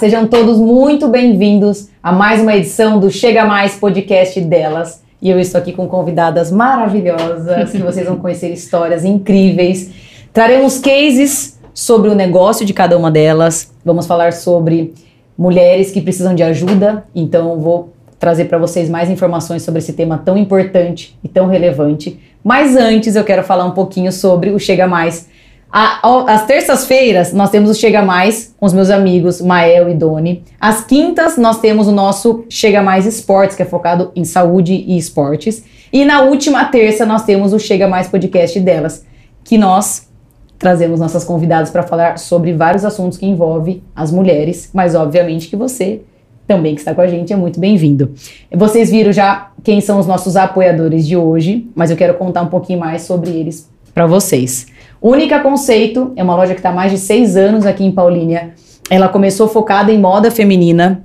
sejam todos muito bem-vindos a mais uma edição do Chega Mais Podcast delas. E eu estou aqui com convidadas maravilhosas, que vocês vão conhecer histórias incríveis. Traremos cases sobre o negócio de cada uma delas. Vamos falar sobre mulheres que precisam de ajuda. Então, vou trazer para vocês mais informações sobre esse tema tão importante e tão relevante. Mas antes, eu quero falar um pouquinho sobre o Chega Mais às terças-feiras, nós temos o Chega Mais com os meus amigos Mael e Doni. Às quintas, nós temos o nosso Chega Mais Esportes, que é focado em saúde e esportes. E na última terça, nós temos o Chega Mais Podcast delas, que nós trazemos nossas convidadas para falar sobre vários assuntos que envolvem as mulheres, mas obviamente que você também que está com a gente é muito bem-vindo. Vocês viram já quem são os nossos apoiadores de hoje, mas eu quero contar um pouquinho mais sobre eles para vocês. Única Conceito é uma loja que está há mais de seis anos aqui em Paulínia. Ela começou focada em moda feminina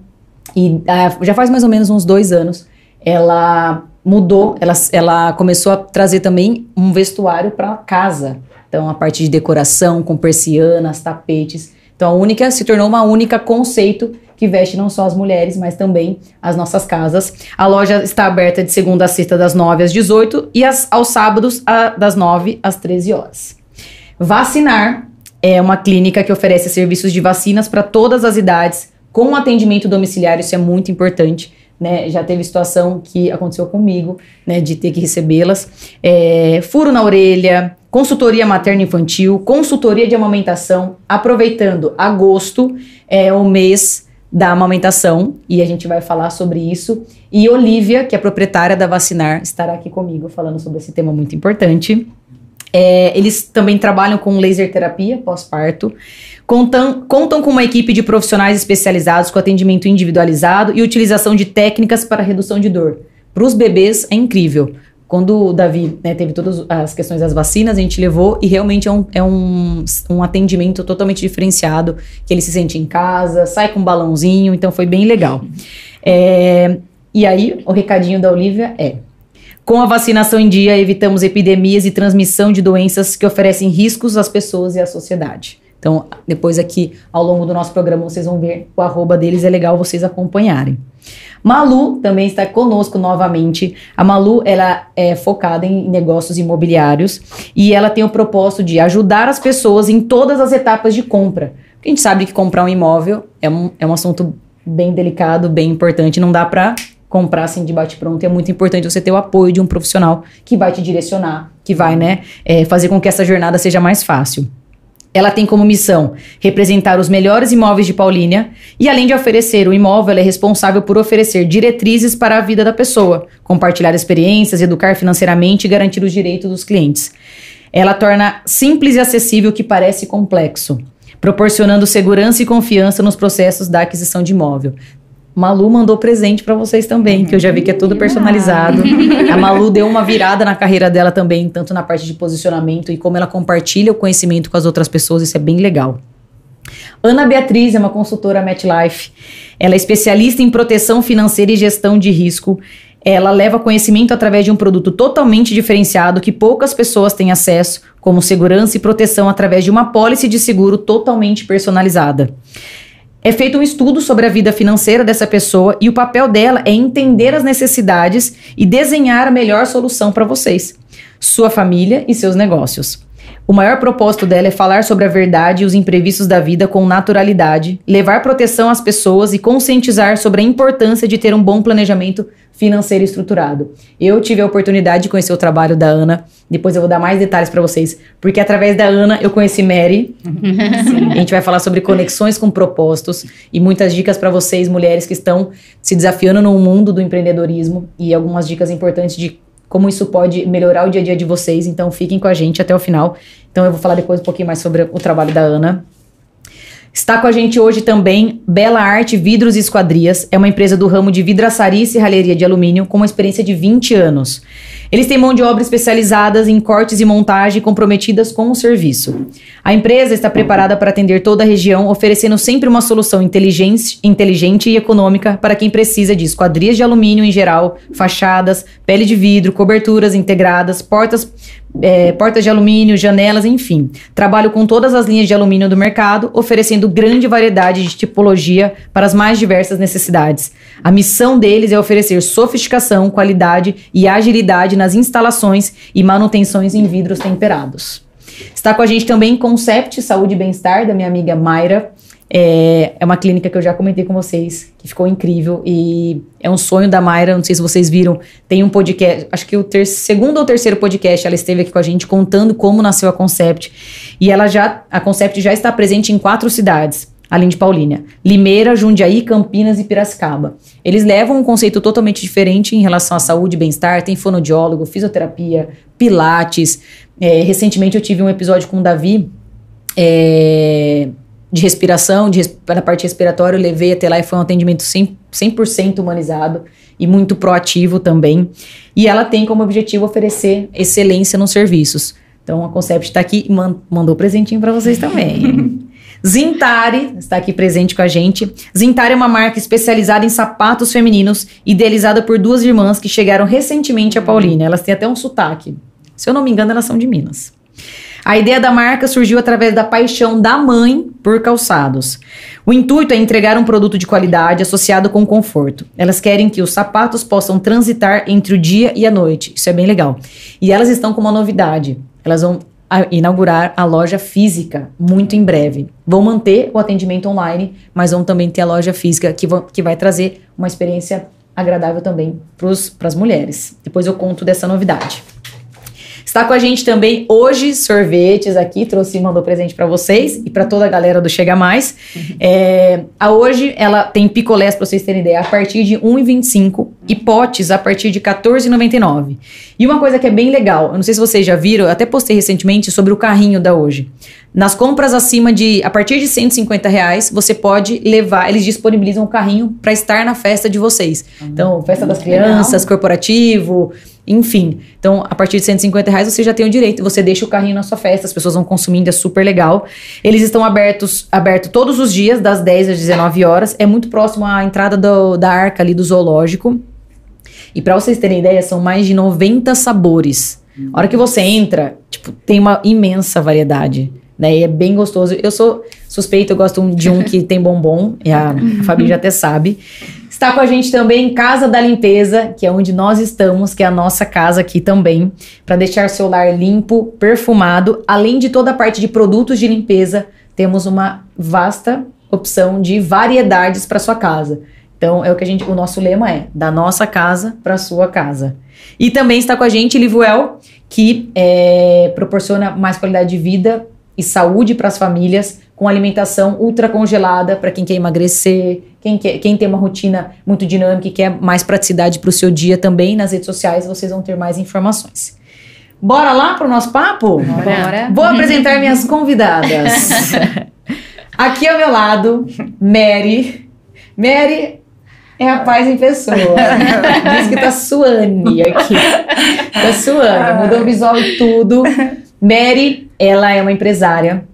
e uh, já faz mais ou menos uns dois anos. Ela mudou, ela, ela começou a trazer também um vestuário para casa. Então, a parte de decoração, com persianas, tapetes. Então, a única se tornou uma única conceito que veste não só as mulheres, mas também as nossas casas. A loja está aberta de segunda a sexta, das 9 às 18 e as, aos sábados, a, das 9 às 13 horas. Vacinar é uma clínica que oferece serviços de vacinas para todas as idades, com atendimento domiciliar, isso é muito importante. Né, já teve situação que aconteceu comigo, né, de ter que recebê-las. É, furo na orelha, consultoria materno-infantil, consultoria de amamentação, aproveitando agosto, é o mês da amamentação, e a gente vai falar sobre isso. E Olivia, que é proprietária da Vacinar, estará aqui comigo falando sobre esse tema muito importante. É, eles também trabalham com laser terapia pós-parto. Contam, contam com uma equipe de profissionais especializados com atendimento individualizado e utilização de técnicas para redução de dor. Para os bebês é incrível. Quando o Davi né, teve todas as questões das vacinas, a gente levou e realmente é, um, é um, um atendimento totalmente diferenciado, que ele se sente em casa, sai com um balãozinho, então foi bem legal. É, e aí, o recadinho da Olivia é: com a vacinação em dia, evitamos epidemias e transmissão de doenças que oferecem riscos às pessoas e à sociedade. Então, depois aqui, ao longo do nosso programa, vocês vão ver o arroba deles, é legal vocês acompanharem. Malu também está conosco novamente. A Malu, ela é focada em negócios imobiliários e ela tem o propósito de ajudar as pessoas em todas as etapas de compra. A gente sabe que comprar um imóvel é um, é um assunto bem delicado, bem importante, não dá para comprar assim de bate-pronto. É muito importante você ter o apoio de um profissional que vai te direcionar, que vai, né, é, fazer com que essa jornada seja mais fácil. Ela tem como missão representar os melhores imóveis de Paulínia e, além de oferecer o imóvel, ela é responsável por oferecer diretrizes para a vida da pessoa, compartilhar experiências, educar financeiramente e garantir os direitos dos clientes. Ela torna simples e acessível o que parece complexo, proporcionando segurança e confiança nos processos da aquisição de imóvel. Malu mandou presente para vocês também, que eu já vi que é tudo personalizado. A Malu deu uma virada na carreira dela também, tanto na parte de posicionamento e como ela compartilha o conhecimento com as outras pessoas, isso é bem legal. Ana Beatriz é uma consultora MetLife. Ela é especialista em proteção financeira e gestão de risco. Ela leva conhecimento através de um produto totalmente diferenciado que poucas pessoas têm acesso, como segurança e proteção através de uma pólice de seguro totalmente personalizada. É feito um estudo sobre a vida financeira dessa pessoa e o papel dela é entender as necessidades e desenhar a melhor solução para vocês, sua família e seus negócios. O maior propósito dela é falar sobre a verdade e os imprevistos da vida com naturalidade, levar proteção às pessoas e conscientizar sobre a importância de ter um bom planejamento financeiro estruturado. Eu tive a oportunidade de conhecer o trabalho da Ana, depois eu vou dar mais detalhes para vocês, porque através da Ana eu conheci Mary. a gente vai falar sobre conexões com propósitos e muitas dicas para vocês, mulheres que estão se desafiando no mundo do empreendedorismo e algumas dicas importantes de como isso pode melhorar o dia a dia de vocês. Então, fiquem com a gente até o final. Então, eu vou falar depois um pouquinho mais sobre o trabalho da Ana. Está com a gente hoje também Bela Arte Vidros e Esquadrias. É uma empresa do ramo de vidraçaria e serralheria de alumínio com uma experiência de 20 anos. Eles têm mão de obra especializadas em cortes e montagem comprometidas com o serviço. A empresa está preparada para atender toda a região, oferecendo sempre uma solução inteligente, inteligente e econômica para quem precisa de esquadrias de alumínio em geral, fachadas, pele de vidro, coberturas integradas, portas é, portas de alumínio, janelas, enfim. Trabalho com todas as linhas de alumínio do mercado, oferecendo grande variedade de tipologia para as mais diversas necessidades. A missão deles é oferecer sofisticação, qualidade e agilidade nas instalações e manutenções em vidros temperados. Está com a gente também Concept Saúde e Bem-Estar, da minha amiga Mayra. É, é, uma clínica que eu já comentei com vocês, que ficou incrível e é um sonho da Mayra. Não sei se vocês viram, tem um podcast, acho que o ter, segundo ou terceiro podcast, ela esteve aqui com a gente contando como nasceu a Concept. E ela já, a Concept já está presente em quatro cidades, além de Paulínia: Limeira, Jundiaí, Campinas e Piracicaba. Eles levam um conceito totalmente diferente em relação à saúde e bem-estar. Tem fonodiólogo, fisioterapia, pilates. É, recentemente eu tive um episódio com o Davi. É, de respiração, de, na parte respiratória, eu levei até lá e foi um atendimento 100%, 100 humanizado e muito proativo também. E ela tem como objetivo oferecer excelência nos serviços. Então a Concept está aqui e man mandou presentinho para vocês também. Zintari está aqui presente com a gente. Zintari é uma marca especializada em sapatos femininos, idealizada por duas irmãs que chegaram recentemente a Paulínia. Elas têm até um sotaque. Se eu não me engano, elas são de Minas. A ideia da marca surgiu através da paixão da mãe por calçados. O intuito é entregar um produto de qualidade associado com conforto. Elas querem que os sapatos possam transitar entre o dia e a noite. Isso é bem legal. E elas estão com uma novidade. Elas vão inaugurar a loja física muito em breve. Vão manter o atendimento online, mas vão também ter a loja física que, vão, que vai trazer uma experiência agradável também para as mulheres. Depois eu conto dessa novidade. Está com a gente também hoje sorvetes aqui, trouxe e mandou presente para vocês e para toda a galera do Chega Mais. Uhum. É, a hoje ela tem picolés para vocês terem ideia a partir de 1,25 e potes a partir de 14,99. E uma coisa que é bem legal, eu não sei se vocês já viram, eu até postei recentemente sobre o carrinho da hoje. Nas compras acima de, a partir de 150 reais, você pode levar, eles disponibilizam o carrinho para estar na festa de vocês. Então, festa das crianças, legal. corporativo, enfim, então a partir de 150 reais você já tem o direito, você deixa o carrinho na sua festa, as pessoas vão consumindo, é super legal. Eles estão abertos aberto todos os dias, das 10 às 19 horas, é muito próximo à entrada do, da arca ali do zoológico. E para vocês terem ideia, são mais de 90 sabores. A hora que você entra, tipo, tem uma imensa variedade. Né? E é bem gostoso. Eu sou suspeita, eu gosto de um que tem bombom, e a, a Fabi já até sabe. Está com a gente também Casa da Limpeza, que é onde nós estamos, que é a nossa casa aqui também, para deixar seu lar limpo, perfumado. Além de toda a parte de produtos de limpeza, temos uma vasta opção de variedades para sua casa. Então é o que a gente, o nosso lema é da nossa casa para sua casa. E também está com a gente Livuel, que é, proporciona mais qualidade de vida e saúde para as famílias com alimentação ultra congelada para quem quer emagrecer, quem, quer, quem tem uma rotina muito dinâmica e quer mais praticidade para o seu dia também. Nas redes sociais vocês vão ter mais informações. Bora lá para o nosso papo? Bora. Vou apresentar minhas convidadas. Aqui ao meu lado, Mary. Mary é a paz em pessoa. Diz que tá suane aqui. Tá suane, mudou o visual e tudo. Mary, ela é uma empresária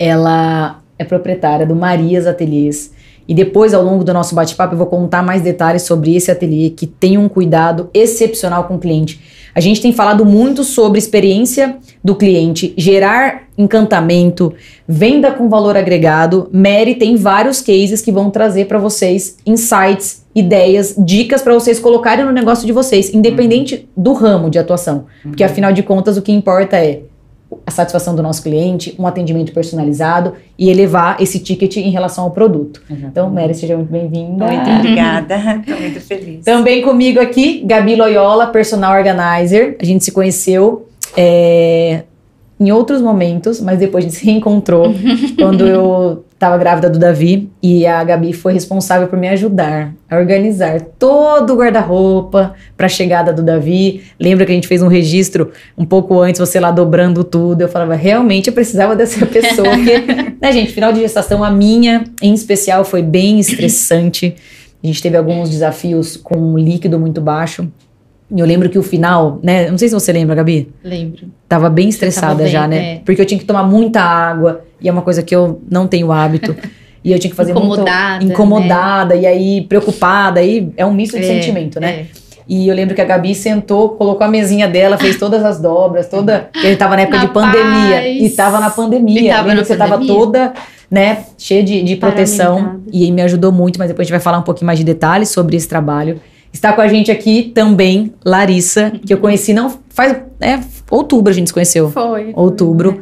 ela é proprietária do Marias Ateliês. E depois, ao longo do nosso bate-papo, eu vou contar mais detalhes sobre esse ateliê que tem um cuidado excepcional com o cliente. A gente tem falado muito sobre experiência do cliente, gerar encantamento, venda com valor agregado. Mary tem vários cases que vão trazer para vocês insights, ideias, dicas para vocês colocarem no negócio de vocês, independente uhum. do ramo de atuação. Porque uhum. afinal de contas, o que importa é a satisfação do nosso cliente, um atendimento personalizado e elevar esse ticket em relação ao produto. Uhum. Então, Mary, seja muito bem-vinda. Muito obrigada, estou muito feliz. Também comigo aqui, Gabi Loyola, personal organizer. A gente se conheceu é, em outros momentos, mas depois a gente se reencontrou quando eu estava grávida do Davi e a Gabi foi responsável por me ajudar a organizar todo o guarda-roupa para a chegada do Davi. Lembra que a gente fez um registro um pouco antes, você lá dobrando tudo. Eu falava, realmente eu precisava dessa pessoa, porque, né, gente, final de gestação, a minha em especial foi bem estressante. A gente teve alguns desafios com um líquido muito baixo. Eu lembro que o final, né? Não sei se você lembra, Gabi. Lembro. Tava bem estressada tava já, bem, né? É. Porque eu tinha que tomar muita água, e é uma coisa que eu não tenho hábito. e eu tinha que fazer incomodada, muito incomodada, né? e aí preocupada, aí é um misto de é, sentimento, né? É. E eu lembro que a Gabi sentou, colocou a mesinha dela, fez todas as dobras, toda. Ele tava na época Na de pandemia. paz. E tava na pandemia. E tava Lembro que você tava pandemia. toda, né, cheia de, de proteção. E aí me ajudou muito, mas depois a gente vai falar um pouquinho mais de detalhes sobre esse trabalho. Está com a gente aqui também Larissa, que eu conheci não faz. É, outubro a gente se conheceu. Foi. Outubro.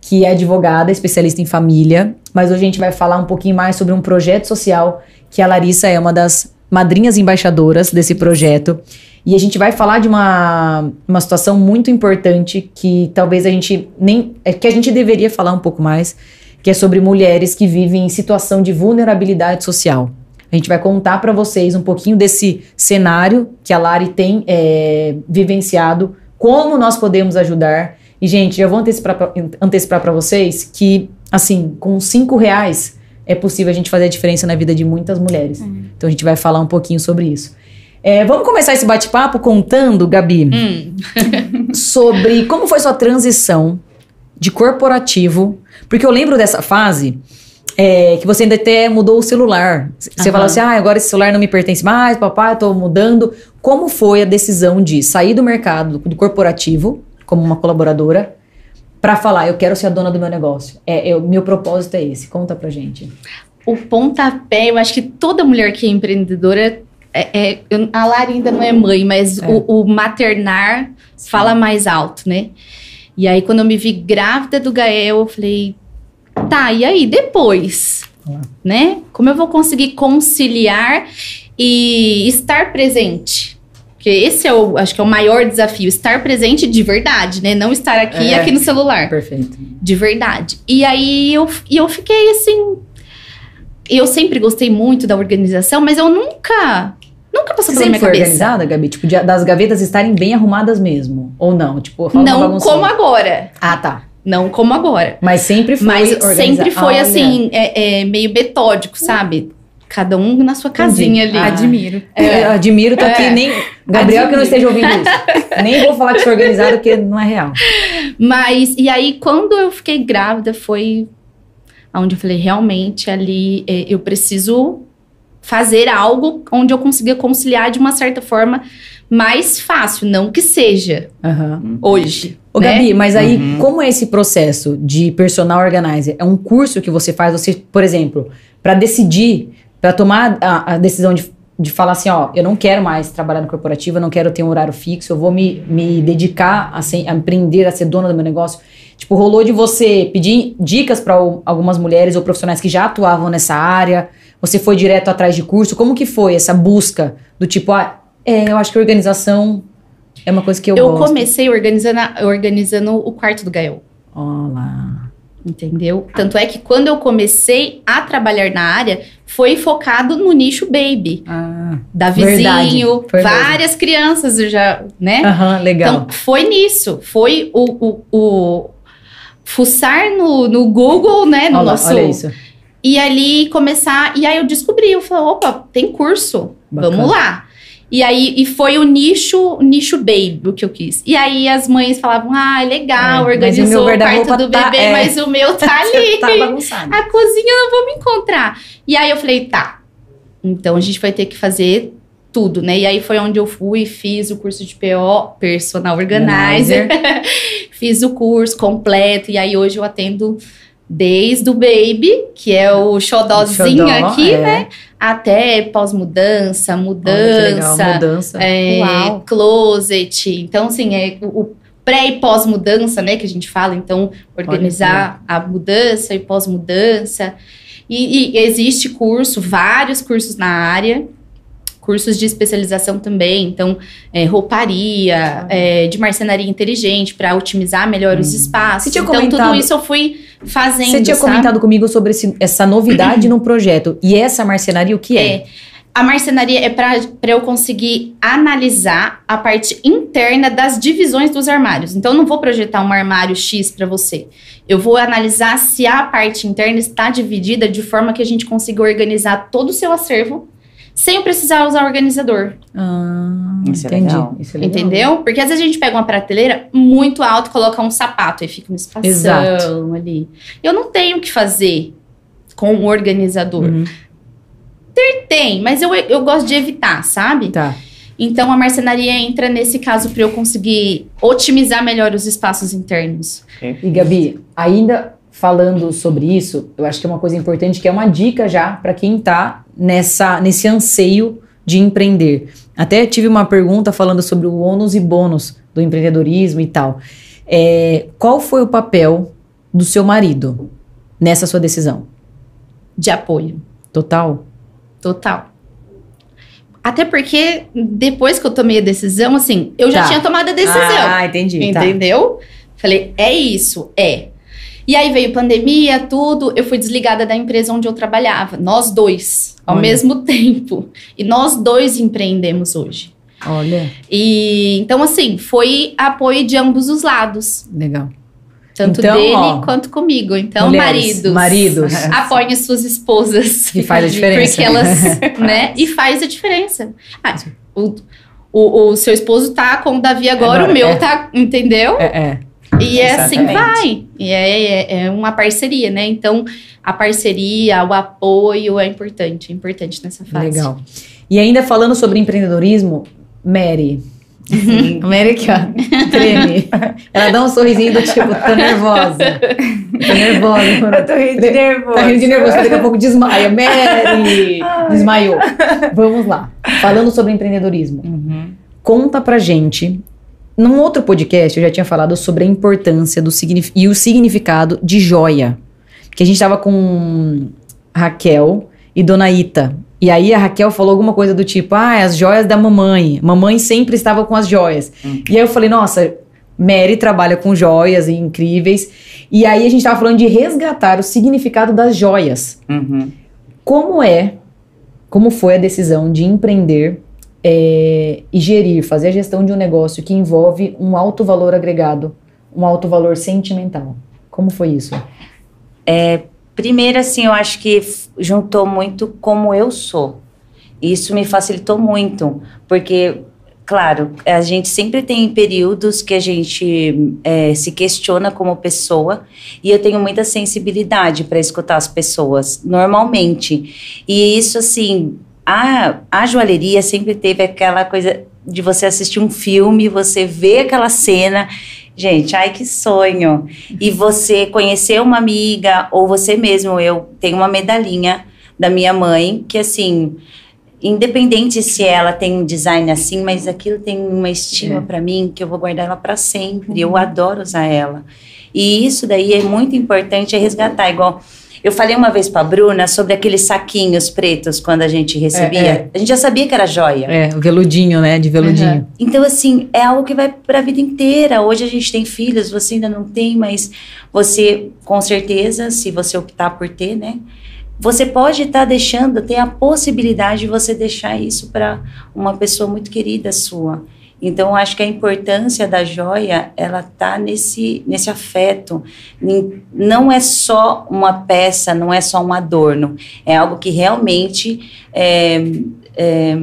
Que é advogada, especialista em família. Mas hoje a gente vai falar um pouquinho mais sobre um projeto social que a Larissa é uma das madrinhas embaixadoras desse projeto. E a gente vai falar de uma, uma situação muito importante que talvez a gente nem. É que a gente deveria falar um pouco mais, que é sobre mulheres que vivem em situação de vulnerabilidade social. A gente vai contar para vocês um pouquinho desse cenário que a Lari tem é, vivenciado, como nós podemos ajudar. E, gente, já vou antecipar para vocês que, assim, com cinco reais é possível a gente fazer a diferença na vida de muitas mulheres. Então a gente vai falar um pouquinho sobre isso. É, vamos começar esse bate-papo contando, Gabi, Hum, sobre como foi sua transição de corporativo. Porque eu lembro dessa fase é, que você ainda até mudou o celular. Você Aham. falou assim: ah, agora esse celular não me pertence mais, papai, eu tô mudando. Como foi a decisão de sair do mercado do corporativo, como uma colaboradora, para falar, eu quero ser a dona do meu negócio? É, eu- meu propósito é esse. Conta pra gente. o pontapé, eu acho que toda mulher que é empreendedora. É, é- a Lara ainda não é mãe, mas É. o, o maternar fala mais alto, né? E aí, quando eu me vi grávida do Gael, eu falei, tá, e aí, depois? Olá. Né? Como eu vou conseguir conciliar e estar presente? Porque esse é o, acho que é o maior desafio, estar presente de verdade, né? Não estar aqui É. aqui no celular Perfeito. de verdade. E aí eu, e eu fiquei assim. Eu sempre gostei muito da organização, mas eu nunca. Nunca passou Você pela minha foi cabeça. organizada, Gabi? Tipo, de- das gavetas estarem bem arrumadas mesmo? Ou não? Tipo, Não como agora. Ah, tá. Não como agora. Mas sempre foi Mas organiza- sempre foi Olha. assim, é, é, meio metódico, sabe? Cada um na sua casinha ali. Ah. Admiro. É, eu admiro, tô aqui É. nem. Gabriel que não Admiro. esteja ouvindo isso. nem vou falar que sou organizado, porque não é real. Mas, e aí, quando eu fiquei grávida, foi onde eu falei, realmente, ali é, eu preciso fazer algo onde eu consiga conciliar de uma certa forma mais fácil, não que seja Aham. hoje. Ô, né? Gabi, mas aí, Uhum. como é esse processo de personal organizer? É um curso que você faz, você, por exemplo, para decidir, para tomar a, a decisão de, de falar assim, ó, eu não quero mais trabalhar no corporativo, eu não quero ter um horário fixo, eu vou me, me dedicar a, ser, a empreender, a ser dona do meu negócio. Tipo, rolou de você pedir dicas para algumas mulheres ou profissionais que já atuavam nessa área? Você foi direto atrás de curso? Como que foi essa busca do tipo, ah, é, eu acho que a organização é uma coisa que eu, Eu gosto. comecei organizando, a- organizando o quarto do Gael. Olá. Entendeu? Tanto é que quando eu comecei a trabalhar na área, foi focado no nicho baby. Ah, Da Verdade, vizinho, mesmo. várias crianças já, né? aham, legal. Então, foi nisso. Foi o, o, o fuçar no, no Google, né? No olha, nosso. olha isso. E ali começar. E aí eu descobri, eu falei, opa, tem curso. Bacana. Vamos lá. E aí, e foi o nicho, nicho baby o que eu quis. E aí as mães falavam, ah, legal, É, o meu organizou o guarda-roupa quarto do tá- bebê, é. mas o meu tá ali. tá bagunçado. a cozinha eu não vou me encontrar. E aí eu falei, tá. Então a gente vai ter que fazer tudo, né? E aí foi onde eu fui, fiz o curso de PO, Personal Organizer. fiz o curso completo. E aí hoje eu atendo desde o baby, que é o xodózinho Xodó, aqui, é. né? Até pós-mudança, Olha que legal, mudança, mudança. é, closet. Então, assim, é o o pré e pós-mudança, né? Que a gente fala. Então, organizar a mudança e pós-mudança. E, e existe curso, vários cursos na área. Cursos de especialização também, então, é, rouparia, é, de marcenaria inteligente, para otimizar melhor os espaços. Você tinha então, comentado- tudo isso eu fui fazendo. Você tinha sabe? comentado comigo sobre esse- essa novidade no projeto. E essa marcenaria, o que é? É. A marcenaria é para eu conseguir analisar a parte interna das divisões dos armários. Então, eu não vou projetar um armário X para você. Eu vou analisar se a parte interna está dividida de forma que a gente consiga organizar todo o seu acervo sem eu precisar usar organizador. Ah, Isso é entendi. legal. Isso é legal. Entendeu? Porque às vezes a gente pega uma prateleira muito alta e coloca um sapato, aí fica um espação Exato. ali. Eu não tenho o que fazer com o organizador. Uhum, Tem, mas eu, eu gosto de evitar, sabe? Tá. Então a marcenaria entra nesse caso para eu conseguir otimizar melhor os espaços internos. E Gabi, ainda falando sobre isso, eu acho que é uma coisa importante, que é uma dica já para quem está nessa, nesse anseio de empreender. Até tive uma pergunta falando sobre o ônus e bônus do empreendedorismo e tal. É, qual foi o papel do seu marido nessa sua decisão? De apoio. Total? Total. Até porque depois que eu tomei a decisão, assim, eu já Tá. tinha tomado a decisão. Ah, entendi. tá. Entendeu? Falei, é isso, é. E aí veio pandemia, tudo. Eu fui desligada da empresa onde eu trabalhava. Nós dois, ao Olha. mesmo tempo. E nós dois empreendemos hoje. Olha, E então, assim, foi apoio de ambos os lados. legal. Tanto Então, dele ó, quanto comigo. Então, Mulheres, maridos. maridos. Apoiem suas esposas. Que faz a diferença. Porque elas, né? E faz a diferença. Ah, o, o, o seu esposo tá com o Davi agora, Agora, o meu é. tá, entendeu? É, é. E é assim Exatamente. vai. E é, é, é uma parceria, né? Então, a parceria, o apoio é importante, é importante nessa fase. Legal. E ainda falando sobre empreendedorismo, Mary. A Mary aqui, ó, treme. Ela dá um sorrisinho do tipo, tô nervosa. Tô nervosa. Eu tô rindo de nervoso. Tá rindo de nervoso, daqui a pouco desmaia. Mary! Desmaiou. Vamos lá. Falando sobre empreendedorismo. Uhum. Conta pra gente. Num outro podcast eu já tinha falado sobre a importância do e o significado de joia. Que a gente tava com Raquel e Dona Ita. E aí a Raquel falou alguma coisa do tipo: "Ah, as joias da mamãe. Mamãe sempre estava com as joias". Hum. E aí eu falei: "Nossa, Mary trabalha com joias incríveis". E aí a gente tava falando de resgatar o significado das joias. Uhum. Como é, como foi a decisão de empreender é, e gerir, fazer a gestão de um negócio que envolve um alto valor agregado, um alto valor sentimental? Como foi isso? Primeiro, assim, eu acho que juntou muito como eu sou. Isso me facilitou muito, porque, claro, a gente sempre tem períodos que a gente é, se questiona como pessoa, e eu tenho muita sensibilidade para escutar as pessoas, normalmente. E isso, assim, a, a joalheria sempre teve aquela coisa de você assistir um filme, você vê aquela cena. Gente, ai que sonho! E você conhecer uma amiga, ou você mesmo, eu tenho uma medalhinha da minha mãe, que assim, independente se ela tem um design assim, mas aquilo tem uma estima É. pra mim que eu vou guardar ela pra sempre. Eu adoro usar ela. E isso daí é muito importante é resgatar, igual eu falei uma vez pra Bruna sobre aqueles saquinhos pretos quando a gente recebia. é. A gente já sabia que era joia. É, o veludinho, né? De veludinho. Então, assim, é algo que vai para a vida inteira. Hoje a gente tem filhos, você ainda não tem, mas você, com certeza, se você optar por ter, né? Você pode estar deixando, ter a possibilidade de você deixar isso para uma pessoa muito querida sua. Então, acho que a importância da joia, ela tá nesse, nesse afeto. Não é só uma peça, não é só um adorno. É algo que realmente é, é,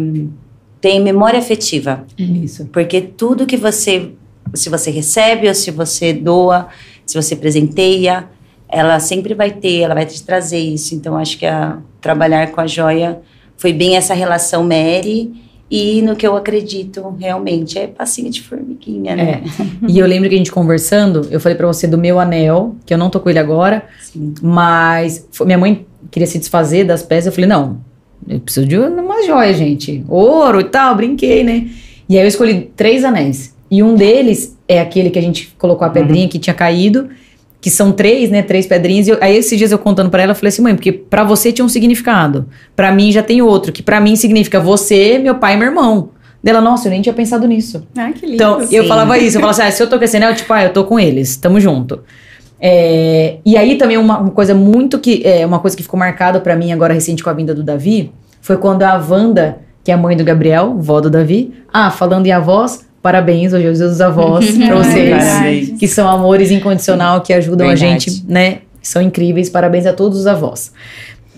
tem memória afetiva. Isso. Porque tudo que você, se você recebe ou se você doa, se você presenteia, ela sempre vai ter, ela vai te trazer isso. Então, acho que a, trabalhar com a joia foi bem essa relação Mary e no que eu acredito realmente é passinho de formiguinha, né? E eu lembro que a gente conversando, eu falei pra você do meu anel, que eu não tô com ele agora, Sim. mas foi- minha mãe queria se desfazer das peças. Eu falei, não, eu preciso de uma joia, gente. Ouro e tal, brinquei, né? E aí eu escolhi três anéis. E um deles é aquele que a gente colocou a pedrinha que tinha caído, que são três, né? Três pedrinhas. E eu- aí esses dias eu contando pra ela, eu falei assim, mãe, porque pra você tinha um significado. Pra mim já tem outro, que pra mim significa você, meu pai e meu irmão. Dela, nossa, eu nem tinha pensado nisso. Ah, que lindo. Então, eu Sim. falava isso, eu falava assim, ah, se eu tô com esse anel, tipo, ah, eu tô com eles, tamo junto. É, e aí também uma, uma coisa muito que, é, uma coisa que ficou marcada pra mim agora recente com a vinda do Davi, foi quando a Wanda, que é a mãe do Gabriel, vó do Davi, ah, falando em avós, parabéns, hoje dia dos avós pra vocês, que são amores incondicional, que ajudam Verdade. a gente, né, são incríveis, parabéns a todos os avós.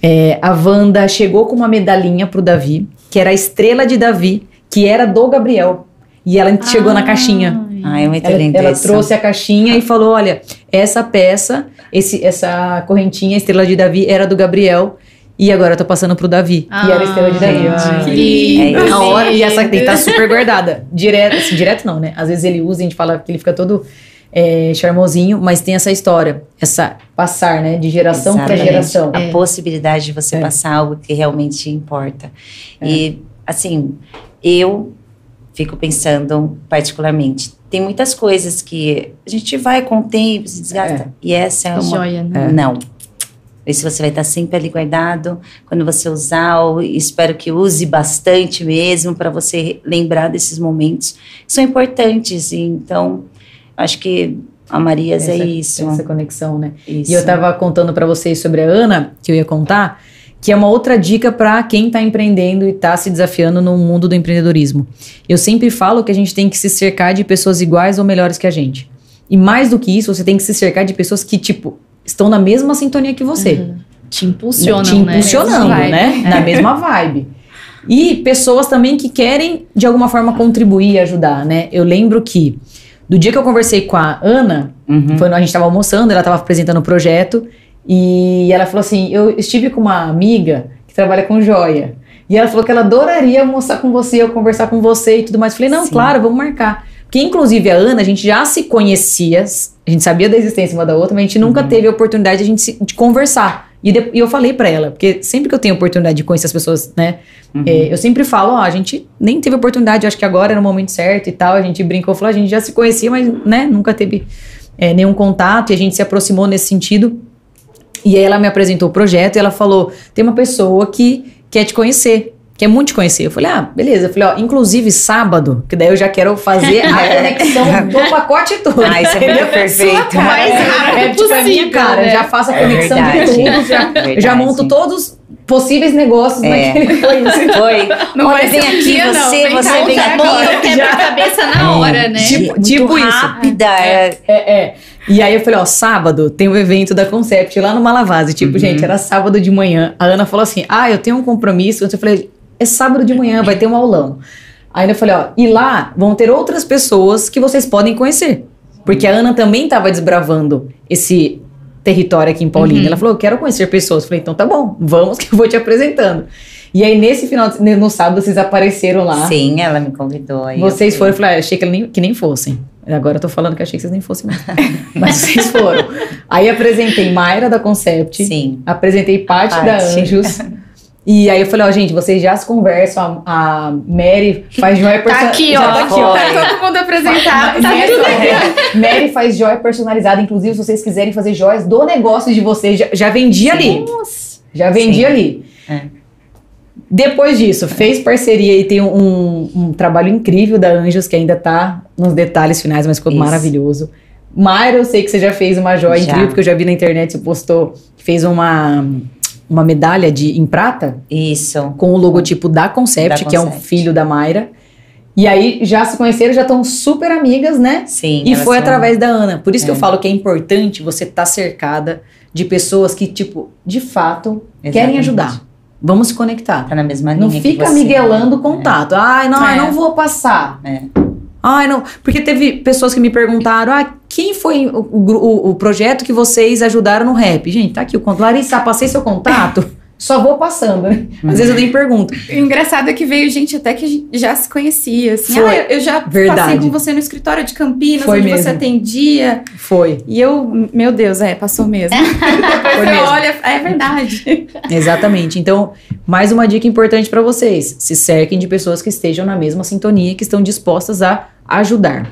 É, a Wanda chegou com uma medalhinha pro Davi, que era a estrela de Davi, que era do Gabriel. E ela chegou na caixinha. Ai, é muito Ela, ela trouxe a caixinha e falou: olha, essa peça, esse, essa correntinha, Estrela de Davi, era do Gabriel. E agora eu tô passando pro Davi. Ah, e era a estrela de Davi. gente, que lindo. É Na hora, e essa aqui tá super guardada. Direto, assim, direto não, né? Às vezes ele usa e a gente fala que ele fica todo é, charmosinho, mas tem essa história, essa passar, né? De geração para geração. A É. possibilidade de você É. passar algo que realmente importa. E, assim, eu fico pensando particularmente, tem muitas coisas que a gente vai com o tempo, se desgasta. E essa é uma. Joia, né? Não. Esse você vai estar sempre ali guardado. Quando você usar, eu espero que use bastante mesmo para você lembrar desses momentos que são importantes. Então, acho que a Marias essa, é isso. Essa conexão, né? isso. E eu tava contando pra vocês sobre a Ana, que eu ia contar, que é uma outra dica pra quem tá empreendendo e tá se desafiando no mundo do empreendedorismo. Eu sempre falo que a gente tem que se cercar de pessoas iguais ou melhores que a gente. E mais do que isso, você tem que se cercar de pessoas que, tipo, estão na mesma sintonia que você. Te impulsionam, te né? impulsionando, Vai. né? Na mesma vibe. E pessoas também que querem, de alguma forma, contribuir e ajudar, né? Eu lembro que, do dia que eu conversei com a Ana, Uhum. foi, a gente tava almoçando, ela tava apresentando o projeto, e ela falou assim: Eu estive com uma amiga que trabalha com joia. E ela falou que ela adoraria almoçar com você, eu conversar com você e tudo mais. Eu falei, não, Sim. claro, vamos marcar. Porque, inclusive, a Ana, a gente já se conhecia, a gente sabia da existência uma da outra, mas a gente nunca teve a oportunidade de a gente se- de conversar. E, de- e eu falei pra ela, porque sempre que eu tenho oportunidade de conhecer as pessoas, né, é, eu sempre falo, ó, a gente nem teve oportunidade, acho que agora era o momento certo e tal, a gente brincou, falou, a gente já se conhecia, mas, né, nunca teve é, nenhum contato e a gente se aproximou nesse sentido. E aí ela me apresentou o projeto e ela falou: tem uma pessoa que quer te conhecer, quer muito te conhecer. Eu falei, ah, beleza. Eu falei, ó, inclusive sábado, que daí eu já quero fazer a conexão do pacote todo. Ah, isso é perfeito. Sua mais É, rápido é, tipo, é possível, cara, né? eu já faço a É conexão de verdade. tudo, já, eu já monto todos possíveis negócios É. naquele. Foi. Não Olha, vem um aqui dia, não. você, Vem você vem já aqui. monta o quebra-cabeça na hora, né? Tipo- tipo isso. rápida. é. É, é. E aí eu falei, ó, sábado tem o evento da Concept lá no Malavase. Tipo, Uhum. gente, era sábado de manhã. A Ana falou assim: ah, eu tenho um compromisso. Eu falei, é sábado de manhã, vai ter um aulão. Aí eu falei, ó, e lá vão ter outras pessoas que vocês podem conhecer. Porque a Ana também estava desbravando esse território aqui em Paulínia. Uhum. Ela falou, eu quero conhecer pessoas. Eu falei, então tá bom, vamos que eu vou te apresentando. E aí, nesse final, no sábado, vocês apareceram lá. Sim, ela me convidou. aí Vocês eu foram, eu falei, ah, achei que, nem, que nem fossem. Agora eu tô falando que achei que vocês nem fossem mesmo. Mas vocês foram. Aí apresentei Mayra da Concept, Sim. apresentei Paty da. Anjos. E aí eu falei, ó, gente, vocês já se conversam, a, a Mary faz joia Tá personalizada. aqui, Já ó. tá aqui, ó. Tá todo mundo apresentado. Tá Mary, tudo é, Mary faz joia personalizada, inclusive se vocês quiserem fazer joias do negócio de vocês, já, já vendi ali. Nossa. Já vendi Sim. ali. É. Depois disso, fez parceria e tem um, um trabalho incrível da Anjos, que ainda tá nos detalhes finais, mas ficou Isso. maravilhoso. Mayra, eu sei que você já fez uma joia Já. incrível, porque eu já vi na internet, você postou, fez uma, uma medalha de, em prata Isso. com o logotipo da Concept, Da que é um filho da Mayra. E aí já se conheceram, já estão super amigas, né? Sim. E foi são- através da Ana. Por isso que É. eu falo que é importante você estar cercada de pessoas que, tipo, de fato, querem Exatamente. ajudar. Vamos se conectar. Tá na mesma linha Não que fica você. miguelando o contato. Ai, não, É. não vou passar. É. Ai, não. Porque teve pessoas que me perguntaram: ah, quem foi o, o o- projeto que vocês ajudaram no rap? Gente, tá aqui o contato. Larissa, passei seu contato? Só vou passando, né? Às vezes eu nem pergunto. O engraçado é que veio gente até que já se conhecia. Assim, Foi. ah, eu- eu já Verdade. passei com você no escritório de Campinas, Foi onde mesmo. você atendia. Foi. E eu, meu Deus, é, passou mesmo. Foi mesmo. olha, é verdade. Exatamente. Então, mais uma dica importante para vocês: se cerquem de pessoas que estejam na mesma sintonia, que estão dispostas a ajudar.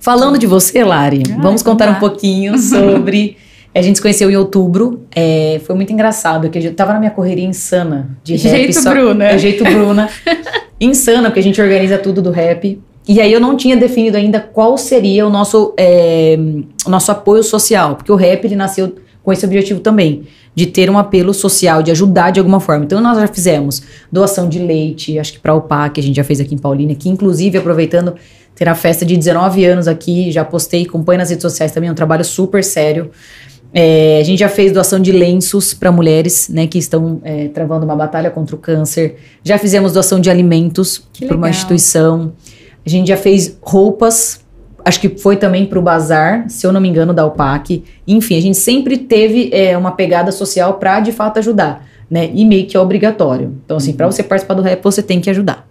Falando de você, Lari, Ah, vamos contar um pouquinho sobre. A gente se conheceu em outubro. é, foi muito engraçado, que eu tava na minha correria insana de rap. Jeito Bruna. É, jeito Bruna. insana, porque a gente organiza tudo do rap. E aí eu não tinha definido ainda qual seria o nosso, é, o nosso apoio social, porque o rap ele nasceu com esse objetivo também, de ter um apelo social, de ajudar de alguma forma. Então nós já fizemos doação de leite, acho que para o que a gente já fez aqui em Paulínia, que inclusive aproveitando ter a festa de 19 anos aqui, já postei, acompanhe nas redes sociais também, é um trabalho super sério. É, a gente já fez doação de lenços para mulheres, né, que estão é, travando uma batalha contra o câncer. Já fizemos doação de alimentos para uma instituição. A gente já fez roupas, acho que foi também para o bazar, se eu não me engano, da UPAC. Enfim, a gente sempre teve é, uma pegada social para de fato ajudar. né? E meio que é obrigatório. Então, assim, para você participar do rap, você tem que ajudar.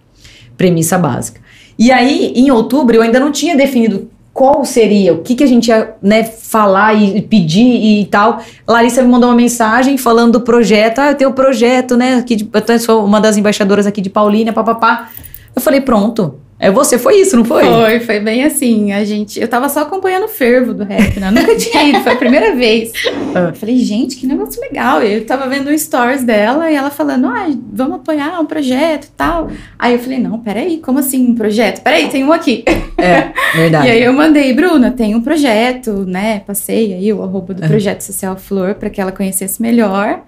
Premissa básica. E aí, em outubro, eu ainda não tinha definido qual seria, o que, que a gente ia né, falar e pedir e tal. Larissa me mandou uma mensagem falando do projeto. Ah, eu tenho um projeto, né? Aqui de, eu sou uma das embaixadoras aqui de Paulínia, papapá. Eu falei, pronto. É você, foi isso, não foi? Foi, foi bem assim. A gente, eu tava só acompanhando o fervo do rap, né? Eu nunca tinha ido, foi a primeira vez. Eu falei, gente, que negócio legal. Eu tava vendo um stories dela e ela falando, ah, vamos apoiar um projeto e tal. Aí eu falei, não, peraí, como assim um projeto? Peraí, tem um aqui. É, verdade. e aí eu mandei, Bruna, tem um projeto, né? Passei aí o arroba do projeto social Flor para que ela conhecesse melhor.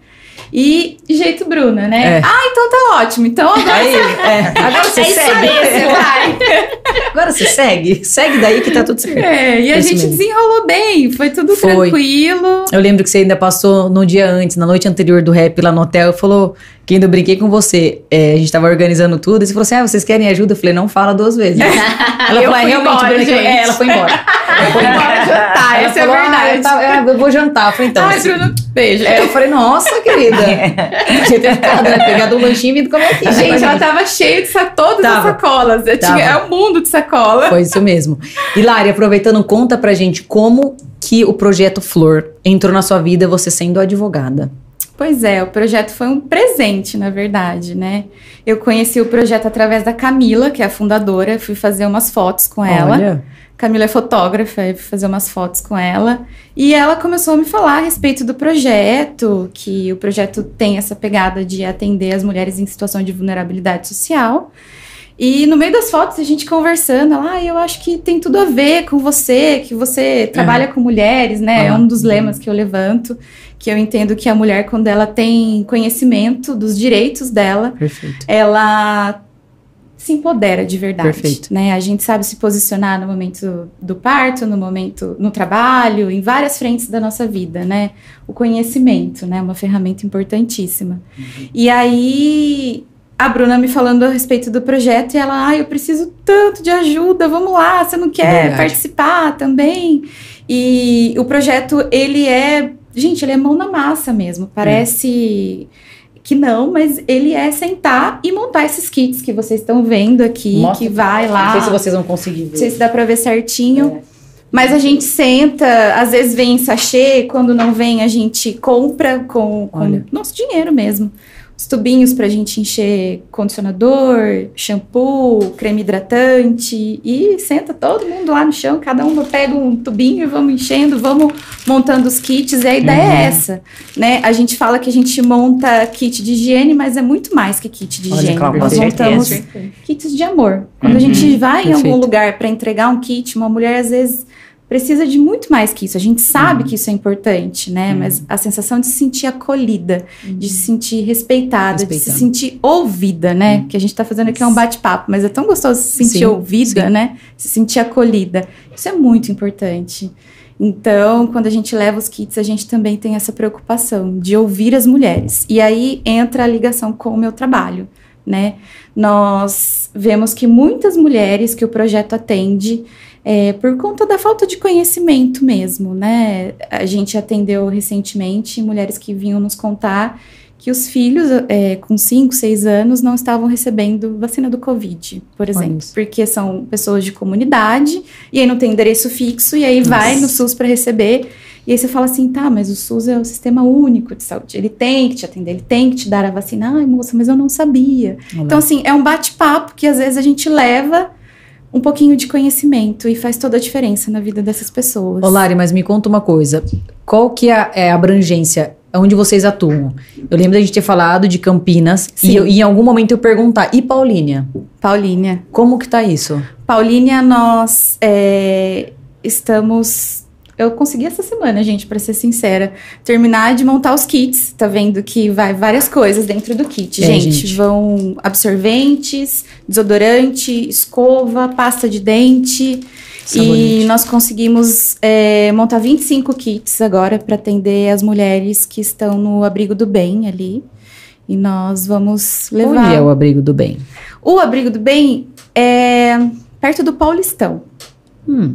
E jeito Bruna, né? É. Ah, então tá ótimo. Então agora Aí, é, agora você É segue. mesmo, vai. Agora você segue. Segue daí que tá tudo certo. É, e a Isso gente mesmo. desenrolou bem, foi tudo Foi. tranquilo. Eu lembro que você ainda passou no dia antes, na noite anterior do rap lá no hotel, falou que ainda brinquei com você. É, a gente tava organizando tudo, e você falou assim: ah, vocês querem ajuda? Eu falei, não fala duas vezes. Ela falou, é, fui realmente, embora, gente. é, ela foi embora. Ela foi embora jantar, Ela essa é falou, ah, verdade. eu, tava- é, eu vou jantar. Eu falei, então. Ai, assim, Bruno, beijo. é, eu falei, nossa, querida. Podia ter ficado, né? Pegado um lanchinho e vindo comer aqui. Gente, ela tava cheia de sa todas Tava. as sacolas. Eu tinha, é um mundo de sacola. Foi isso mesmo. Lari, aproveitando, conta pra gente como que o projeto Flor entrou na sua vida, você sendo advogada. Pois é, o projeto foi um presente, na verdade, né? Eu conheci o projeto através da Camila, que é a fundadora, fui fazer umas fotos com ela. Camila é fotógrafa, eu fui fazer umas fotos com ela. E ela começou a me falar a respeito do projeto, que o projeto tem essa pegada de atender as mulheres em situação de vulnerabilidade social. E no meio das fotos, a gente conversando, ela, ah, eu acho que tem tudo a ver com você, que você trabalha com mulheres, né? É Ah. um dos lemas que eu levanto, que eu entendo que a mulher, quando ela tem conhecimento dos direitos dela, Perfeito. ela se empodera de verdade. Perfeito. Né? A gente sabe se posicionar no momento do parto, no momento no trabalho, em várias frentes da nossa vida, né? O conhecimento, né? Uma ferramenta importantíssima. E aí a Bruna me falando a respeito do projeto e ela, ah, eu preciso tanto de ajuda, vamos lá, você não quer Verdade. participar também? E o projeto, ele é, gente, ele é mão na massa mesmo, parece que não, mas ele é sentar e montar esses kits que vocês estão vendo aqui, Mostra que vai lá. Não sei se vocês vão conseguir ver. Não sei se dá pra ver certinho. É. Mas a gente senta, às vezes vem em sachê, quando não vem, a gente compra com, com Olha. nosso dinheiro mesmo. Os tubinhos pra gente encher condicionador, shampoo, creme hidratante e senta todo mundo lá no chão, cada um pega um tubinho e vamos enchendo, vamos montando os kits. E a ideia Uhum. é essa, né? A gente fala que a gente monta kit de higiene, mas é muito mais que kit de Olha, higiene. claro, Nós montamos kits de amor. Quando a Uhum, gente vai em algum perfeito. lugar para entregar um kit, uma mulher às vezes precisa de muito mais que isso. A gente sabe que isso é importante, né? Uhum. Mas a sensação de se sentir acolhida, de se sentir respeitada, de se sentir ouvida, né? Que a gente tá fazendo aqui é um bate-papo, mas é tão gostoso se sentir Sim, ouvida, sim. né? Se sentir acolhida. Isso é muito importante. Então, quando a gente leva os kits, a gente também tem essa preocupação de ouvir as mulheres. E aí entra a ligação com o meu trabalho, né? Nós vemos que muitas mulheres que o projeto atende, é, por conta da falta de conhecimento mesmo, né? A gente atendeu recentemente mulheres que vinham nos contar que os filhos é, com 5, 6 anos não estavam recebendo vacina do Covid, por exemplo, porque são pessoas de comunidade e aí não tem endereço fixo e aí vai no SUS para receber. E aí você fala assim, tá, mas o SUS é o sistema único de saúde, ele tem que te atender, ele tem que te dar a vacina. Ai, moça, mas eu não sabia. Olha. Então, assim, é um bate-papo que às vezes a gente leva um pouquinho de conhecimento e faz toda a diferença na vida dessas pessoas. Ô, Lari, mas me conta uma coisa. Qual que é a, é a abrangência onde vocês atuam? Eu lembro da gente ter falado de Campinas Sim. e, eu- e em algum momento eu perguntar, e Paulínia? Paulínia. Como que tá isso? Paulínia, nós é, estamos. Eu consegui essa semana, gente, pra ser sincera, terminar de montar os kits. Tá vendo que vai várias coisas dentro do kit, É, gente. gente. Vão absorventes, desodorante, escova, pasta de dente. Sabonete. E nós conseguimos é, montar 25 kits agora para atender as mulheres que estão no abrigo do bem ali. E nós vamos levar. Onde é o abrigo do bem? O abrigo do bem é perto do Paulistão. Hum,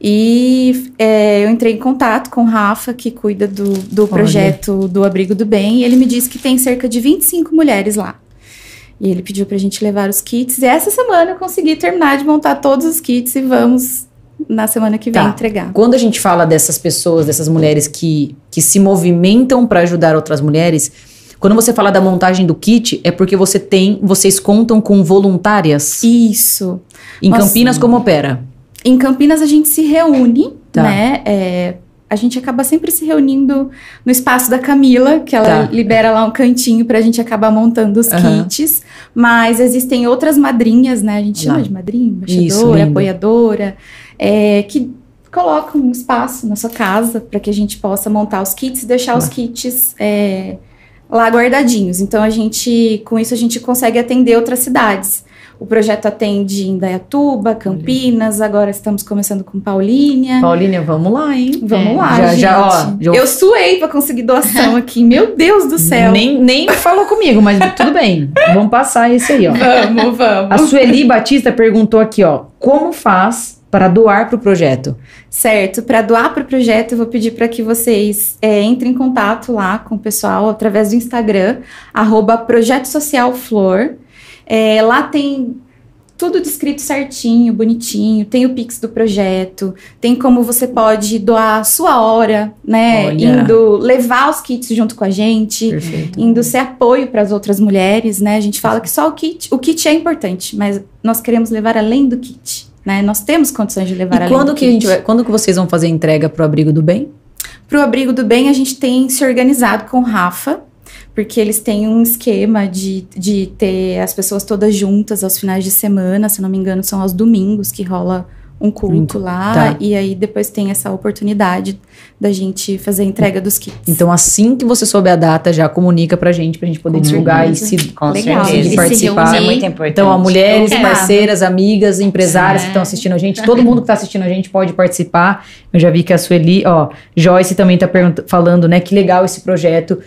E é, eu entrei em contato com o Rafa, que cuida do, do projeto do Abrigo do Bem, e ele me disse que tem cerca de 25 mulheres lá. E ele pediu pra gente levar os kits. E essa semana eu consegui terminar de montar todos os kits e vamos na semana que vem Tá. entregar. Quando a gente fala dessas pessoas, dessas mulheres que, que se movimentam para ajudar outras mulheres, quando você fala da montagem do kit, é porque você tem, vocês contam com voluntárias. Isso. em Nossa. Campinas, como opera? Em Campinas a gente se reúne, Tá. né? É, a gente acaba sempre se reunindo no espaço da Camila, que ela Tá. libera lá um cantinho pra gente acabar montando os Aham. kits. Mas existem outras madrinhas, né? A gente chama Lá. de madrinha, embaixadora, apoiadora, é, que colocam um espaço na sua casa para que a gente possa montar os kits e deixar os kits é, lá guardadinhos. Então a gente, com isso, a gente consegue atender outras cidades. O projeto atende em Dayatuba, Campinas, agora estamos começando com Paulínia. Paulinha, vamos lá, hein? Vamos É. lá, Já- gente. já, ó, já- Eu suei pra conseguir doação aqui. Meu Deus do céu. Nem, nem falou comigo, mas tudo bem. Vamos passar esse aí, ó. Vamos, vamos. A Sueli Batista perguntou aqui, ó. Como faz para doar pro projeto? Certo, para doar para o projeto, eu vou pedir para que vocês é, entrem em contato lá com o pessoal através do Instagram, arroba Projeto Social Flor. É, lá tem tudo descrito certinho, bonitinho, tem o Pix do projeto, tem como você pode doar a sua hora, né? Olha. Indo levar os kits junto com a gente. Perfeito. Indo ser apoio para as outras mulheres, né? A gente fala que só o kit, o kit é importante, mas nós queremos levar além do kit, né? Nós temos condições de levar E além quando do que, a kit. gente vai, quando que vocês vão fazer a entrega pro Abrigo do Bem? Para o Abrigo do Bem, a gente tem se organizado com o Rafa, porque eles têm um esquema de, de ter as pessoas todas juntas aos finais de semana, se não me engano, são aos domingos que rola um culto lá, tá. e aí depois tem essa oportunidade da gente fazer a entrega dos kits. Então, assim que você souber a data, já comunica pra gente, pra gente poder Com divulgar e certeza. se Com Legal. certeza. E participar. É muito importante. Então, ó, mulheres, É. parceiras, amigas, empresárias É. que estão assistindo a gente, todo mundo que está assistindo a gente pode participar. Eu já vi que a Sueli, ó, Joyce também está falando, né? Que legal esse projeto.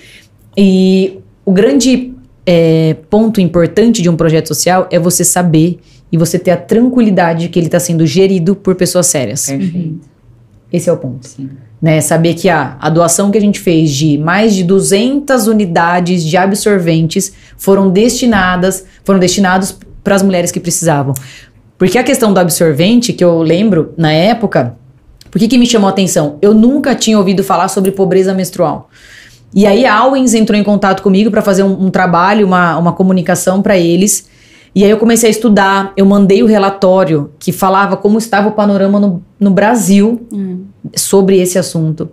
E o grande é, ponto importante de um projeto social é você saber e você ter a tranquilidade de que ele está sendo gerido por pessoas sérias. Perfeito. Esse é o ponto. Sim. Né, saber que a, a doação que a gente fez de mais de 200 unidades de absorventes foram destinadas, foram destinados para as mulheres que precisavam. Porque a questão do absorvente, que eu lembro na época, por que, que me chamou a atenção? Eu nunca tinha ouvido falar sobre pobreza menstrual. E aí a Alwens entrou em contato comigo para fazer um, um trabalho, uma, uma comunicação para eles. E aí eu comecei a estudar, eu mandei o relatório que falava como estava o panorama no, no Brasil Hum. sobre esse assunto.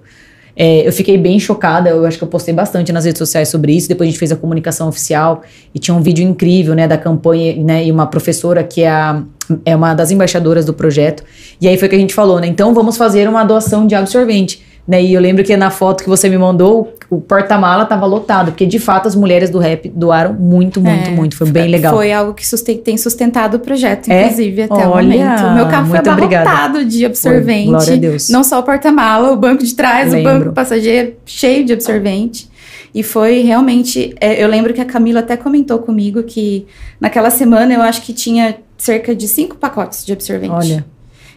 É, eu fiquei bem chocada, eu acho que eu postei bastante nas redes sociais sobre isso. Depois a gente fez a comunicação oficial e tinha um vídeo incrível, né, da campanha, né, e uma professora que é, a, é uma das embaixadoras do projeto. E aí foi que a gente falou, né, então vamos fazer uma doação de absorvente. Né, e eu lembro que na foto que você me mandou, o porta-mala tava lotado, porque de fato as mulheres do rap doaram muito, muito, É, muito. Foi bem legal. Foi algo que susten- tem sustentado o projeto, É? inclusive, até o Olha, momento. O meu carro foi abarrotado de absorvente. glória a Deus. Não só o porta-mala, o banco de trás, Lembro. o banco passageiro, cheio de absorvente. E foi realmente. é, eu lembro que a Camila até comentou comigo que naquela semana eu acho que tinha cerca de cinco pacotes de absorvente. Olha,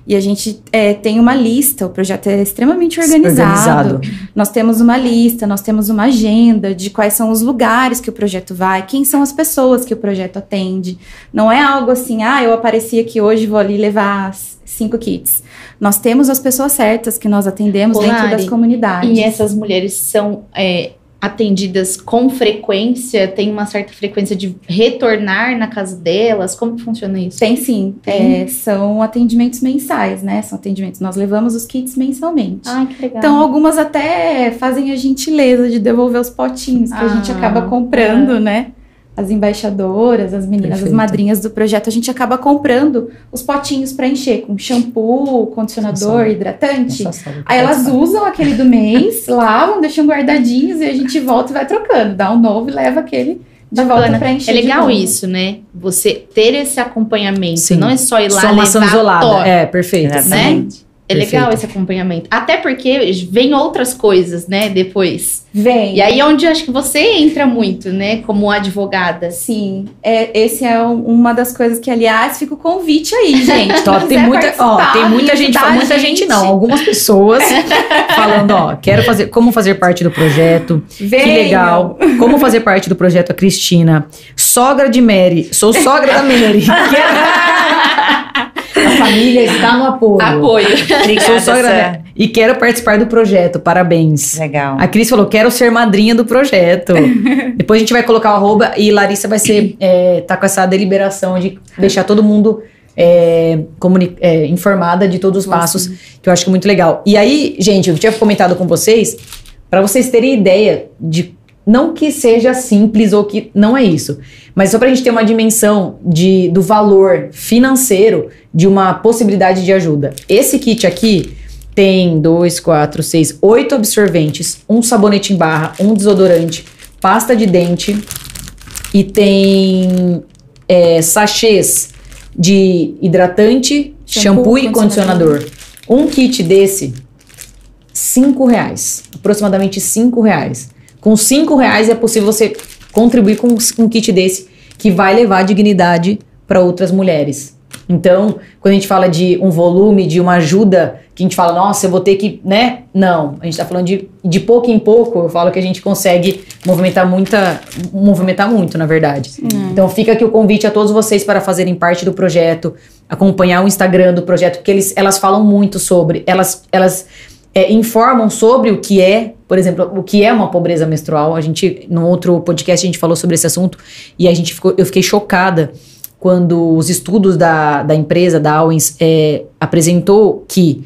E a gente é, tem uma lista, o projeto é extremamente organizado. organizado. Nós temos uma lista, nós temos uma agenda de quais são os lugares que o projeto vai, quem são as pessoas que o projeto atende. Não é algo assim, ah, eu apareci aqui hoje, vou ali levar cinco kits. Nós temos as pessoas certas que nós atendemos dentro das comunidades. E essas mulheres são é, atendidas com frequência? Tem uma certa frequência de retornar na casa delas? Como que funciona isso? Tem sim, Tem? é, são atendimentos mensais, né? São atendimentos, nós levamos os kits mensalmente. Ai, que legal. Então, algumas até fazem a gentileza de devolver os potinhos que a gente Ah, acaba comprando, né? As embaixadoras, as meninas, Perfeito. as madrinhas do projeto, a gente acaba comprando os potinhos para encher com shampoo, condicionador, hidratante. Aí elas usam aquele do mês, lavam, deixam guardadinhos e a gente volta e vai trocando. Dá um novo e leva aquele de volta para encher. É de legal novo. isso, né? Você ter esse acompanhamento. Sim. Não é só ir lá Só uma ação levar isolada. É, perfeito. Exatamente. É É legal Perfeito. esse acompanhamento. Até porque vem outras coisas, né, depois. Vem. E aí é onde eu acho que você entra muito, né, como advogada. Sim, é, esse é um- uma das coisas que, aliás, fica o convite aí, gente. Ó, Quem tem muita, ó, tem muita gente, muita gente não, algumas pessoas falando, ó, quero fazer, como fazer parte do projeto, que Venham. legal, como fazer parte do projeto a Cristina, sogra de Mary, sou sogra da Mary, Quero- a família está no apoio, Apoio. Obrigada, sou sogra. Mary. e quero participar do projeto, parabéns. Legal. A Cris falou, quero ser madrinha do projeto. Depois a gente vai colocar o arroba e Larissa vai ser, é, tá com essa deliberação de deixar todo mundo é, é, informada de todos os passos, que eu acho que é muito legal. E aí, gente, eu tinha comentado com vocês, para vocês terem ideia de, não que seja simples ou que não é isso, mas só pra gente ter uma dimensão de, do valor financeiro de uma possibilidade de ajuda. Esse kit aqui tem dois, quatro, seis, oito absorventes, um sabonete em barra, um desodorante, pasta de dente e tem é, sachês de hidratante, shampoo, Shampoo, e condicionador. Um kit desse, cinco reais, aproximadamente cinco reais. Com cinco reais é possível você contribuir com um kit desse que vai levar dignidade para outras mulheres. Então, quando a gente fala de um volume, de uma ajuda, que a gente fala, nossa, eu vou ter que, né? Não, a gente tá falando de, de pouco em pouco, eu falo que a gente consegue movimentar muita, movimentar muito, na verdade. Então, fica aqui o convite a todos vocês para fazerem parte do projeto, acompanhar o Instagram do projeto, porque eles, elas falam muito sobre, elas, elas é, informam sobre o que é, por exemplo, o que é uma pobreza menstrual. A gente, no outro podcast, a gente falou sobre esse assunto e a gente ficou, eu fiquei chocada quando os estudos da, da empresa, da Owens, é, apresentou que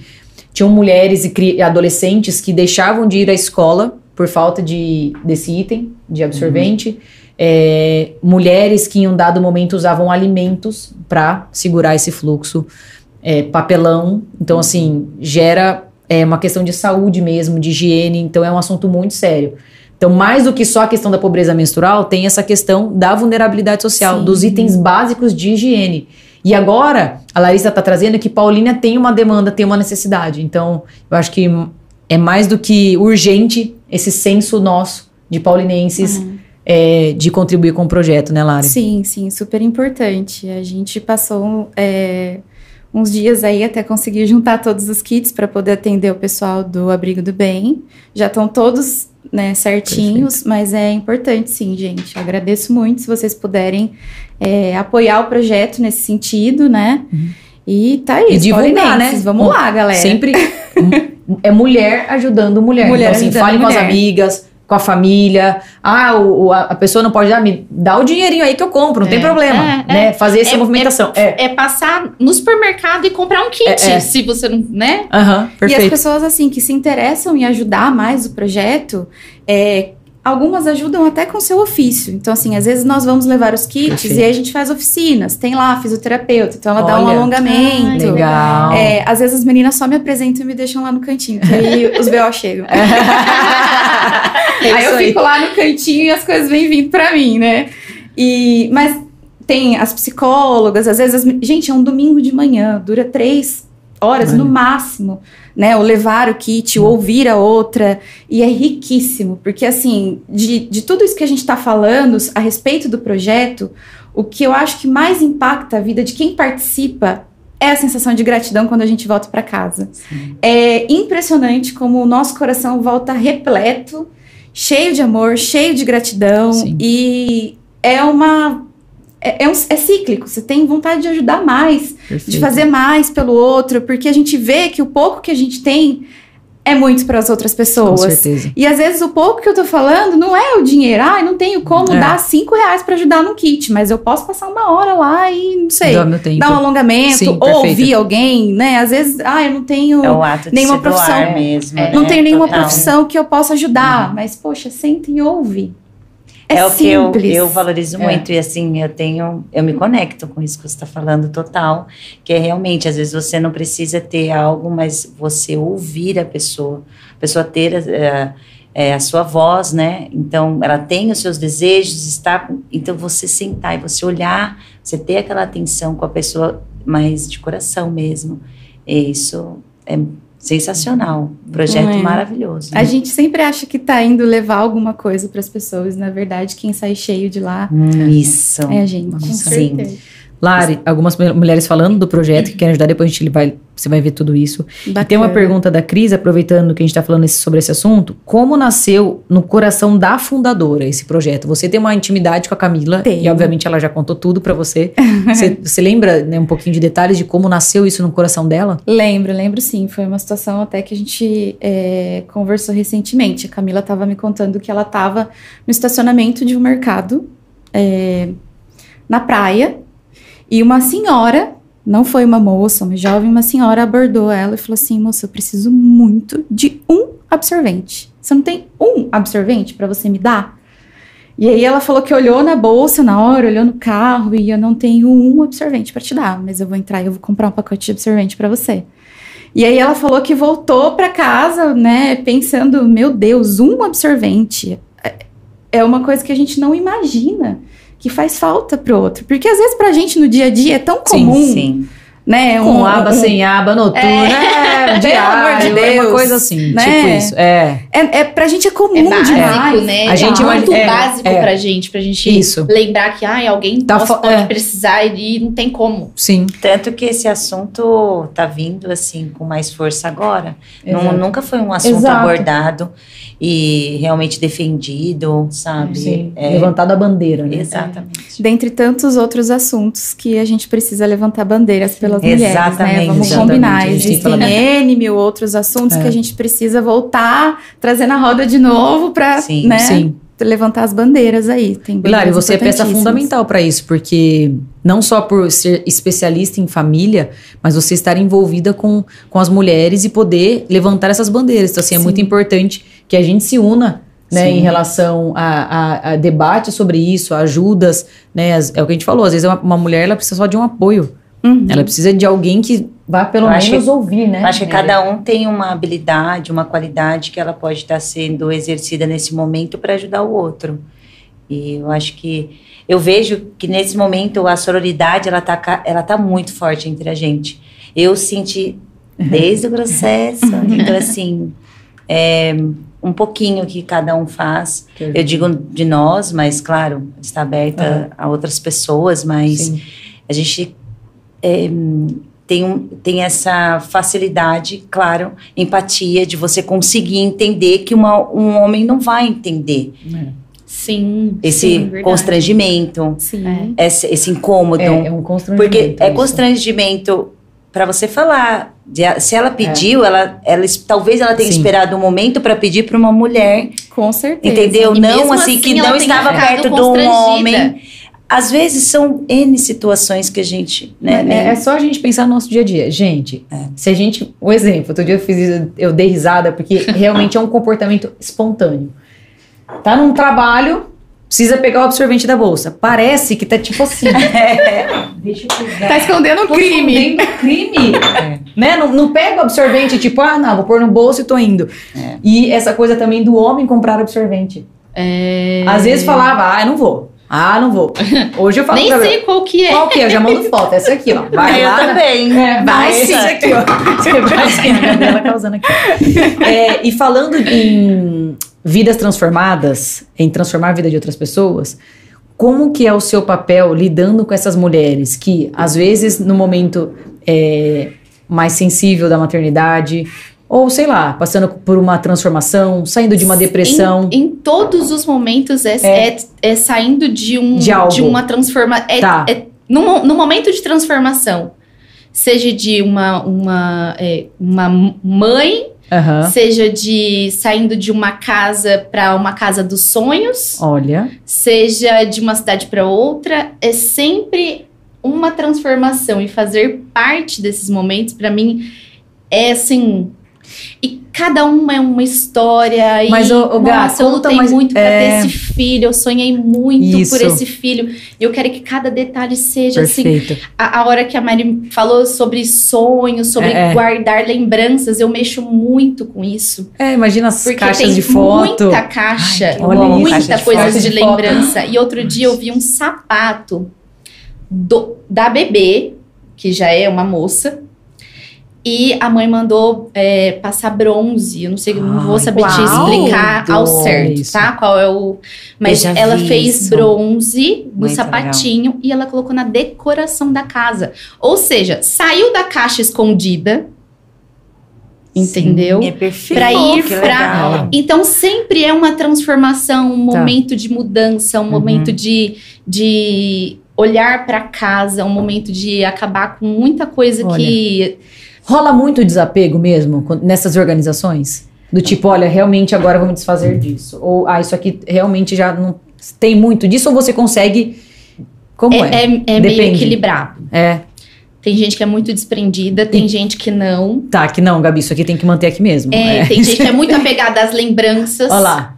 tinham mulheres e adolescentes que deixavam de ir à escola por falta de, desse item, de absorvente. É, mulheres que em um dado momento usavam alimentos para segurar esse fluxo, é, papelão. Então, assim, gera é, uma questão de saúde mesmo, de higiene. Então, é um assunto muito sério. Então, mais do que só a questão da pobreza menstrual, tem essa questão da vulnerabilidade social, Sim. dos itens básicos de higiene. E agora, a Larissa está trazendo que Paulínia tem uma demanda, tem uma necessidade. Então, eu acho que é mais do que urgente esse senso nosso de paulinenses é, de contribuir com o projeto, né, Lari? Sim, sim, super importante. A gente passou é, uns dias aí até conseguir juntar todos os kits para poder atender o pessoal do Abrigo do Bem. Já estão todos né, certinhos, mas é importante sim, gente. Eu agradeço muito se vocês puderem é, apoiar o projeto nesse sentido, né? E tá aí, E divulgar, né? Vamos Bom, lá, galera. Sempre é mulher ajudando mulher. Mulher então, assim, ajudando fale com as mulher. amigas, com a família. Ah, o, o- a pessoa não pode dar, me dá o dinheirinho aí que eu compro, não tem É, problema. é, né? Fazer essa É- movimentação. É. É passar no supermercado e comprar um kit, É, é. se você não, né? Aham, E as perfeito. pessoas, assim, que se interessam em ajudar mais o projeto, é, algumas ajudam até com seu ofício. Então, assim, às vezes nós vamos levar os kits Perfeito. e aí a gente faz oficinas. Tem lá a fisioterapeuta, então ela dá um Olha. alongamento. Ai, Legal. É, às vezes as meninas só me apresentam e me deixam lá no cantinho, que aí os BO chegam. É aí eu fico lá no cantinho e as coisas vêm vindo pra mim, né? E, mas tem as psicólogas, às vezes. as gente, é um domingo de manhã, dura três horas no Olha. máximo, né? O levar o kit, o ouvir a outra. E é riquíssimo, porque assim, de, de tudo isso que a gente tá falando a respeito do projeto, o que eu acho que mais impacta a vida de quem participa é a sensação de gratidão quando a gente volta para casa. É impressionante como o nosso coração volta repleto, cheio de amor, cheio de gratidão Sim. e é uma é, é um- é cíclico. Você tem vontade de ajudar mais, de Perfeito. fazer mais pelo outro, porque a gente vê que o pouco que a gente tem é muito para as outras Com pessoas. certeza. E às vezes o pouco que eu tô falando não é o dinheiro. Ah, eu não tenho como É. dar cinco reais para ajudar no kit, mas eu posso passar uma hora lá e não sei. Dar um alongamento, Sim, ou ouvir alguém, né? Às vezes, ah, eu não tenho. É de Nenhuma se doar profissão. mesmo. É. não né? tenho nenhuma Total. profissão que eu possa ajudar, mas poxa, senta e ouve. É, É, o que eu, eu valorizo É. muito. E assim, eu tenho, eu me conecto com isso que você está falando total. Que é realmente, às vezes você não precisa ter algo, mas você ouvir a pessoa, a pessoa ter eh, eh, a sua voz, né? Então, ela tem os seus desejos, está. Então, você sentar e você olhar, você ter aquela atenção com a pessoa, mas de coração mesmo. E isso é sensacional. Projeto É. maravilhoso. A gente sempre acha que tá indo levar alguma coisa para as pessoas. Na verdade, quem sai cheio de lá Isso. é a gente. Com Sim. certeza. Lari, algumas mu- mulheres falando do projeto que querem ajudar, depois a gente vai, você vai ver tudo isso. E tem uma pergunta da Cris, aproveitando que a gente está falando esse- sobre esse assunto. Como nasceu no coração da fundadora esse projeto? Você tem uma intimidade com a Camila, Tenho. e obviamente ela já contou tudo pra você. você, você lembra né, um pouquinho de detalhes de como nasceu isso no coração dela? Lembro, lembro sim. Foi uma situação até que a gente é, conversou recentemente. A Camila estava me contando que ela estava no estacionamento de um mercado é, na praia e uma senhora, não foi uma moça, uma jovem, uma senhora abordou ela e falou assim: moça, eu preciso muito de um absorvente. Você não tem um absorvente para você me dar? E aí ela falou que olhou na bolsa na hora, olhou no carro e eu não tenho um absorvente para te dar, mas eu vou entrar e eu vou comprar um pacote de absorvente para você. E aí ela falou que voltou para casa, né, pensando, meu Deus, um absorvente é- é uma coisa que a gente não imagina que faz falta pro outro, porque às vezes pra gente no dia a dia é tão comum, Sim. Né, Com um- aba, um- sem aba, noturna, é, Pelo amor de é uma Deus, coisa assim, né? tipo isso. É, é, é pra gente é comum É básico, demais. né? A gente é muito é, básico é. pra gente, pra gente Isso. lembrar que ai, alguém Tá pode, é. precisar e não tem como. sim. Tanto que esse assunto tá vindo assim com mais força agora. Não- nunca foi um assunto Exato. abordado e realmente defendido, sabe? Sim, É, levantado a bandeira, né? Exatamente. Dentre tantos outros assuntos que a gente precisa levantar bandeiras mulheres, né? Exatamente, Vamos exatamente. combinar. Existem N mil outros assuntos É. que a gente precisa voltar, trazer na roda de novo para né, Sim. levantar as bandeiras aí. Tem Hilário, você é peça fundamental para isso, porque não só por ser especialista em família, mas você estar envolvida com, com as mulheres e poder levantar essas bandeiras. Então, assim, é Sim. muito importante que a gente se una. Né, Sim. em relação a, a, a debate sobre isso, a ajudas, né, as- é o que a gente falou, às vezes uma, uma mulher ela precisa só de um apoio, Uhum. ela precisa de alguém que vá pelo menos que- ouvir, né? Acho que É. cada um tem uma habilidade, uma qualidade que ela pode estar sendo exercida nesse momento para ajudar o outro. E eu acho que eu vejo que nesse momento a sororidade ela tá, ela tá muito forte entre a gente. Eu senti desde o processo, então assim, é, um pouquinho que cada um faz. Que Eu digo de nós, mas claro, está aberta Aham. a outras pessoas, mas Sim. a gente é, tem, um, tem essa facilidade, claro, empatia de você conseguir entender que uma, um homem não vai entender Sim. esse sim, verdade. constrangimento, Sim. esse, esse incômodo. É, é um constrangimento. porque é isso. constrangimento para você falar. de- se ela pediu, ela, ela, es- talvez ela tenha É. Sim. esperado um momento para pedir para uma mulher, Com certeza. entendeu? E não mesmo assim, que assim, ela não estava perto de um homem. Às vezes são N situações que a gente. Né, nem- É, é só a gente pensar no nosso dia a dia. Gente, É. se a gente. Um exemplo, outro dia eu fiz isso, eu dei risada, porque realmente é um comportamento espontâneo. Tá num trabalho, precisa pegar o absorvente da bolsa. Parece que tá tipo assim. Deixa eu pegar. Tá escondendo um Tô crime. escondendo crime. Né? Não, não pega o absorvente, tipo, ah, não, vou pôr no bolso e tô indo. É. E essa coisa também do homem comprar absorvente. É... Às vezes falava, ah, eu não vou. Ah, não vou. Hoje eu falo Nem pra sei qual que é. Qual que é? Eu já mando foto. Essa aqui, ó. Vai eu lá. também. É, vai sim. aqui, ó. Você vai sim, a Gabriela causando aqui. É, e falando em vidas transformadas, em transformar a vida de outras pessoas, como que é o seu papel lidando com essas mulheres que, às vezes, no momento é, mais sensível da maternidade, ou sei lá, passando por uma transformação, saindo de uma depressão. Em, em todos os momentos é, É. é. é saindo de um De algo. uma transformação. É, Tá. é no, no momento de transformação. Seja de uma, uma, é, uma mãe, Aham. seja de saindo de uma casa para uma casa dos sonhos, Olha. seja de uma cidade para outra, é sempre uma transformação e fazer parte desses momentos para mim é assim e cada uma é uma história e Mas, ô, ô, Gá, nossa, eu lutei mais- muito pra é. ter esse filho, eu sonhei muito Isso. por esse filho. E eu quero que cada detalhe seja assim, Perfeito. a, a hora que a Mari falou sobre sonhos, sobre É, é. guardar lembranças, eu mexo muito com isso. É, imagina as Porque caixas de foto. muita caixa, Ai, Olha muita coisa de, de lembrança. E outro dia eu vi um sapato do- da bebê, que já é uma moça, E a mãe mandou é, passar bronze. Eu não sei, não vou Ai, saber te explicar ao certo, Isso. tá? Qual é o. Mas ela fez isso. bronze no Muito sapatinho e ela colocou na decoração da casa. Ou seja, saiu da caixa escondida. Entendeu? É perfeito. Pra ir que pra- legal. Então sempre é uma transformação, um Tá. momento de mudança, um Uhum. momento de, de olhar pra casa, um momento de acabar com muita coisa Olha. que Rola muito desapego mesmo nessas organizações? Do tipo, olha, realmente agora me desfazer disso. Ou, ah, isso aqui realmente já não tem muito disso, ou você consegue. Como é, é? é- é meio equilibrado. É. Tem gente que é muito desprendida, tem gente que não. Tá, que não, Gabi, isso aqui tem que manter aqui mesmo. É, Tem gente que é muito apegada às lembranças. Olha lá.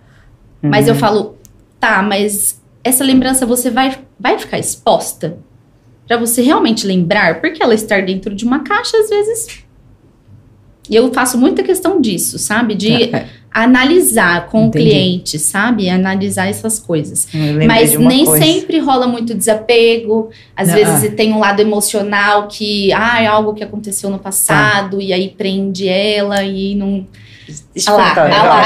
Mas eu Uhum. falo, tá, mas essa lembrança você vai, vai ficar exposta? Pra você realmente lembrar? Porque ela estar dentro de uma caixa, às vezes. E eu faço muita questão disso, sabe? De É, analisar com Entendi. o cliente, sabe? Analisar essas coisas. Mas nem coisa. sempre rola muito desapego. Às Não, vezes ah. tem um lado emocional que, ah, é algo que aconteceu no passado, e aí prende ela e não. Deixa Olha lá, perguntar olha lá.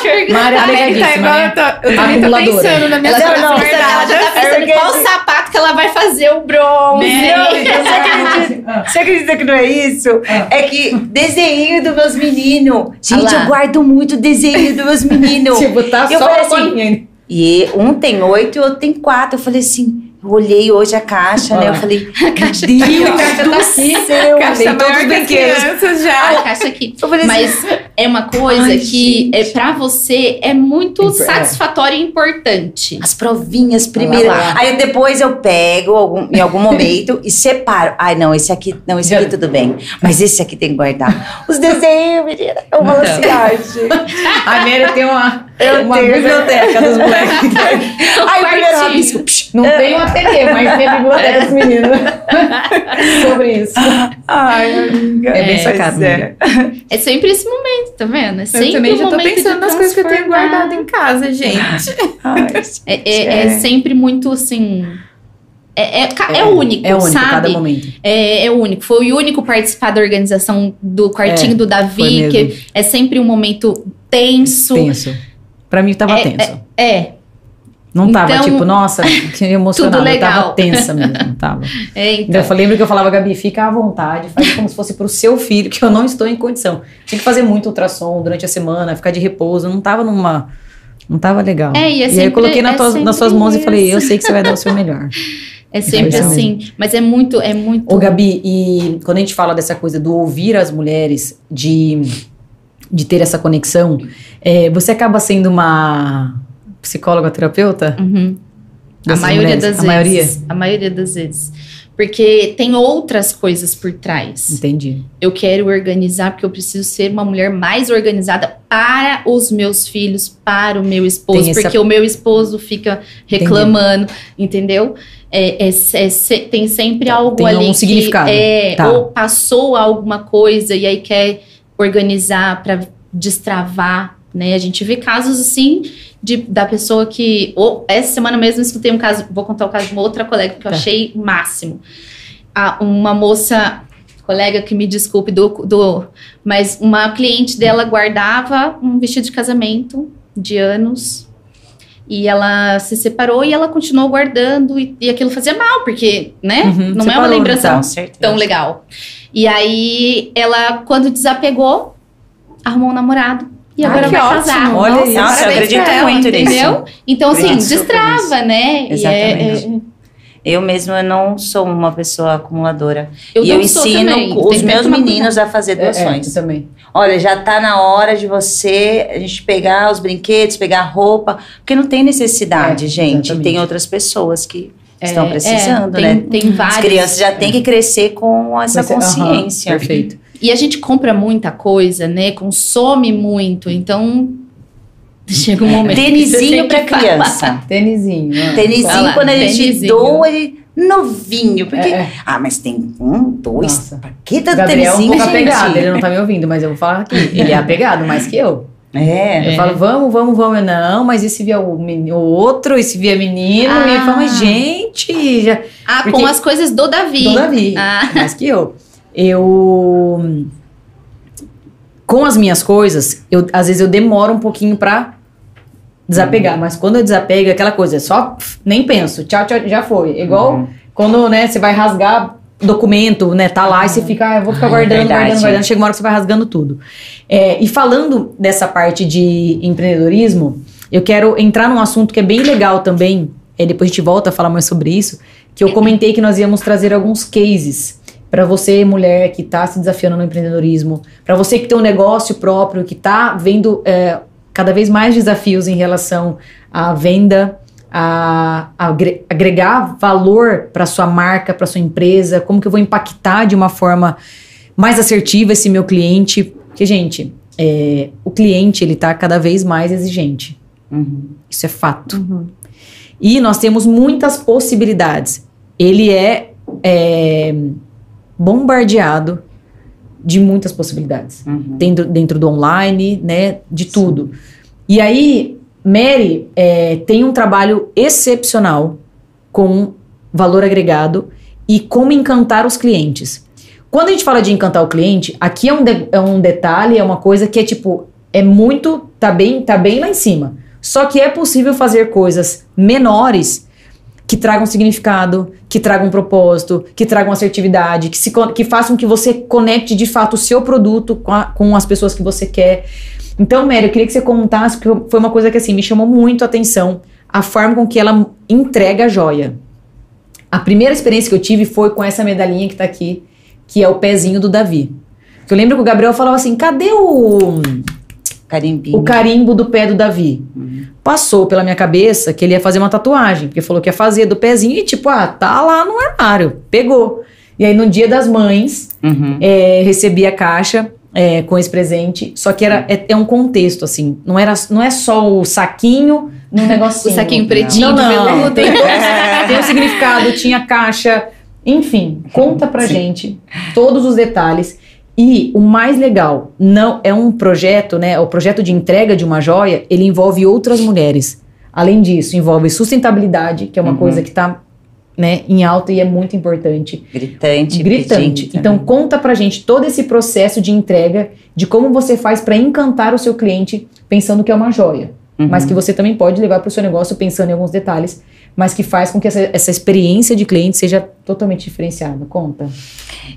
que- Mária Tá né? eu, tô, eu também tô pensando na minha Ela Não, tá não, pensando, ela já tá pensando qual sapato que ela vai fazer o bronze. Não, você acredita, você acredita que não é isso? É que desenho dos meus meninos. Gente, Ah eu guardo muito desenho dos meus meninos. Tipo, tá Eu só falei assim. E um tem oito e o outro tem quatro. Eu falei assim, olhei hoje a caixa, né? Eu Ah. falei, A caixa Deus aqui, ó. do céu, Caixa vem todos maior os brinquedos. crianças já. A caixa aqui. Falei assim, Mas é uma coisa Ai, que é, pra você é muito É. satisfatória e importante. as provinhas primeiro. Lá. Aí depois eu pego algum- em algum momento e separo. Ai, não, esse aqui, não, esse aqui tudo bem. Mas esse aqui tem que guardar. Os desenhos, menina. Eu falo Então. assim, ai, gente. A Mary tem uma, Eu uma tenho. biblioteca dos moleques. Ai, o primeiro rabisco. Não tem uma TV, mas tem a biblioteca dos meninos. Sobre isso. Ai, amiga. É bem É, sacado, pois é. É sempre esse momento, tá vendo? É sempre Eu também já tô pensando nas coisas que eu tenho guardado em casa, gente. Ai, É, é- é sempre muito assim. É, é, é É, único, É único, sabe? cada momento. É, é único. Foi o único participar da organização do quartinho É, do Davi, que é sempre um momento tenso. Tenso. Pra mim tava É, tenso. É, Não tava Então, tipo, nossa, que emocionada. tudo Eu tava legal. tensa mesmo, tava. é, Então. então. Eu lembro que eu falava, Gabi, fica à vontade, faz como se fosse pro seu filho, que eu não estou em condição. Tinha que fazer muito ultrassom durante a semana, ficar de repouso, não tava numa. Não tava legal. É, e é aí eu sempre- coloquei na é tuas- nas suas mãos e sempre falei, isso. eu sei que você vai dar o seu melhor. É sempre isso assim. Mas é muito, é muito. Ô, Gabi, e quando a gente fala dessa coisa do ouvir as mulheres, de, de ter essa conexão, é, você acaba sendo uma psicóloga terapeuta? Uhum. A maioria mulheres? das A maioria? vezes. A maioria das vezes. Porque tem outras coisas por trás. Entendi. Eu quero organizar porque eu preciso ser uma mulher mais organizada para os meus filhos, para o meu esposo, Tem esse porque o meu esposo fica reclamando, entendeu? É, é- é tem sempre algo Tem ali algum que significado. é Tá. ou passou alguma coisa e aí quer organizar para destravar, né? A gente vê casos assim de, da pessoa que ou, essa semana mesmo escutei um caso, vou contar o caso de uma outra colega que eu Tá. achei máximo. A- uma moça colega que me desculpe do, do mas uma cliente dela guardava um vestido de casamento de anos e ela se separou e ela continuou guardando e, e aquilo fazia mal porque né Uhum, não é uma né? lembrança certeza. tão legal e aí ela quando desapegou arrumou um namorado e Ah, agora que vai ótimo. casar Olha Nossa, isso. Nossa, eu acredito ela, muito nisso. entendeu então assim destrava né E Exatamente. é- é- Eu mesma não sou uma pessoa acumuladora. eu e eu ensino também. os Tem meus meninos a fazer É, é, doações. eu também. Olha, já tá na hora de você, a gente pegar os brinquedos, pegar a roupa, porque não tem necessidade, É, gente. exatamente. Tem outras pessoas que É, estão precisando, é, tem, né? Tem As vários. crianças já têm que crescer com essa Você- consciência. perfeito. E a gente compra muita coisa, né? Consome muito. Então, chega um momento. que você Tênisinho pra falar. criança. Tênisinho. Vai Tênisinho, lá, quando a gente tênisinho. doa, ele novinho. Porque, É, é. ah, mas tem um, dois. Nossa. Pra que tanto Gabriel é um pouco apegado, ele não tá me ouvindo, mas eu vou falar aqui. Ele é apegado mais que eu. É. Eu falo, vamos, vamos, vamos. Eu, Não, mas e se vier o, meni- o outro, e se vier menino? Ah. E ele fala, mas gente, já... Ah, Porque- com as coisas do Davi. do Davi, Ah. mais que eu. eu com as minhas coisas, eu às vezes eu demoro um pouquinho pra desapegar, mas quando eu desapego, é aquela coisa, é só pff, nem penso, tchau, tchau, já foi. É Igual Uhum. quando, né, você vai rasgar documento, né, tá lá e você fica, ah, eu vou ficar Ah, é guardando, verdade. guardando, guardando, chega uma hora que você vai rasgando tudo. É, e falando dessa parte de empreendedorismo, eu quero entrar num assunto que é bem legal também, é, depois a gente volta a falar mais sobre isso, que eu comentei que nós íamos trazer alguns cases para você, mulher, que está se desafiando no empreendedorismo, para você que tem um negócio próprio, que está vendo é, cada vez mais desafios em relação à venda, a, a agre- agregar valor para sua marca, para sua empresa, como que eu vou impactar de uma forma mais assertiva esse meu cliente, porque gente, é, o cliente ele está cada vez mais exigente, Uhum. isso é fato. E nós temos muitas possibilidades. Ele é, é, bombardeado de muitas possibilidades. Uhum. Dentro, dentro do online, né? De tudo. E aí, Mary é, tem um trabalho excepcional com valor agregado e como encantar os clientes. Quando a gente fala de encantar o cliente, aqui é um, de- é um detalhe, é uma coisa que é tipo, é muito, tá bem, tá bem lá em cima. Só que é possível fazer coisas menores que tragam significado, que tragam propósito, que tragam assertividade, que, se, que façam que você conecte de fato o seu produto com, a- com as pessoas que você quer. Então, Mary, eu queria que você contasse, porque foi uma coisa que assim me chamou muito a atenção, a forma com que ela entrega a joia. A primeira experiência que eu tive foi com essa medalhinha que tá aqui, que é o pezinho do Davi. Eu lembro que o Gabriel falava assim: cadê o, Carimbinho. o carimbo do pé do Davi? Passou pela minha cabeça que ele ia fazer uma tatuagem, porque falou que ia fazer do pezinho e tipo, ah, tá lá no armário, pegou. E aí no dia das mães, Uhum. é, recebi a caixa é, com esse presente, só que era, é, é um contexto, assim, não, era, não é só o saquinho no O negocinho. saquinho pretinho Não, não, tem, tem um significado, tinha caixa, enfim, conta pra gente todos os detalhes. E o mais legal, não é um projeto, né? O projeto de entrega de uma joia, ele envolve outras mulheres. Além disso, envolve sustentabilidade, que é uma Uhum. coisa que tá né, em alta e é muito importante Gritante. gritante. Então conta pra gente todo esse processo de entrega, de como você faz pra encantar o seu cliente pensando que é uma joia, Uhum. mas que você também pode levar pro seu negócio pensando em alguns detalhes, mas que faz com que essa, essa experiência de cliente seja totalmente diferenciada. Conta.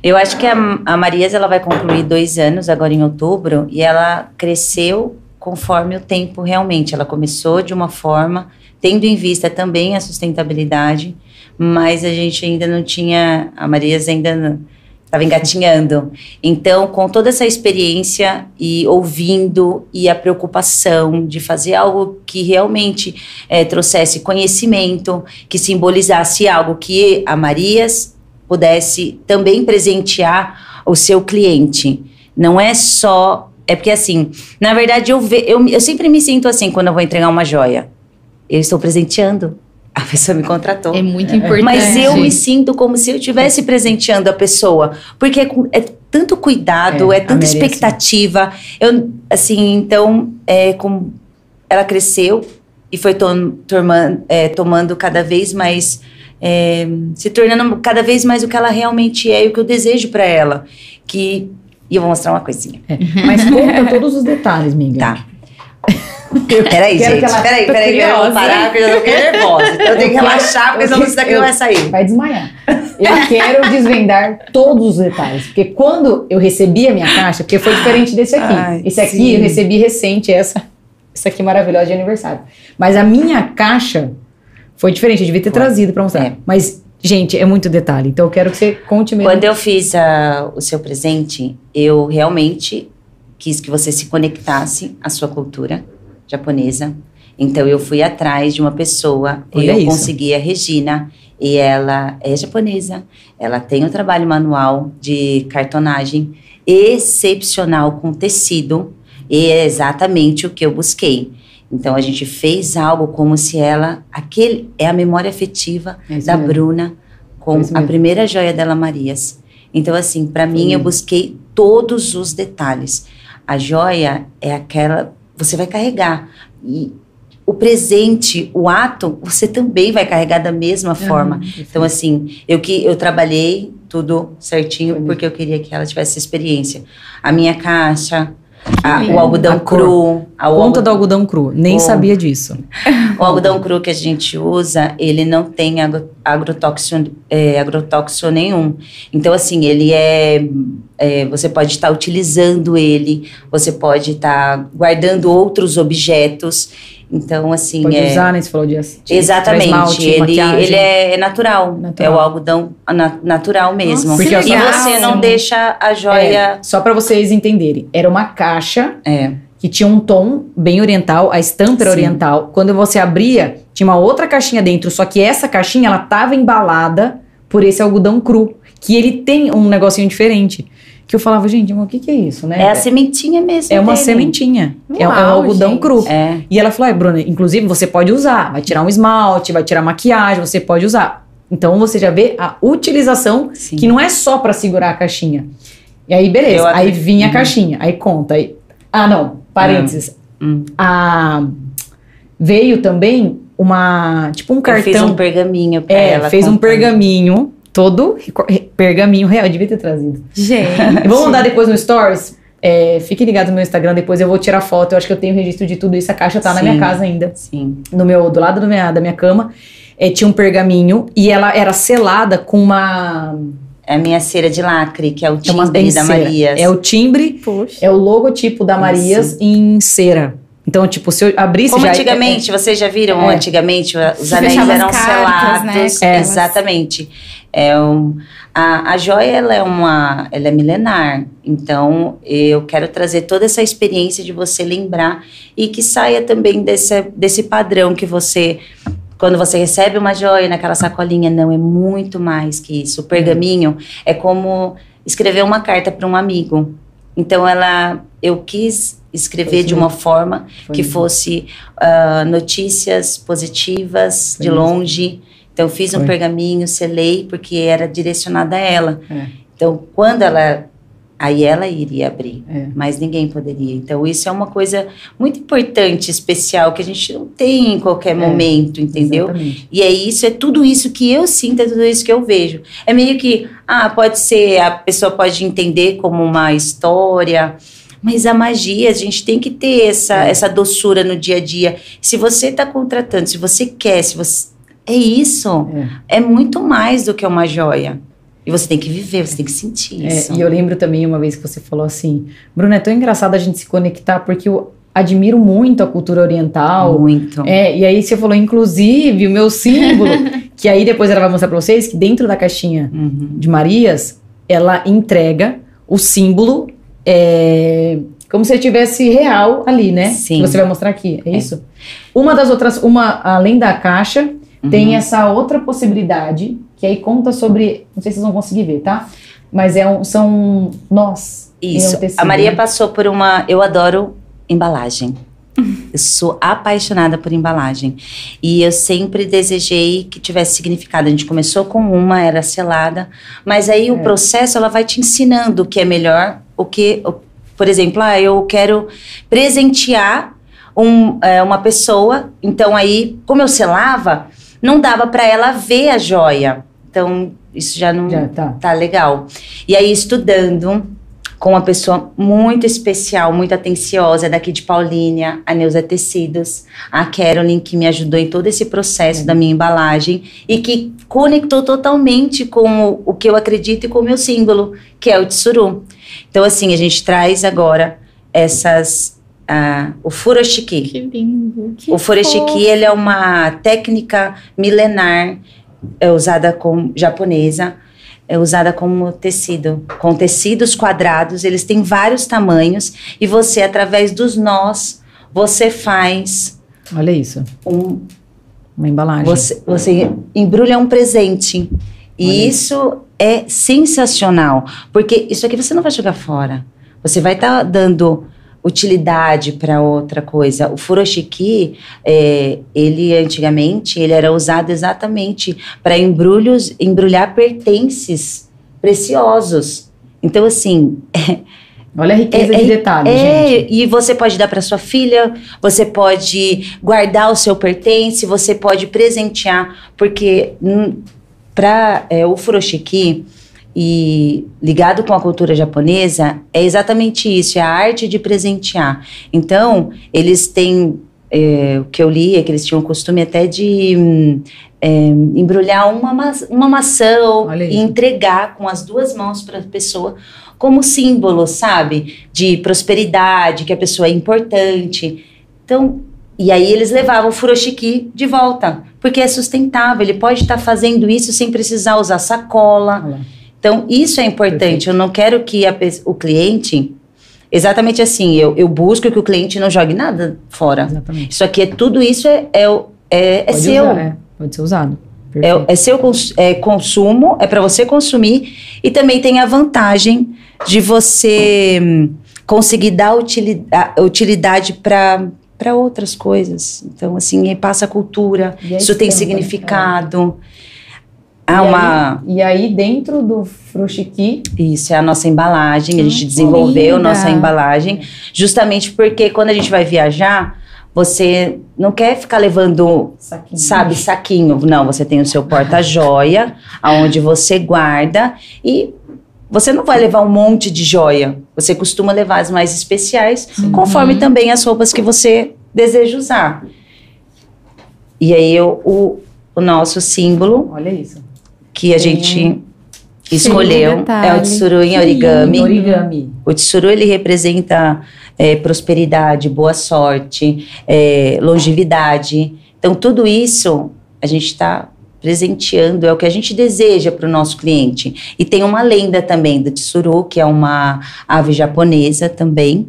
Eu acho que a, a Marias ela vai concluir dois anos agora em outubro e ela cresceu conforme o tempo realmente. Ela começou de uma forma, tendo em vista também a sustentabilidade, mas a gente ainda não tinha, a Marias ainda estava engatinhando. Então, com toda essa experiência e ouvindo e a preocupação de fazer algo que realmente eh, trouxesse conhecimento, que simbolizasse algo que a Marias pudesse também presentear o seu cliente. Não é só. É porque assim, na verdade, eu, ve, eu, eu sempre me sinto assim quando eu vou entregar uma joia. Eu estou presenteando. A pessoa me contratou. É muito importante. Mas eu me sinto como se eu estivesse presenteando a pessoa. Porque é, é tanto cuidado, É, é, tanta é expectativa. Eu, assim, então, é, com, ela cresceu e foi tom- torma- é, tomando cada vez mais. é, se tornando cada vez mais o que ela realmente é e o que eu desejo para ela. Que. E eu vou mostrar uma coisinha. Mas conta todos os detalhes, Miguel. Tá. Peraí, gente. ela- Peraí, peraí, eu vou parar porque eu já nervosa. Então eu tenho que relaxar, porque senão isso daqui eu- não vai sair. Vai desmaiar. Eu quero desvendar todos os detalhes. Porque quando eu recebi a minha caixa, porque foi diferente desse aqui. Ai, Esse aqui sim. eu recebi recente, essa, essa aqui maravilhosa de aniversário. Mas a minha caixa foi diferente, eu devia ter Foi. trazido pra mostrar. É. Mas, gente, é muito detalhe. Então eu quero que você conte mesmo. Quando eu fiz ah, o seu presente, eu realmente quis que você se conectasse à sua cultura japonesa. Então eu fui atrás de uma pessoa, Olha eu isso. consegui a Regina, e ela é japonesa, ela tem um trabalho manual de cartonagem excepcional com tecido, e é exatamente o que eu busquei. Então a gente fez algo como se ela, aquele é a memória afetiva É da mesmo. Bruna com É a primeira joia dela, Marias. Então, assim, para mim, eu busquei todos os detalhes. A joia é aquela. Você vai carregar. E o presente, o ato, você também vai carregar da mesma forma. Então, assim, eu que eu trabalhei tudo certinho porque eu queria que ela tivesse experiência. A minha caixa, a- o algodão cru, a, o Conta do algodão, cru. Nem Oh. sabia disso. o algodão cru que a gente usa, ele não tem agro- agrotóxico, é, agrotóxico nenhum. Então, assim, ele é, é, Você pode estar utilizando ele, você pode estar guardando outros objetos. Então, assim. Pode é, usar, né? Você falou de de Exatamente, esmalte, ele, maquiagem. ele é natural, Natural. é o algodão na- natural mesmo. Nossa, Porque que e você não deixa a É, joia. só pra vocês entenderem. Era uma caixa É, que tinha um tom bem oriental, a estampa era Sim. oriental. Quando você abria, tinha uma outra caixinha dentro, só que essa caixinha, ela tava embalada por esse algodão cru, que ele tem um negocinho diferente. Que eu falava, gente, mas o que que é isso, né? é a sementinha mesmo. É uma dele. sementinha. é, é um Uau, algodão gente. cru. É, E ela falou, ai, Bruna, inclusive você pode usar, vai tirar um esmalte, vai tirar maquiagem, você pode usar. Então você já vê a utilização, sim. que não é só pra segurar a caixinha. E aí, beleza, aí vinha a Uhum. caixinha, aí conta. Aí, ah, não, parênteses. Hum. A, veio também uma, tipo um cartão. fiz um pergaminho pra é, ela. fez um contando. pergaminho, todo pergaminho real, eu devia ter trazido. Gente. Vou mandar depois no Stories. É, fiquem ligados no meu Instagram, depois eu vou tirar foto. Eu acho que eu tenho registro de tudo isso. A caixa tá na Sim. minha casa ainda. Sim. No meu, do lado do minha- da minha cama. É, tinha um pergaminho e ela era selada com uma. É a minha cera de lacre, que é o É, timbre em da. Marias. é o timbre, Poxa. é o logotipo da Marias em cera. Então, tipo, se eu abrisse Como já. antigamente, vocês já viram? É. Antigamente, os anéis eram cartas, né, selados. É. elas. Exatamente. É um, a, a joia, ela é uma, ela é milenar. Então, eu quero trazer toda essa experiência de você lembrar e que saia também desse, desse padrão que você... Quando você recebe uma joia naquela sacolinha, não, é muito mais que isso. O pergaminho é como escrever uma carta para um amigo. Então, ela, eu quis escrever de uma forma Foi que fosse ah, notícias positivas Foi de mesmo. Então, fiz um Foi. pergaminho, selei, porque era direcionada a ela. É. Então, quando ela. Aí ela iria abrir, É. mas ninguém poderia. Então, isso é uma coisa muito importante, especial, que a gente não tem em qualquer momento, entendeu? Exatamente. E é isso, é tudo isso que eu sinto, é tudo isso que eu vejo. É meio que, ah, pode ser, a pessoa pode entender como uma história, mas a magia, a gente tem que ter essa, É. essa doçura no dia a dia. Se você está contratando, se você quer, se você. É isso. É. É muito mais do que uma joia. E você tem que viver, você tem que sentir É, isso. e eu lembro também uma vez que você falou assim, Bruna, é tão engraçado a gente se conectar porque eu admiro muito a cultura oriental. Muito. É, e aí você falou, inclusive, o meu símbolo, que aí depois ela vai mostrar pra vocês que dentro da caixinha Uhum. de Marias, ela entrega o símbolo é, como se tivesse real ali, né? Sim. Que você vai mostrar aqui, é, isso? Uma das outras, uma além da caixa, tem Uhum. essa outra possibilidade, que aí conta sobre, não sei se vocês vão conseguir ver, tá? Mas é um, são nós. Isso. a Maria passou por uma. Eu adoro embalagem. Eu sou apaixonada por embalagem. E eu sempre desejei que tivesse significado. A gente começou com uma, era selada, mas aí o É. processo ela vai te ensinando o que é melhor, o que. o- Por exemplo, ah, eu quero presentear um, é, uma pessoa. Então aí, como eu selava, não dava para ela ver a joia. Então, isso já não Já, tá. tá legal. E aí, estudando com uma pessoa muito especial, muito atenciosa, daqui de Paulínia, a Neuza Tecidos, a Carolyn, que me ajudou em todo esse processo da minha embalagem e que conectou totalmente com o, o que eu acredito e com o meu símbolo, que é o tsuru. Então, assim, a gente traz agora essas. Ah, o furoshiki. Que lindo. O furoshiki ele é uma técnica milenar é usada com japonesa, é usada como tecido, com tecidos quadrados, eles têm vários tamanhos e você através dos nós você faz Olha isso, um uma embalagem. você, você embrulha um presente. E Olha isso é sensacional, porque isso aqui você não vai jogar fora. Você vai estar dando utilidade para outra coisa. O furoshiki, é, ele antigamente, ele era usado exatamente para embrulhos, embrulhar pertences preciosos. Então, assim, Olha a riqueza É- de é- detalhes, É, gente. e você pode dar para sua filha, você pode guardar o seu pertence, você pode presentear, porque para o furoshiki e ligado com a cultura japonesa é exatamente isso, é a arte de presentear. Então eles têm é, o que eu li é que eles tinham o costume até de é, embrulhar uma, ma- uma maçã e entregar com as duas mãos para a pessoa como símbolo, sabe? De prosperidade, que a pessoa é importante. Então, e aí eles levavam o furoshiki de volta, porque é sustentável, ele pode estar fazendo isso sem precisar usar sacola. Olha. Então, isso é importante. Eu não quero que a o cliente. Exatamente assim, eu, eu busco que o cliente não jogue nada fora. Exatamente. Isso aqui é tudo isso é, é, é, é Pode seu. usar, é, pode ser usado. É, é seu cons- é consumo, é para você consumir e também tem a vantagem de você hum, conseguir dar utili- a- utilidade para para outras coisas. Então, assim, passa a cultura, a isso tem né? Há E uma. aí, e aí, dentro do frushiki, Isso é a nossa embalagem, a gente desenvolveu linda. nossa embalagem, justamente porque quando a gente vai viajar, você não quer ficar levando saquinho. sabe, saquinho. Não, você tem o seu porta-joia, aonde você guarda e você não vai levar um monte de joia. Você costuma levar as mais especiais, conforme também as roupas que você deseja usar. E aí eu- o, o nosso símbolo Olha isso. Que a gente escolheu é o tsuru em origami. Origami. O tsuru ele representa é, prosperidade, boa sorte, é, longevidade. Então tudo isso a gente está presenteando é o que a gente deseja para o nosso cliente. E tem uma lenda também do tsuru que é uma ave japonesa também.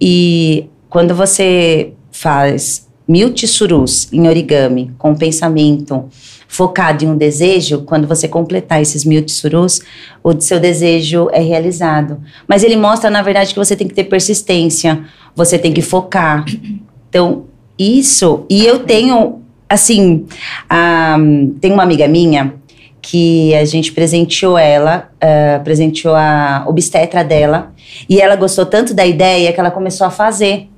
E quando você faz mil tsurus em origami com pensamento focado em um desejo, quando você completar esses mil tsurus, o seu desejo é realizado. Mas ele mostra, na verdade, que você tem que ter persistência, você tem que focar. Então, isso. E eu tenho, assim, a, tem uma amiga minha que a gente presenteou ela, ah, presenteou a obstetra dela, e ela gostou tanto da ideia que ela começou a fazer.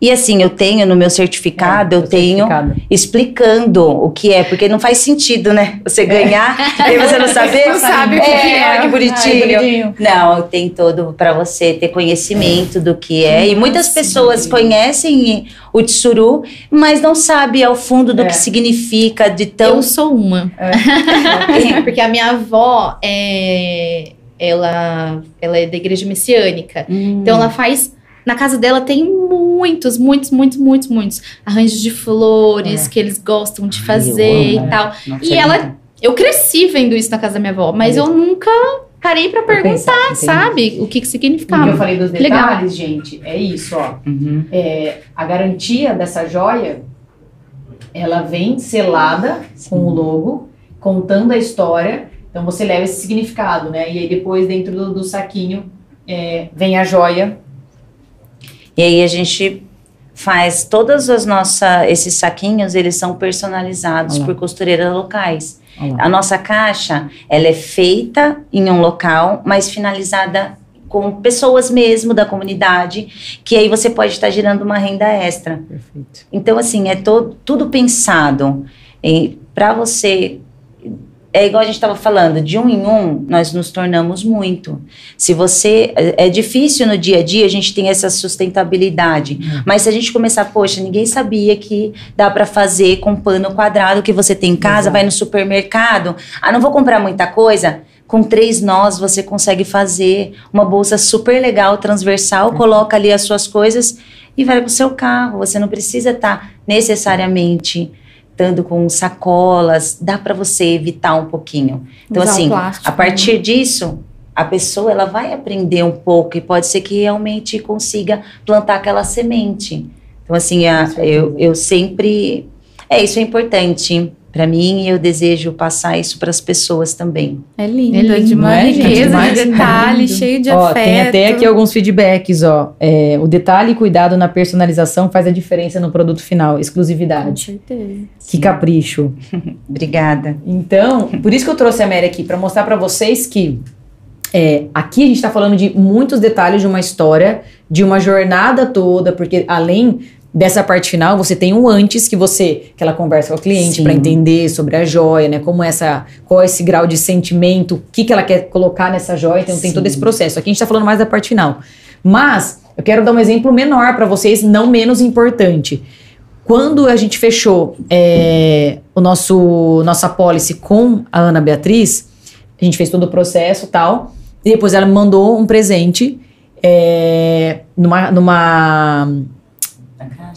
E assim, eu tenho no meu certificado, É, eu tenho certificado. explicando o que é, porque não faz sentido, né? Você ganhar e você não saber. Não sabe o que é, é. olha que bonitinho. Ai. Não, tem todo para você ter conhecimento do que é. E muitas Nossa, pessoas conhecem o tsuru, mas não sabe ao fundo do É. que significa de tão Eu sou uma. É. Porque a minha avó é. Ela, ela é da igreja messiânica. Então ela faz. Na casa dela tem muitos, muitos, muitos, muitos, muitos arranjos de flores É. que eles gostam de fazer amo. e tal. Nossa, E é ela-. Eu cresci vendo isso na casa da minha avó, mas É eu nunca parei pensar, perguntar, entendi. sabe? O que que O que eu significava. falei dos Legal. detalhes, gente, é isso, ó. Uhum. É, a garantia dessa joia, ela vem selada com o logo, contando a história. Então você leva esse significado, né? E aí depois dentro do, do saquinho é, vem a joia. E aí a gente faz todas as nossas esses saquinhos, eles são personalizados Olha lá. por costureiras locais. Olha lá. A nossa caixa, ela é feita em um local, mas finalizada com pessoas mesmo da comunidade, que aí você pode estar gerando uma renda extra. Perfeito. Então, assim, é todo, tudo pensado para você. É igual a gente estava falando, de um em um, nós nos tornamos muito. Se você. É difícil no dia a dia a gente ter essa sustentabilidade. Mas se a gente começar, poxa, ninguém sabia que dá para fazer com pano quadrado que você tem em casa, Exato. vai no supermercado. Ah, não vou comprar muita coisa. Com três nós você consegue fazer uma bolsa super legal, transversal, coloca ali as suas coisas e vai pro seu carro. Você não precisa estar necessariamente estando com sacolas. Dá para você evitar um pouquinho. Então, Usar assim, plástico, a partir disso, a pessoa ela vai aprender um pouco e pode ser que realmente consiga plantar aquela semente. Então, assim, a- eu, eu sempre. É, isso é importante para mim e eu desejo passar isso para as pessoas também. É lindo, É lindo, de uma é, gente? riqueza Demais. de detalhe, cheio de Ó, afeto. tem até aqui alguns feedbacks, ó. É, o detalhe e cuidado na personalização faz a diferença no produto final. Com Exclusividade. certeza. Que capricho. Obrigada. Então, por isso que eu trouxe a Mary aqui, para mostrar para vocês que É, aqui a gente está falando de muitos detalhes de uma história, de uma jornada toda, porque além dessa parte final, você tem um antes que você, que ela conversa com o cliente para entender sobre a joia, né? Como essa, qual é esse grau de sentimento, o que, que ela quer colocar nessa joia, então tem Sim. todo esse processo. Aqui a gente está falando mais da parte final. Mas eu quero dar um exemplo menor para vocês, não menos importante. Quando a gente fechou é, o nosso nossa policy com a Ana Beatriz, a gente fez todo o processo e tal, e depois ela me mandou um presente é, numa, numa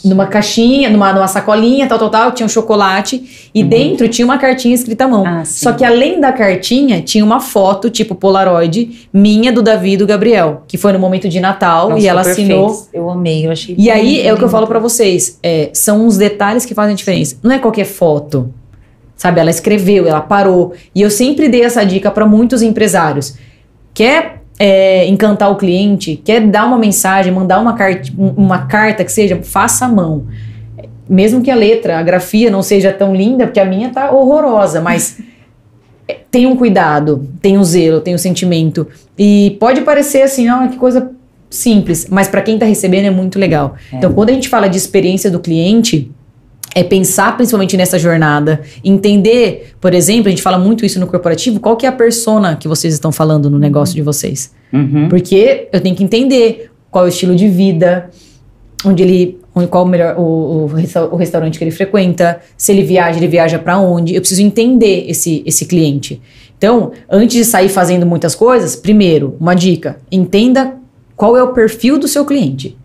numa caixinha, numa, numa sacolinha, tal, tal, tal, tinha um chocolate e dentro tinha uma cartinha escrita à mão. Uhum. Ah. Só que além da cartinha, tinha uma foto, tipo Polaroid, minha, do Davi e do Gabriel, que foi no momento de Natal Nossa, e ela perfeito. assinou. Eu amei, eu achei. E aí lindo, é o que eu falo pra vocês, é, são os detalhes que fazem a diferença. Não é qualquer foto. Sabe, ela escreveu, ela parou. E eu sempre dei essa dica pra muitos empresários. Quer é, encantar o cliente, quer dar uma mensagem, mandar uma, carta, uma carta que seja, faça à mão. Mesmo que a letra, a grafia não seja tão linda, porque a minha tá horrorosa, mas é, tenha um cuidado, tenha um zelo, tenha um sentimento. E pode parecer assim, ah, que coisa simples, mas para quem tá recebendo é muito legal. Então, quando a gente fala de experiência do cliente, é pensar principalmente nessa jornada, entender, por exemplo, a gente fala muito isso no corporativo, qual que é a persona que vocês estão falando no negócio de vocês. Uhum. Porque eu tenho que entender qual é o estilo de vida, onde ele, qual o melhor o, o, o restaurante que ele frequenta, se ele viaja, ele viaja para onde. Eu preciso entender esse esse cliente. Então, antes de sair fazendo muitas coisas, primeiro, uma dica, entenda qual é o perfil do seu cliente.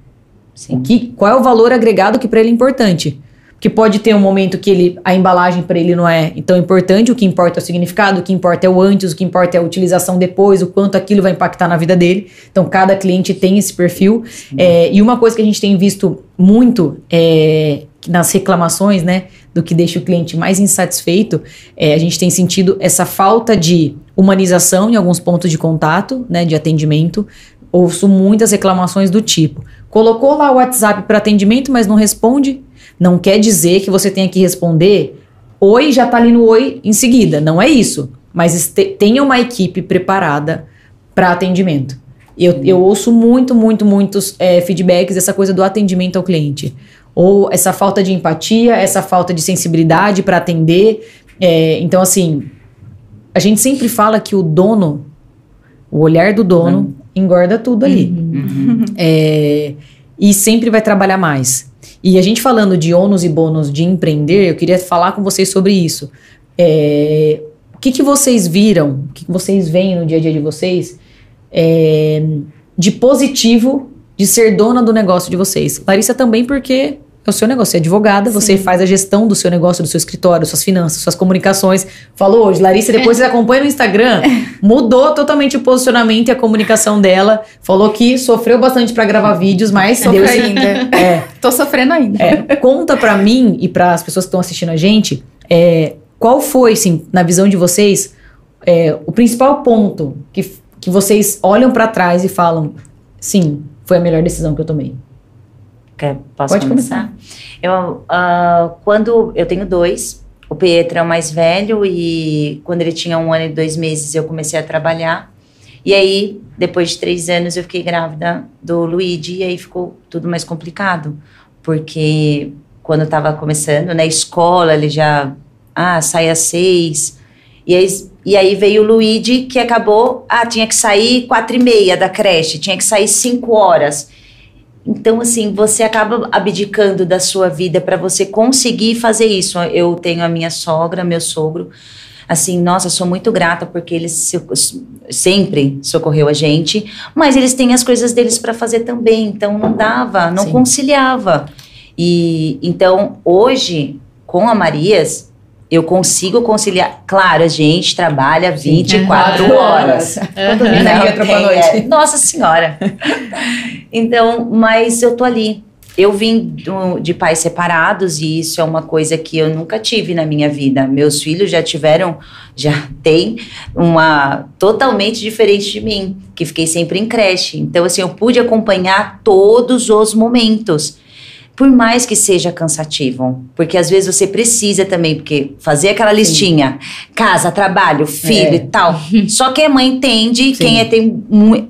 Sim. O que, qual é o valor agregado que para ele é importante? Que pode ter um momento que ele, a embalagem para ele não é tão importante, o que importa é o significado, o que importa é o antes, o que importa é a utilização depois, o quanto aquilo vai impactar na vida dele. Então, cada cliente tem esse perfil. É, e uma coisa que a gente tem visto muito é, nas reclamações, né, do que deixa o cliente mais insatisfeito, é, a gente tem sentido essa falta de humanização em alguns pontos de contato, né, de atendimento. Ouço muitas reclamações do tipo: colocou lá o WhatsApp para atendimento, mas não responde. Não quer dizer que você tenha que responder oi, já tá ali no oi em seguida. Não é isso. Mas tenha uma equipe preparada para atendimento. Eu, eu ouço muito, muito, muitos é, feedbacks dessa coisa do atendimento ao cliente. Ou essa falta de empatia, essa falta de sensibilidade para atender. É, então, assim, a gente sempre fala que o dono, o olhar do dono, engorda tudo ali. É, e sempre vai trabalhar mais. E a gente falando de ônus e bônus de empreender, eu queria falar com vocês sobre isso. É, o que, que vocês viram, o que, que vocês veem no dia a dia de vocês é, de positivo de ser dona do negócio de vocês? Larissa também, porque é o seu negócio, você é advogada, você faz a gestão do seu negócio, do seu escritório, suas finanças, suas comunicações. Falou hoje, Larissa, depois você acompanha no Instagram, mudou totalmente o posicionamento e a comunicação dela. Falou que sofreu bastante pra gravar vídeos, mas Sofro Deus ainda. É, Tô sofrendo ainda. é, conta pra mim e para as pessoas que estão assistindo a gente, é, qual foi, assim, na visão de vocês, é, o principal ponto que, que vocês olham pra trás e falam, sim, foi a melhor decisão que eu tomei. Quer, posso Pode começar? Eu, ah, quando eu tenho dois, o Pietro é o mais velho e quando ele tinha um ano e dois meses eu comecei a trabalhar. E aí, depois de três anos, eu fiquei grávida do Luigi e aí ficou tudo mais complicado. Porque quando eu tava começando, na escola, ele já, ah, sai às seis. E aí, e aí veio o Luigi, que acabou, ah, tinha que sair quatro e meia da creche, tinha que sair cinco horas. Então, assim, você acaba abdicando da sua vida para você conseguir fazer isso. Eu tenho a minha sogra, meu sogro. Assim, nossa, sou muito grata porque eles se- sempre socorreu a gente, mas eles têm as coisas deles para fazer também, então não dava, não Sim. conciliava. E então, hoje, com a Marias, eu consigo conciliar. Claro, a gente trabalha 24 Aham. horas. Quando vem Não pra tem, noite. é. Nossa Senhora. então, mas eu tô ali. Eu vim do- de pais separados e isso é uma coisa que eu nunca tive na minha vida. Meus filhos já tiveram, já tem uma totalmente diferente de mim, que fiquei sempre em creche. Então, assim, eu pude acompanhar todos os momentos. Por mais que seja cansativo, porque às vezes você precisa também, porque fazer aquela listinha, casa, trabalho, filho É. e tal. Só que a mãe entende, Sim. quem é tem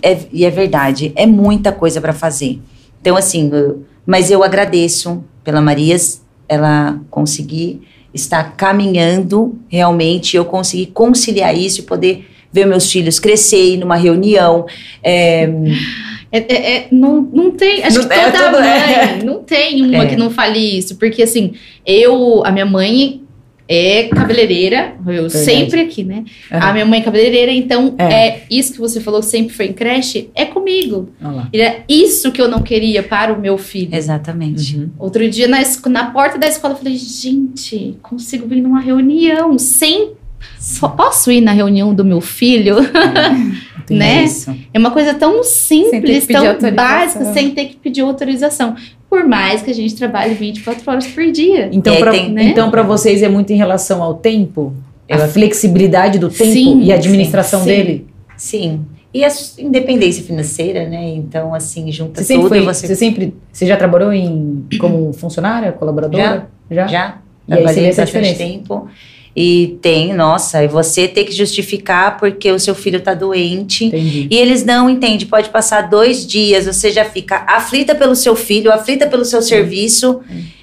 é, e é verdade, é muita coisa para fazer. Então assim, eu- mas eu agradeço pela Marias, ela conseguir estar caminhando realmente, eu consegui conciliar isso e poder ver meus filhos crescer, ir numa reunião, é, É, é- é- não, não tem. Acho Não- que é toda tudo- mãe. é. Não tem uma É. que não fale isso. Porque, assim, eu. A minha mãe é cabeleireira. Eu sempre aqui, né? Aham. A minha mãe é cabeleireira. Então, É. é. isso que você falou sempre foi em creche. É comigo. E É isso que eu não queria para o meu filho. exatamente. Uhum. Outro dia, na, na porta da escola, eu falei: gente, consigo vir numa reunião sem. Só posso ir na reunião do meu filho? Entendi. Né? Isso. É uma coisa tão simples, tão básica, sem ter que pedir autorização. Por mais que a gente trabalhe 24 horas por dia. Então, pra, tem- né? então, vocês é muito em relação ao tempo? Eu a flexibilidade do tempo Sim, e a administração sim, dele? Sim. E a independência financeira, né? Então, assim, junta Você sempre tudo foi, você... você sempre, você já trabalhou em, como funcionária, colaboradora? Já. já E aí você vê trabalhei essa bastante diferença? tempo. E tem, nossa, e você ter que justificar porque o seu filho tá doente. Entendi. E eles não entendem. Pode passar dois dias, você já fica aflita pelo seu filho, aflita pelo seu serviço,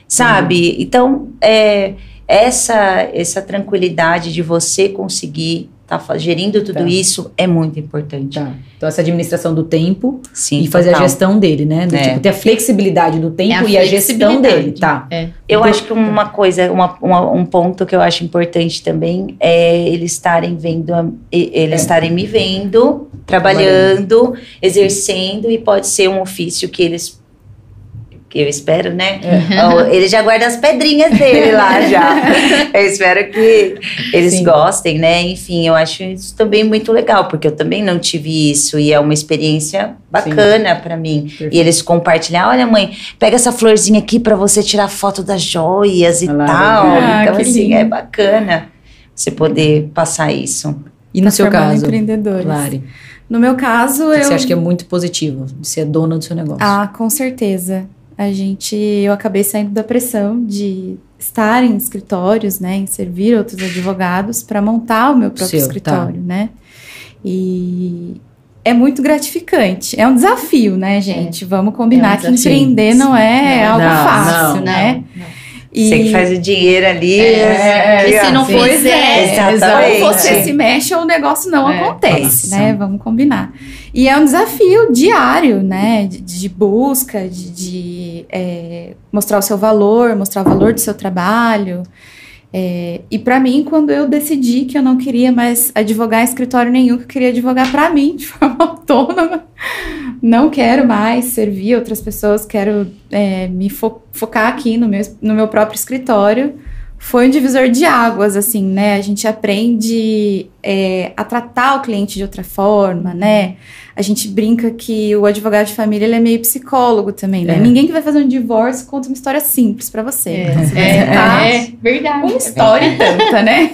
sabe? Então, é, essa, essa tranquilidade de você conseguir estar gerindo tudo Tá. isso é muito importante. Tá. Então, essa administração do tempo Sim, e fazer total. a gestão dele, né? Do É. tipo, ter a flexibilidade do tempo É a e a gestão dele, tá? É. Eu Então- acho que uma coisa, uma- uma- um ponto que eu acho importante também é eles estarem vendo, a- e- eles É. estarem me vendo, trabalhando, exercendo, e pode ser um ofício que eles. Que eu espero, né? É. Ele já guarda as pedrinhas dele lá já. Eu espero que eles Sim. gostem, né? Enfim, eu acho isso também muito legal, porque eu também não tive isso e é uma experiência bacana pra mim. Perfeito. E eles compartilhar, olha mãe, pega essa florzinha aqui pra você tirar foto das joias e Olha lá, tal. então Ah, que assim, lindo. é bacana você poder passar isso. E no seu Formando caso, empreendedores. Lari, No meu caso, eu. você acha que é muito positivo ser dona do seu negócio? Ah, com certeza. A gente, eu acabei saindo da pressão de estar em escritórios, né, em servir outros advogados para montar o meu próprio Seu, tá. escritório, né? E é muito gratificante. É um desafio, né, gente? Vamos combinar É um que empreender não é Não, algo fácil, não, né? não. E Você que faz o dinheiro ali. É, aqui, e se ó. não sim. for é, Exatamente. você se mexe ou o negócio não É. acontece, né? Vamos combinar. E é um desafio diário, né? De, de busca, de, de, é, mostrar o seu valor, mostrar o valor do seu trabalho. É, e para mim, quando eu decidi que eu não queria mais advogar em escritório nenhum, que eu queria advogar para mim de forma autônoma, não quero mais servir outras pessoas, quero é, me fo- focar aqui no meu, no meu próprio escritório foi um divisor de águas, assim, né? A gente aprende é, a tratar o cliente de outra forma, né? A gente brinca que o advogado de família ele é meio psicólogo também, né? É. Ninguém que vai fazer um divórcio conta uma história simples pra você. É, Você é, sentar, é verdade. uma história e tanta, né?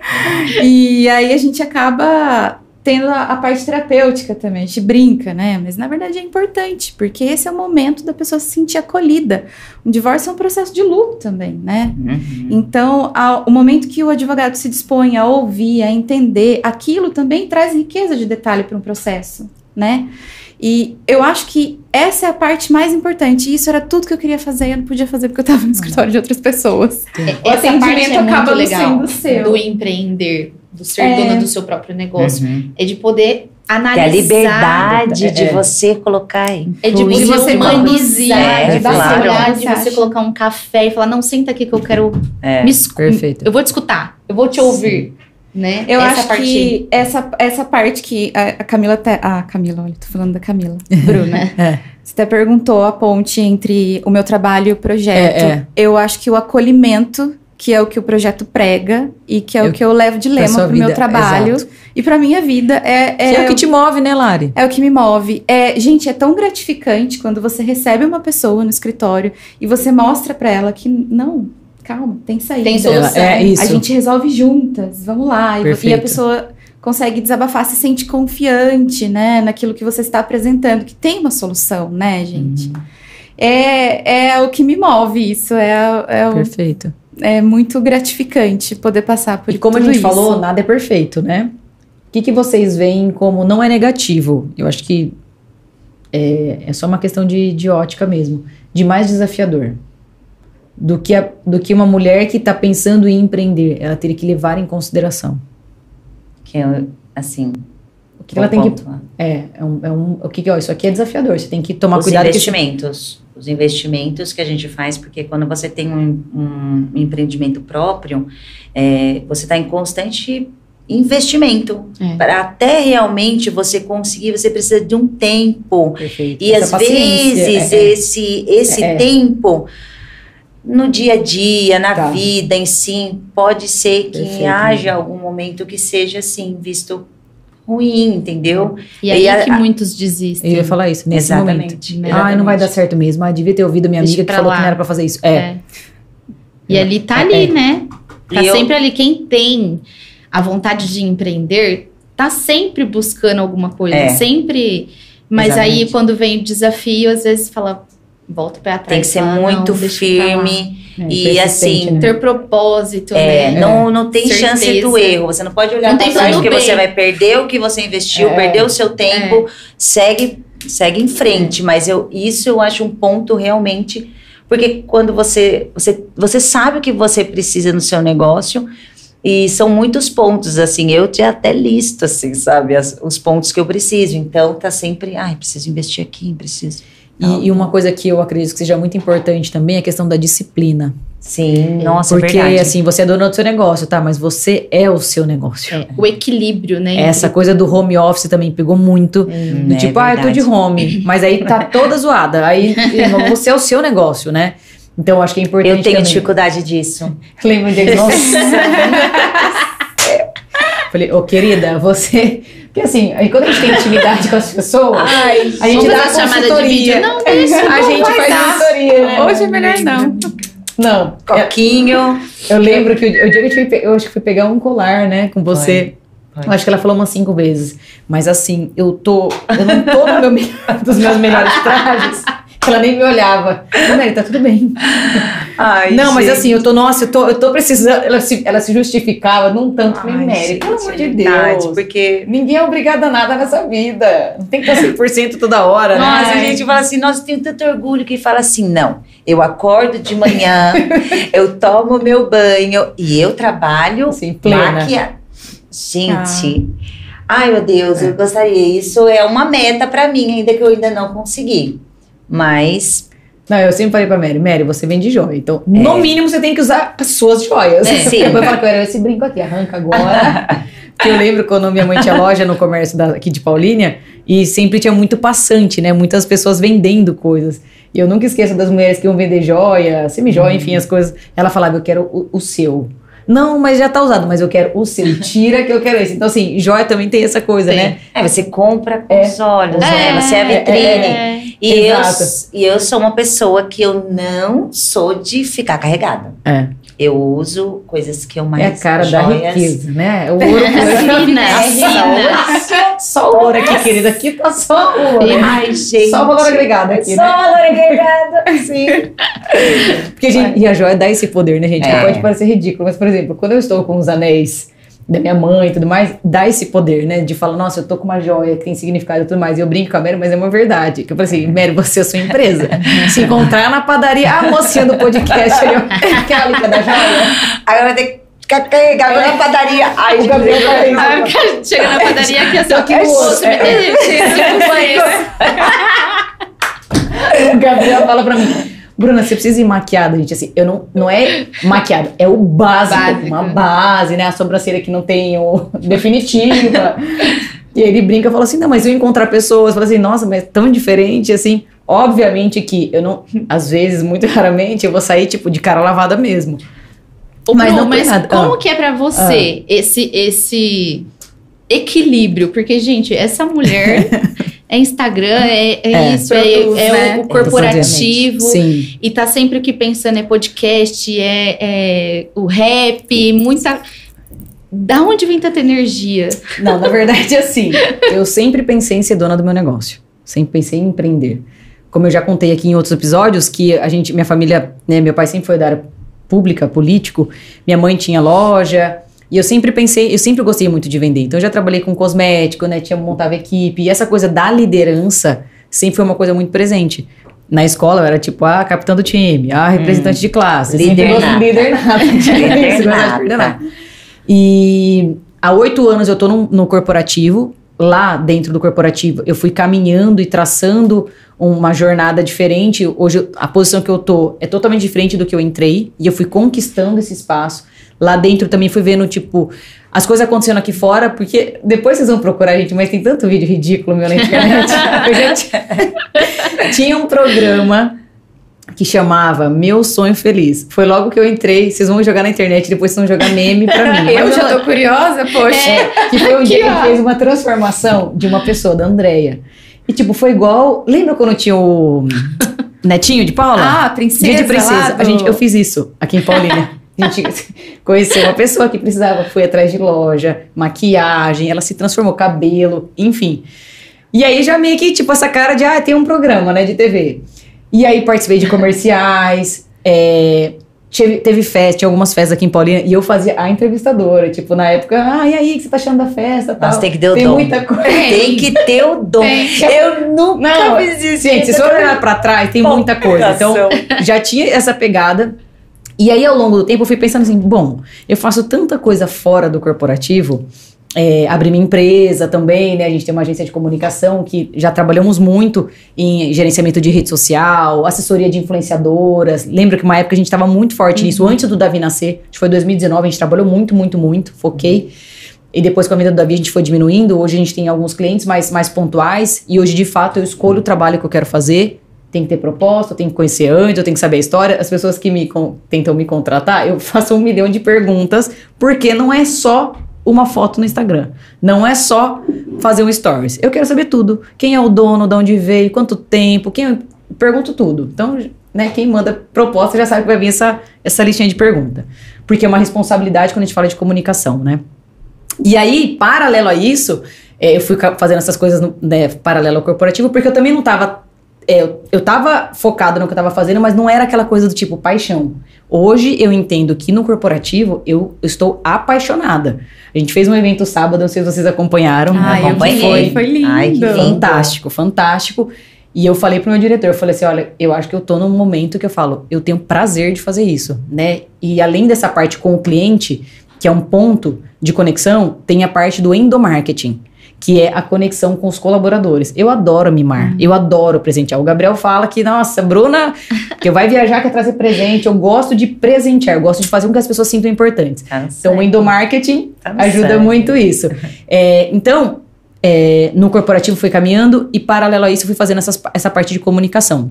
e aí a gente acaba tendo a, a parte terapêutica também, a gente brinca, né? Mas na verdade é importante, porque esse é o momento da pessoa se sentir acolhida. Um divórcio é um processo de luto também, né? Uhum. Então, ao- o momento que o advogado se dispõe a ouvir, a entender, aquilo também traz riqueza de detalhe para um processo, né? E eu acho que essa é a parte mais importante. E isso era tudo que eu queria fazer, e eu não podia fazer porque eu estava no escritório de outras pessoas. O Essa atendimento é acaba legal sendo seu. do empreender, do ser É. dona do seu próprio negócio. Uhum. É de poder Ter analisar. a liberdade É. de você colocar em É de você, você de uma- humanizar, É, de você claro. olhar, de Você colocar um café e falar, não, senta aqui que eu quero É. me escu- Perfeito. Eu vou te escutar, eu vou te ouvir, né? Eu Essa acho que essa, essa parte que a, Camila até. Ah, Camila, olha, tô falando da Camila. Bruna. É. Você até perguntou a ponte entre o meu trabalho e o projeto. É, é. Eu acho que o acolhimento, que é o que o projeto prega e que é Eu- o que eu levo de lema sua pro meu trabalho exato. e pra minha vida é, Que é o que te move, né, Lari? é o que me move. É, gente, é tão gratificante quando você recebe uma pessoa no escritório e você mostra pra ela que não, calma, tem saída. Tem solução. É isso. A gente resolve juntas, vamos lá. E, vo- e a Perfeito. pessoa consegue desabafar, se sente confiante, né, naquilo que você está apresentando, que tem uma solução, né, gente? Uhum. é, é o que me move isso. É, é, o- Perfeito. é muito gratificante poder passar por E como a gente isso. falou, nada é perfeito, né? O que, que vocês veem como não é negativo? Eu acho que é, é só uma questão de, de ótica mesmo. De mais desafiador. Do que, a- do que uma mulher que está pensando em empreender. Ela teria que levar em consideração. Que eu, assim. O que ela tem que. ponto, né? É, é um, é um- o que, que ó, isso aqui é desafiador. Você tem que tomar Os cuidado isso. investimentos. Os investimentos que a gente faz, porque quando você tem um, um empreendimento próprio, é, você está em constante investimento. É. Para até realmente você conseguir, você precisa de um tempo. Perfeito. E Essa às vezes é, é. esse, esse É. tempo no dia a dia, na Tá. vida em si, pode ser que Perfeito. haja algum momento que seja assim, visto ruim, entendeu? E aí E a- que muitos desistem. Eu ia falar isso nesse momento. Exatamente. né? Ai, não vai dar certo mesmo. Ah, devia ter ouvido minha Deixa amiga que falou lá. que não era pra fazer isso. É. É. E ali tá É. ali, né? Tá E eu- sempre ali. Quem tem a vontade de empreender, tá sempre buscando alguma coisa. É. Sempre. Mas aí, Exatamente. quando vem o desafio, às vezes fala, volta pra trás. Tem que ser fala, muito não, pra firme. É, E assim, né? Ter propósito, É, né? não, não tem chance Certeza. do erro. Você não pode olhar Não para tem trás porque bem. você vai perder o que você investiu, É. perder o seu tempo. Segue, segue em frente. Mas eu, isso eu acho um ponto realmente. Porque quando você, você, você sabe o que você precisa no seu negócio. E são muitos pontos, assim, eu tinha até listo, assim, sabe, as- os pontos que eu preciso. Então, tá sempre, ai, preciso investir aqui, preciso. E, e uma coisa que eu acredito que seja muito importante também é a questão da disciplina. Sim, nossa, é Porque, verdade. assim, você é dona do seu negócio, tá? Mas você é o seu negócio. É, o equilíbrio, né? Essa coisa do home office também pegou muito. Hum, Do é tipo, ah, eu tô de home. Mas aí tá toda zoada. Aí irmão, você é o seu negócio, né? Então, acho que é importante Eu tenho também. dificuldade disso. Lembra dia que nossa. Falei, ô querida, você. Porque assim, quando a gente tem intimidade com as pessoas, a gente dá fazer a chamada de consultoria. vídeo? Não, deixa. a não gente faz dar. consultoria, né? Hoje é melhor não. Não, eu, Coquinho. eu lembro que o, o dia que a gente foi, pe- eu acho que fui pegar um colar, né, com você. Foi. Eu acho que ela falou umas cinco vezes. Mas assim, eu tô. Eu não tô no meu, me- dos meus melhores trajes. Ela nem me olhava. Mary, tá tudo bem. Ai, não, mas gente. assim, eu tô, nossa, eu tô, eu tô precisando. Ela se, ela se justificava num tanto. Ai, Mary, gente, pelo amor é de verdade, Deus. Porque. Ninguém é obrigado a nada nessa vida. Não tem que estar 100% toda hora, Nossa, né? a gente fala assim, nossa, eu tenho tanto orgulho que fala assim, não, eu acordo de manhã, eu tomo meu banho e eu trabalho Assim, plena. maquia... Gente, ai meu Deus, eu gostaria, isso é uma meta pra mim, ainda que eu ainda não consegui. Mas, Não, eu sempre falei pra Mary, Mary, você vende joia. Então, no mínimo, você tem que usar as suas joias. É, sim. Depois fala que era esse brinco aqui, arranca agora. Porque eu lembro quando minha mãe tinha loja no comércio da- aqui de Paulínia e sempre tinha muito passante, né? Muitas pessoas vendendo coisas. E eu nunca esqueço das mulheres que iam vender joia, semi-joia, Uhum. enfim, as coisas. Ela falava, eu quero o, o seu. Não, mas já tá usado, mas eu quero o seu. Tira que eu quero esse. Então, assim, joia também tem essa coisa, Tem. né? é, você compra com É. os olhos, É, né? Você é a vitrine. é. E, eu, e eu sou uma pessoa que eu não sou de ficar carregada. É. Eu uso coisas que eu mais É a cara da joias. riqueza, né? O ouro Fina, É, fina. Só o ouro aqui, querida. Aqui tá só o ouro. Ai, gente. Só o valor agregado aqui, Só né? valor agregado, sim. Porque, gente, e a joia dá esse poder, né, gente? Que É. pode parecer ridículo, mas, por exemplo, quando eu estou com os anéis da minha mãe e tudo mais, dá esse poder, né? De falar, nossa, eu tô com uma joia que tem significado e tudo mais. E eu brinco com a Mary, mas é uma verdade. Que eu falei assim, Mary, você é a sua empresa. Se encontrar na padaria, a mocinha do podcast ali que é da joia. Agora vai ter que ficar carregado na padaria. Ai, O Gabriel isso. Aí o cara chega na padaria aqui assim, Tô aqui no "Ô, osso, você me é. deixa, não conheço. O Gabriel fala pra mim, Bruna, você precisa ir maquiada, gente. Assim, eu não, não é maquiado, é o básico, Básico. uma base, né? A sobrancelha que não tem o definitiva. e ele brinca e fala assim: não, mas eu encontrar pessoas, fala assim, nossa, mas é tão diferente, assim. Obviamente que eu não, às vezes, muito raramente, eu vou sair, tipo, de cara lavada mesmo. Ô, Mas Bruno, não mas nada. como Ah. que é pra você esse, esse equilíbrio? Porque, gente, essa mulher é Instagram, é, é É. isso, é, Produz, é né? o, o corporativo. Sim. E tá sempre o que pensando é podcast, é, é o rap, muita. Da onde vem tanta energia? Não, na verdade, assim, eu sempre pensei em ser dona do meu negócio. Sempre pensei em empreender. como eu já contei aqui em outros episódios, que a gente, minha família, né, meu pai sempre foi da área pública, político, minha mãe tinha loja, e eu sempre pensei, eu sempre gostei muito de vender. Então eu já trabalhei com cosmético, né, tinha montava equipe, e essa coisa da liderança sempre foi uma coisa muito presente. Na escola eu era tipo a capitã do time, a representante de classe, Líder nata. líder nata. Líder. E há oito anos eu tô no, no corporativo. Lá dentro do corporativo, eu fui caminhando e traçando uma jornada diferente. Hoje, a posição que eu tô é totalmente diferente do que eu entrei. E eu fui conquistando esse espaço. Lá dentro também fui vendo, tipo, as coisas acontecendo aqui fora, porque depois vocês vão procurar, gente, mas tem tanto vídeo ridículo meu na internet. Tinha- tinha um programa que chamava Meu Sonho Feliz. Foi logo que eu entrei. Vocês vão jogar na internet, depois vocês vão jogar meme pra mim. Eu Mas já tô curiosa, poxa. é, que foi um dia que ele fez uma transformação de uma pessoa, da Andrea. E, tipo, foi igual. Lembra quando tinha o Netinho de Paula? Ah, princesa. Dia de princesa. do- A gente, eu fiz isso aqui em Paulínia. A gente conheceu uma pessoa que precisava, foi atrás de loja, maquiagem, ela se transformou, cabelo, enfim. E aí já meio que, tipo, essa cara de, ah, tem um programa, né, de TV. E aí participei de comerciais, é, teve, teve festa, tinha algumas festas aqui em Paulínia, e eu fazia a entrevistadora, tipo, na época, ah, e aí, o que você tá achando da festa tal? Nossa, tem que ter o Tem dom. muita coisa. Tem que ter o dom. Eu nunca Não, fiz isso. Gente, se você olhar pra trás, tem muita coisa. Então, já tinha essa pegada. E aí, ao longo do tempo, eu fui pensando assim: bom, eu faço tanta coisa fora do corporativo. É, abri minha empresa também, né? A gente tem uma agência de comunicação que já trabalhamos muito em gerenciamento de rede social, assessoria de influenciadoras. Lembro que uma época a gente estava muito forte nisso, antes do Davi nascer. Acho que foi 2019, a gente trabalhou muito, muito, muito, foquei. E depois com a vida do Davi a gente foi diminuindo. Hoje a gente tem alguns clientes mais, mais pontuais. E hoje, de fato, eu escolho o trabalho que eu quero fazer. Tem que ter proposta, eu tenho que conhecer antes, eu tenho que saber a história. As pessoas que me tentam me contratar, eu faço um milhão de perguntas, porque não é só uma foto no Instagram. Não é só fazer um stories. Eu quero saber tudo. Quem é o dono, de onde veio, quanto tempo, quem pergunto tudo. Então, né, quem manda proposta já sabe que vai vir essa, essa listinha de pergunta. Porque é uma responsabilidade quando a gente fala de comunicação, né? E aí, paralelo a isso, é, eu fui fazendo essas coisas no, né, paralelo ao corporativo, porque eu também não tava. É, eu, eu tava focada no que eu tava fazendo, mas não era aquela coisa do tipo paixão. Hoje eu entendo que no corporativo eu, estou apaixonada. A gente fez um evento sábado, não sei se vocês acompanharam. Ai, eu Acompanhei. foi, foi lindo. Ai. Fantástico, fantástico. E eu falei pro meu diretor, eu falei assim, olha, eu acho que eu tô num momento que eu falo, eu tenho prazer de fazer isso, né? E além dessa parte com o cliente, que é um ponto de conexão, tem a parte do endomarketing, que é a conexão com os colaboradores. Eu adoro mimar, eu adoro presentear. O Gabriel fala que, nossa, Bruna, que vai viajar, quer trazer presente. Eu gosto de presentear, eu gosto de fazer com que as pessoas sintam importantes. Tá Então, o endomarketing Tá ajuda certo. muito isso. É, então, é, no corporativo fui caminhando e, paralelo a isso, fui fazendo essas- essa parte de comunicação.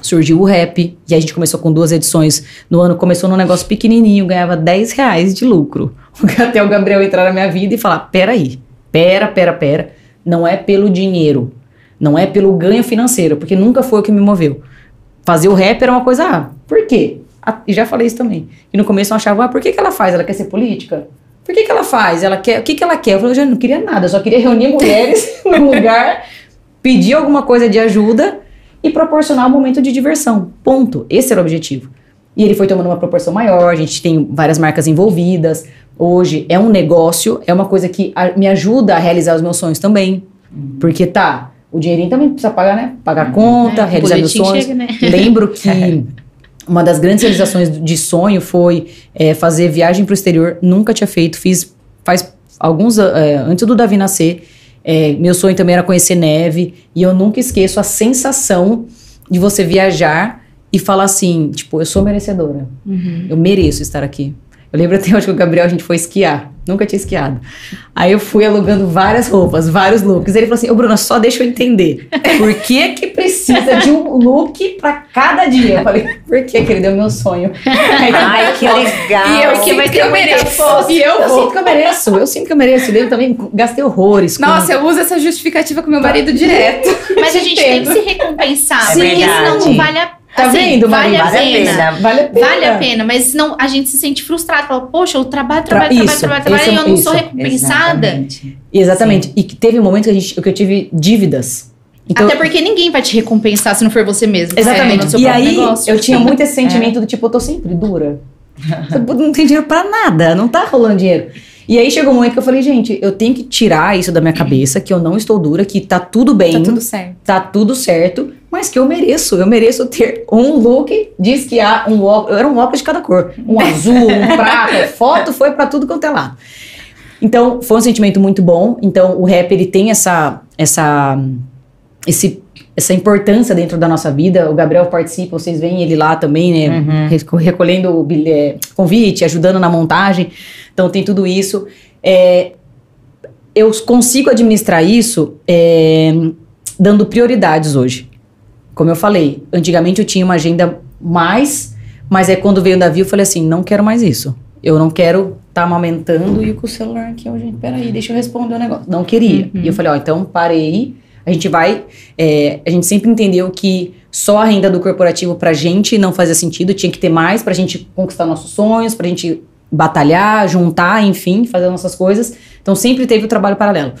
Surgiu o rap, e a gente começou com duas edições no ano. Começou num negócio pequenininho, ganhava 10 reais de lucro. Até o Gabriel entrar na minha vida e falar: peraí, pera, pera, pera. Não é pelo dinheiro, não é pelo ganho financeiro, porque nunca foi o que me moveu. Fazer o rap era uma coisa, ah, por quê? E já falei isso também. E no começo eu achava, ah, por que, que ela faz? Ela quer ser política? Por que, que ela faz? Ela quer, o que, que ela quer? Eu falei, eu já não queria nada, eu só queria reunir mulheres num lugar, pedir alguma coisa de ajuda e proporcionar um momento de diversão. Ponto. Esse era o objetivo. E ele foi tomando uma proporção maior, a gente tem várias marcas envolvidas. Hoje é um negócio, é uma coisa que a- me ajuda a realizar os meus sonhos também. Porque tá, o dinheirinho também precisa pagar, né? Pagar conta, É, realizar meus sonhos. chega, né? Lembro que uma das grandes realizações de sonho foi é, fazer viagem para o exterior. Nunca tinha feito, fiz faz alguns é, antes do Davi nascer. É, meu sonho também era conhecer neve e eu nunca esqueço a sensação de você viajar e falar assim, tipo, eu sou merecedora, eu mereço estar aqui. Eu lembro até hoje que o Gabriel a gente foi esquiar, nunca tinha esquiado. Aí eu fui alugando várias roupas, vários looks. Ele falou assim: Ô Bruna, só deixa eu entender. Por que que precisa de um look pra cada dia? Eu falei: Por que, querido? É o meu sonho. Aí, Ai, que legal. E eu Porque sinto vai que eu mereço. E eu eu sinto que eu mereço, eu sinto que eu mereço. Eu também gastei horrores. com- Nossa, eu uso essa justificativa com meu marido direto. Mas a gente tem que se recompensar. É porque senão não vale a Tá assim, vendo, vale Maria? a Vale a pena. Vale a pena. Vale a pena, mas senão a gente se sente frustrado. Fala, poxa, eu trabalho, trabalho, Tra- trabalho, isso, trabalho, trabalho, é- e eu não sou isso. recompensada. Exatamente. Exatamente. E que teve um momento que, a gente, que eu tive dívidas. Então, Até porque ninguém vai te recompensar se não for você mesmo. Exatamente. seu E aí, negócio. eu tinha muito esse sentimento do tipo, eu tô sempre dura. Não tem dinheiro pra nada, não tá rolando dinheiro. E aí chegou um momento que eu falei, gente, eu tenho que tirar isso da minha cabeça, que eu não estou dura, que tá tudo bem, Tá tudo certo. tá tudo certo, mas que eu mereço, eu mereço ter um look de esquiar, um óculos, era um óculos de cada cor, um azul, um prata, foto foi pra tudo quanto é lado. Então, foi um sentimento muito bom. Então, o rap ele tem essa essa esse essa importância dentro da nossa vida. O Gabriel participa, vocês veem ele lá também, né? Uhum. reco- Recolhendo é, convite, ajudando na montagem. Então tem tudo isso. É, eu consigo administrar isso é, dando prioridades hoje. Como eu falei, antigamente eu tinha uma agenda mais, mas aí quando veio o Davi eu falei assim, não quero mais isso. Eu não quero estar amamentando e com o celular aqui, ó, gente, peraí, deixa eu responder o negócio. Não queria. E eu falei, ó, então parei, a gente vai, é, a gente sempre entendeu que só a renda do corporativo pra gente não fazia sentido, tinha que ter mais pra gente conquistar nossos sonhos, pra gente batalhar, juntar, enfim, fazer nossas coisas. Então sempre teve o trabalho paralelo.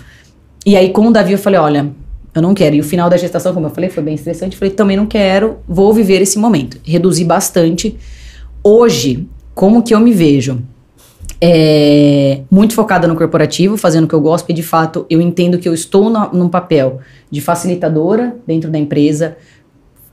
E aí com o Davi eu falei, olha, eu não quero. E o final da gestação, como eu falei, foi bem estressante. Falei, também não quero, vou viver esse momento. Reduzi bastante. Hoje, como que eu me vejo? É, muito focada no corporativo, fazendo o que eu gosto, porque de fato eu entendo que eu estou na- num papel de facilitadora dentro da empresa,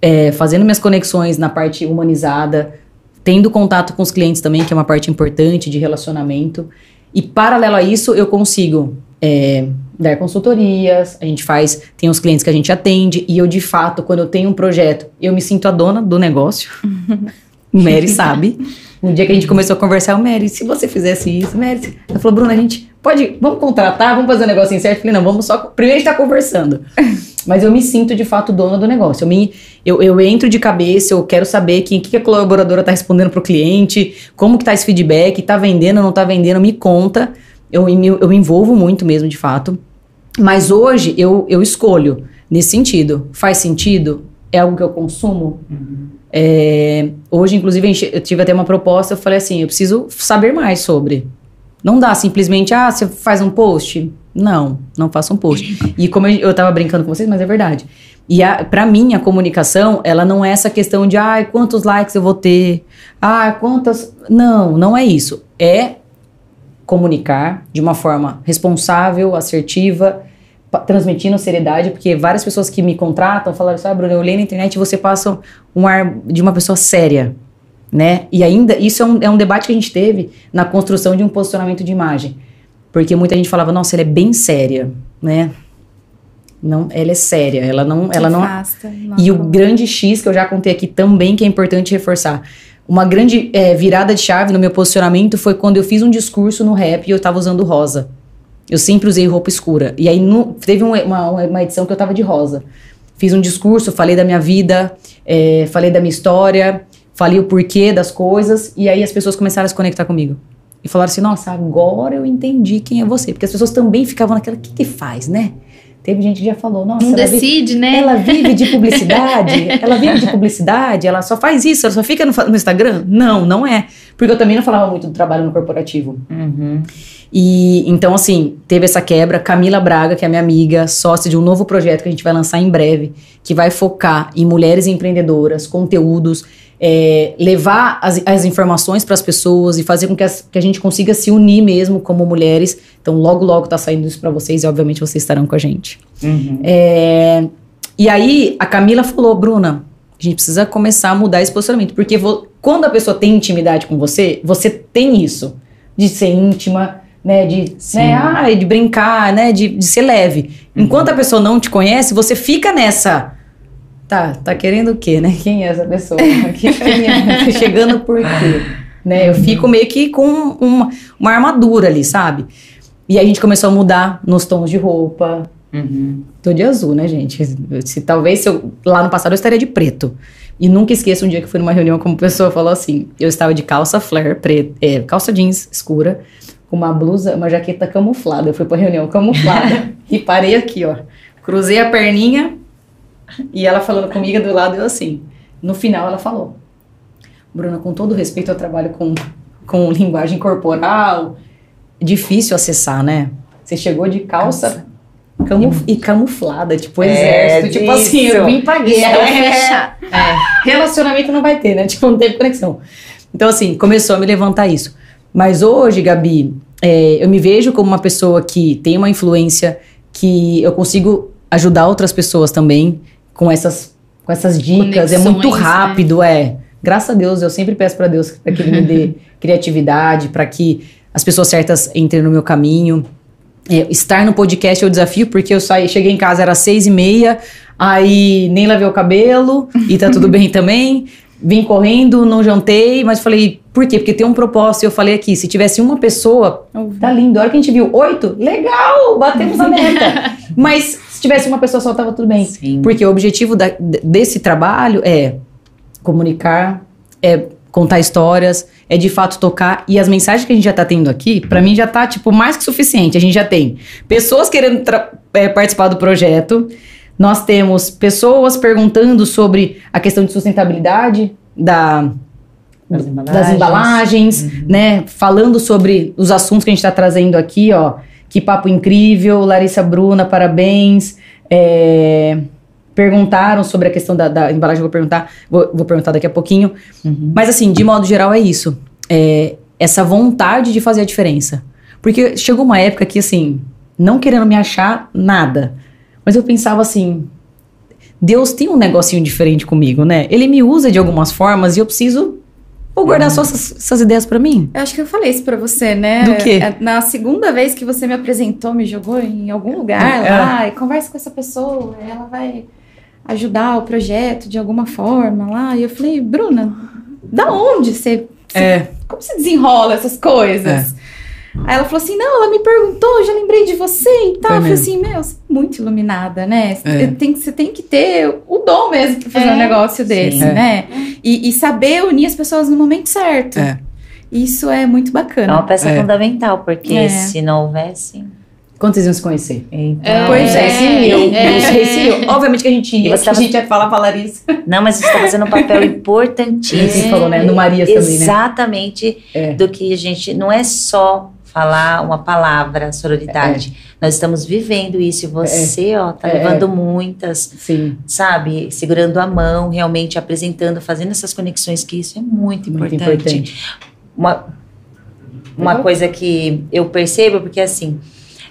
é, fazendo minhas conexões na parte humanizada, tendo contato com os clientes também, que é uma parte importante de relacionamento. E paralelo a isso, eu consigo é, dar consultorias, a gente faz, tem os clientes que a gente atende, e eu de fato, quando eu tenho um projeto, eu me sinto a dona do negócio. O Mary sabe. Um dia que a gente começou a conversar, o Mary, se você fizesse isso, Mary, ela falou, Bruna, a gente pode, vamos contratar, vamos fazer um negocinho certo? Eu falei, não, vamos só, primeiro a gente tá conversando. Mas eu me sinto, de fato, dona do negócio. Eu, me, eu, eu entro de cabeça, eu quero saber quem, que, que a colaboradora tá respondendo pro cliente, como que tá esse feedback, tá vendendo, não tá vendendo, me conta. Eu, me- eu me envolvo muito mesmo, de fato. Mas hoje eu, eu escolho nesse sentido. Faz sentido? É algo que eu consumo? É, hoje, inclusive, eu tive até uma proposta, eu falei assim, eu preciso saber mais sobre. Não dá simplesmente, ah, você faz um post? Não, não faço um post. E como eu, eu tava brincando com vocês, mas é verdade. E a, pra mim, a comunicação, ela não é essa questão de, ah, quantos likes eu vou ter? Ah, quantas... Não, não é isso. É comunicar de uma forma responsável, assertiva, transmitindo seriedade, porque várias pessoas que me contratam falaram assim, ah, Bruno, eu olhei na internet e você passa um ar de uma pessoa séria, né? E ainda, isso é um, é um debate que a gente teve na construção de um posicionamento de imagem, porque muita gente falava, nossa, ela é bem séria, né? Não, ela é séria, ela não, ela não, Afasta, e o grande X que eu já contei aqui também, que é importante reforçar. Uma grande eh, virada de chave no meu posicionamento foi quando eu fiz um discurso no rap e eu tava usando rosa. Eu sempre usei roupa escura. E aí no- teve um- uma, uma edição que eu tava de rosa. Fiz um discurso, falei da minha vida, eh, falei da minha história, falei o porquê das coisas. E aí as pessoas começaram a se conectar comigo. E falaram assim: nossa, agora eu entendi quem é você. Porque as pessoas também ficavam naquela: o que, que faz, né? Teve gente que já falou: nossa, Não decide, né? ela vive de publicidade? ela vive de publicidade? Ela só faz isso? Ela só fica no, no Instagram? Não, não é. Porque eu também não falava muito do trabalho no corporativo. Uhum. E então, assim, teve essa quebra. Camila Braga, que é minha amiga, sócia de um novo projeto que a gente vai lançar em breve, que vai focar em mulheres empreendedoras, conteúdos, é, levar as, as informações para as pessoas e fazer com que, as- que a gente consiga se unir mesmo como mulheres. Então, logo, logo tá saindo isso para vocês e, obviamente, vocês estarão com a gente. Uhum. É, e aí, a Camila falou, Bruna, a gente precisa começar a mudar esse posicionamento. Porque vo- quando a pessoa tem intimidade com você, você tem isso. De ser íntima, né? De, Sim. né, ah, de brincar, né? De, de ser leve. Enquanto a pessoa não te conhece, você fica nessa. Tá, tá querendo o quê, né? Quem é essa pessoa? Que- Quem é? Tá chegando por quê? Né? Eu fico meio que com uma, uma armadura ali, sabe? E aí a gente começou a mudar nos tons de roupa, Uhum. Tô de azul, né, gente? Se, talvez se eu, lá no passado eu estaria de preto. E nunca esqueço um dia que fui numa reunião como pessoa falou assim: eu estava de calça flare, preta, é, calça jeans escura, com uma blusa, uma jaqueta camuflada. Eu fui pra reunião camuflada e parei aqui, ó. Cruzei a perninha e ela falando comigo do lado, eu assim. No final ela falou: Bruna, com todo respeito, eu trabalho com, com linguagem corporal. Difícil acessar, né? Você chegou de calça Camu- e camuflada, tipo É, exército. Tipo assim, disso. eu vim pra guerra. Estou fechada. É. Relacionamento não vai ter, né? Tipo, não teve conexão. Então, assim, começou a me levantar isso. Mas hoje, Gabi, é, eu me vejo como uma pessoa que tem uma influência, que eu consigo ajudar outras pessoas também com essas, com essas dicas. é muito Conexões, né? rápido, é. Graças a Deus, eu sempre peço pra Deus para que Ele me dê criatividade, para que as pessoas certas entrem no meu caminho. É, estar no podcast é o desafio, porque eu saí, cheguei em casa, era seis e meia, aí nem lavei o cabelo, e tá tudo bem também. Vim correndo, não jantei, mas falei, por quê? Porque tem um propósito. E eu falei aqui, se tivesse uma pessoa, tá lindo. A hora que a gente viu oito, legal, batemos a meta. mas se tivesse uma pessoa só, tava tudo bem. Sim. Porque o objetivo da- de- desse trabalho é comunicar, é contar histórias, é de fato tocar. E as mensagens que a gente já tá tendo aqui, pra mim já tá, tipo, mais que suficiente. A gente já tem pessoas querendo é, participar do projeto, nós temos pessoas perguntando sobre a questão de sustentabilidade da, Das das embalagens, né? Falando sobre os assuntos que a gente está trazendo aqui, ó. Que papo incrível, Larissa Bruna, parabéns. É, perguntaram sobre a questão da, da embalagem, vou perguntar, vou, vou perguntar daqui a pouquinho. Uhum. Mas assim, de modo geral é isso. É essa vontade de fazer a diferença. Porque chegou uma época que, assim, não querendo me achar nada, mas eu pensava assim, Deus tem um negocinho diferente comigo, né? Ele me usa de algumas formas e eu preciso vou guardar só essas, essas ideias pra mim. Eu acho que eu falei isso pra você, né? Do quê? É, Na segunda vez que você me apresentou, me jogou em algum lugar É. lá, e conversa com essa pessoa, ela vai ajudar o projeto de alguma forma lá. E eu falei, Bruna, da onde você. você- É. Como você desenrola essas coisas? Aí ela falou assim: não, ela me perguntou, já lembrei de você e tal. Foi Eu falei assim, meu, você é muito iluminada, né? É. Tem, você tem que ter o dom mesmo pra fazer É, um negócio desse, sim. né? E, e saber unir as pessoas no momento certo. É. Isso é muito É bacana. uma peça É. fundamental, porque É. se não houvesse. Quando vocês iam se conhecer? Então, É. Pois é, esse mil. é. Esse mil. Obviamente que a gente ia, você que a tava- gente ia falar pra Larissa. Não, mas você está fazendo um papel Você importantíssimo. falou, né? No Marias também, né? Exatamente É. do que a gente. Não é só falar uma palavra, sororidade. Nós estamos vivendo isso e você, ó, tá É. levando muitas, Sim. sabe? Segurando a mão, realmente apresentando, fazendo essas conexões, que isso é muito Muito importante. importante. Uma, uma coisa que eu percebo, porque assim,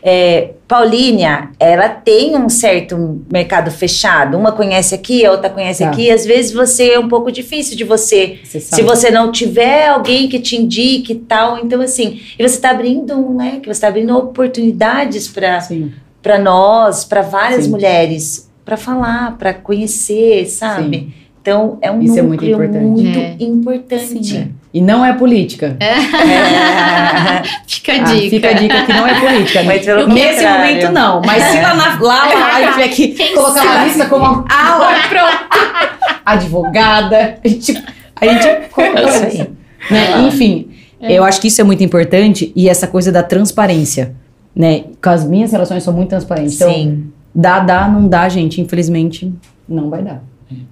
é, Paulínia, ela tem um certo mercado fechado. Uma conhece aqui, a outra conhece Tá. aqui. Às vezes você é um pouco difícil de você. Você. Se você não tiver alguém que te indique e tal, então assim, e você está abrindo um leque, você está abrindo oportunidades para Sim. para nós, para várias Sim. mulheres, para falar, para conhecer, sabe? Então é um Isso é muito núcleo importante. muito É. importante. Sim. E não é política. É. Fica a Ah, dica. fica a dica que não é política. Mas pelo Nesse contrário. momento, não. Mas se lá, na, lá, lá a gente tiver que Quem colocar a sabe? Larissa como uma Ah, pronto. advogada, a gente, a gente É isso aí. Né? Enfim, eu acho que isso é muito importante e essa coisa da transparência. Né? Com as minhas relações são muito transparentes. Então, Sim. dá, dá, não dá, gente. Infelizmente, não vai dar.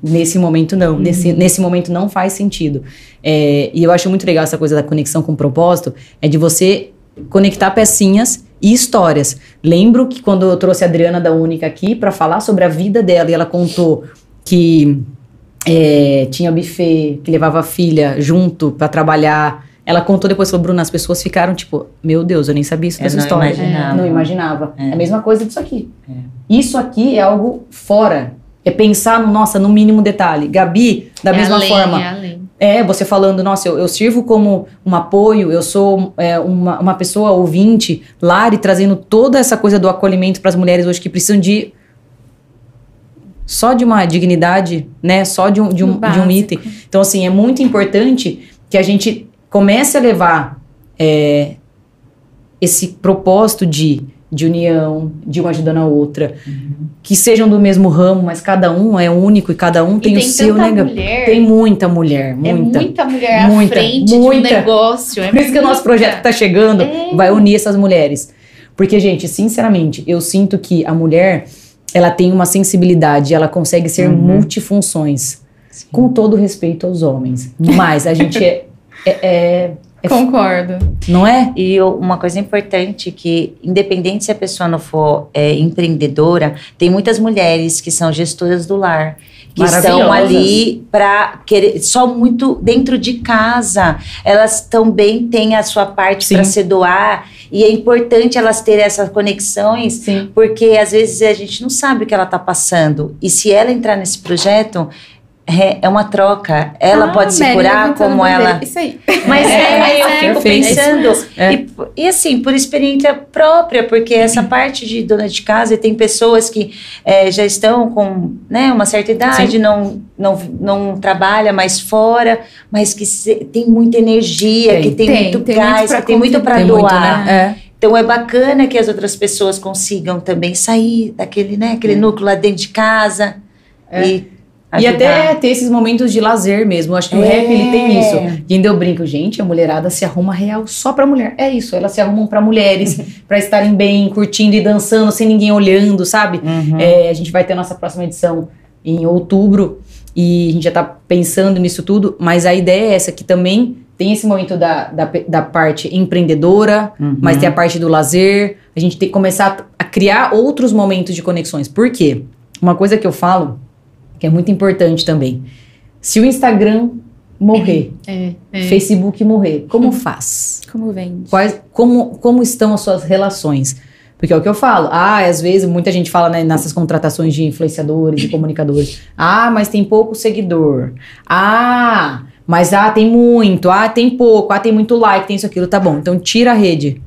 Nesse momento, não. Nesse, nesse momento, não faz sentido. É, e eu acho muito legal essa coisa da conexão com o propósito, é de você conectar pecinhas e histórias. Lembro que quando eu trouxe a Adriana da Única aqui para falar sobre a vida dela, e ela contou que é, tinha buffet, que levava a filha junto para trabalhar. Ela contou depois, falou, Bruna, as pessoas ficaram tipo, meu Deus, eu nem sabia isso Eu dessa não história. imaginava. Não imaginava. É. É a mesma coisa disso aqui. É. Isso aqui é algo fora. É pensar no, nossa, no mínimo detalhe. Gabi, da É mesma além, forma. É além. É, você falando, nossa, eu, eu sirvo como um apoio, eu sou é, uma, uma pessoa ouvinte, Lari, trazendo toda essa coisa do acolhimento para as mulheres hoje que precisam de. Só de uma dignidade, né? Só de um, de um, de um item. Então, assim, é muito importante que a gente comece a levar é, esse propósito de, de união, de uma ajudando a outra, que sejam do mesmo ramo, mas cada um é único e cada um tem, e o tem seu, mulher. Tem muita mulher, É muita. muita mulher Muita, à frente muita. de um negócio. É Por isso que o nosso muita. projeto que tá chegando É. vai unir essas mulheres. Porque, gente, sinceramente, eu sinto que a mulher, ela tem uma sensibilidade, ela consegue ser Uhum. multifunções. Com todo respeito aos homens. Mas a gente é, é- é- Concordo. Não é? E uma coisa importante que, independente se a pessoa não for é, empreendedora, tem muitas mulheres que são gestoras do lar. Que estão ali para querer só muito dentro de casa. Elas também têm a sua parte para se doar. E é importante elas terem essas conexões Sim. porque às vezes a gente não sabe o que ela está passando. E se ela entrar nesse projeto, é, é uma troca. Ela Ah, pode se curar como ela. Isso aí. Mas É, é, eu fico perfeito. pensando. É. E, e assim, por experiência própria, porque essa parte de dona de casa, e tem pessoas que é, já estão com né, uma certa idade, não, não, não trabalha mais fora, mas que se- tem muita energia, Tem. que tem, Tem, muito tem gás, muito que tem muito para doar. muito, né? É. Então é bacana que as outras pessoas consigam também sair daquele, né, aquele núcleo lá dentro de casa É. e E até ter esses momentos de lazer mesmo. Eu acho que o É. rap ele tem isso. E ainda eu brinco, gente, a mulherada se arruma real só pra mulher. É isso, elas se arrumam pra mulheres, pra estarem bem, curtindo e dançando sem ninguém olhando, sabe? Uhum. É, a gente vai ter a nossa próxima edição em outubro e a gente já tá pensando nisso tudo, mas a ideia é essa, que também tem esse momento da, da, da parte empreendedora, Uhum. mas tem a parte do lazer. A gente tem que começar a criar outros momentos de conexões. Por quê? Uma coisa que eu falo, que é muito importante também. Se o Instagram morrer, É, é. Facebook morrer, como faz? Como vende? Quais, como, como estão as suas relações? Porque é o que eu falo. Ah, às vezes muita gente fala né, nessas contratações de influenciadores e comunicadores. Ah, mas tem pouco seguidor. Ah, mas ah, tem muito. Ah, tem pouco. Ah, tem muito like, tem isso, aquilo. Tá bom. Então tira a rede.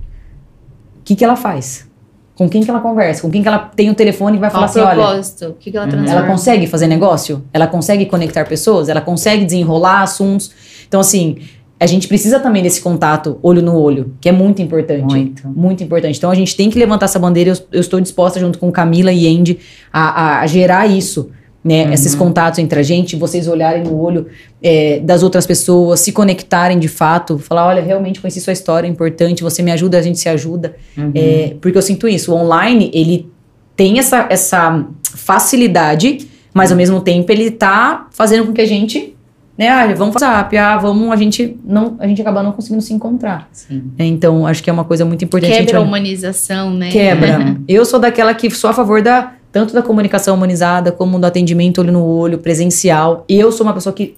O que, que ela faz? Com quem que ela conversa? Com quem que ela tem o telefone e vai Qual falar assim, olha, propósito? O que, que ela Uhum. transforma? ela consegue fazer negócio? Ela consegue conectar pessoas? Ela consegue desenrolar assuntos? Então, assim, a gente precisa também desse contato olho no olho, que é muito importante. Muito. Muito importante. Então, a gente tem que levantar essa bandeira. Eu, eu estou disposta, junto com Camila e Andy, a, a- a gerar isso. Né, Uhum. Esses contatos entre a gente, vocês olharem no olho é, das outras pessoas, se conectarem de fato, falar: olha, realmente conheci sua história, é importante, você me ajuda, a gente se ajuda. Uhum. É, porque eu sinto isso. O online, ele tem essa, essa facilidade, mas ao mesmo tempo ele tá fazendo com que a gente, né, ah, vamos fazer WhatsApp, ah, vamos, a gente não, a gente acaba não conseguindo se encontrar. Sim. né? Então, acho que é uma coisa muito importante. a gente Quebra a olhar. humanização, né? Quebra. Eu sou daquela que sou a favor da tanto da comunicação humanizada como do atendimento olho no olho, presencial. Eu sou uma pessoa que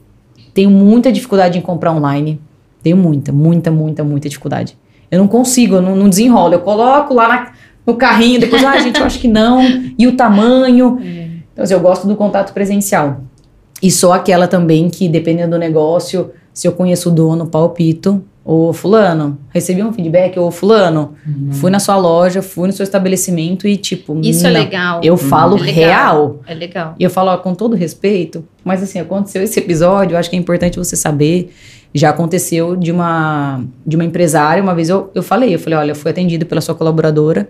tenho muita dificuldade em comprar online. Tenho muita, muita, muita, muita dificuldade. Eu não consigo, eu não, não desenrolo. Eu coloco lá na- no carrinho, depois, ah, gente, eu acho que não. E o tamanho. Então, assim, eu gosto do contato presencial. E sou aquela também que, dependendo do negócio, se eu conheço o dono, palpito. Ô, fulano, recebi um feedback? Ô, fulano, fui na sua loja, fui no seu estabelecimento e, tipo, Isso é não. legal. Eu falo É legal. real. É legal. E eu falo, ó, com todo respeito, mas assim, aconteceu esse episódio, eu acho que é importante você saber. Já aconteceu de uma, de uma empresária, uma vez eu, eu falei, eu falei, olha, eu fui atendido pela sua colaboradora,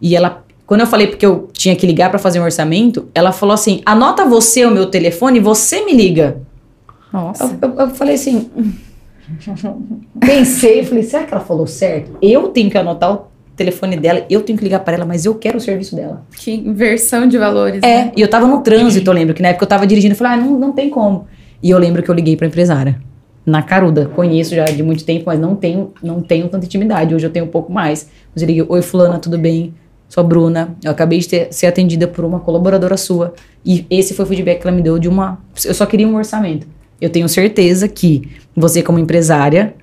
e ela, quando eu falei porque eu tinha que ligar pra fazer um orçamento, ela falou assim, anota você o meu telefone e você me liga. Nossa. Eu, eu- eu falei assim. Pensei, falei, será que ela falou certo? Eu tenho que anotar o telefone dela, eu tenho que ligar para ela, mas eu quero o serviço dela. Que inversão de valores. É, né? e eu tava no trânsito, eu lembro que na época eu tava dirigindo, eu falei, ah, não, não tem como. E eu lembro que eu liguei pra empresária. Na caruda, conheço já de muito tempo, mas não tenho, não tenho tanta intimidade. Hoje eu tenho um pouco mais. Mas eu liguei, oi fulana, tudo bem? Sou a Bruna. Eu acabei de ter- ser atendida por uma colaboradora sua. E esse foi o feedback que ela me deu de uma. Eu só queria um orçamento. Eu tenho certeza que você, como empresária,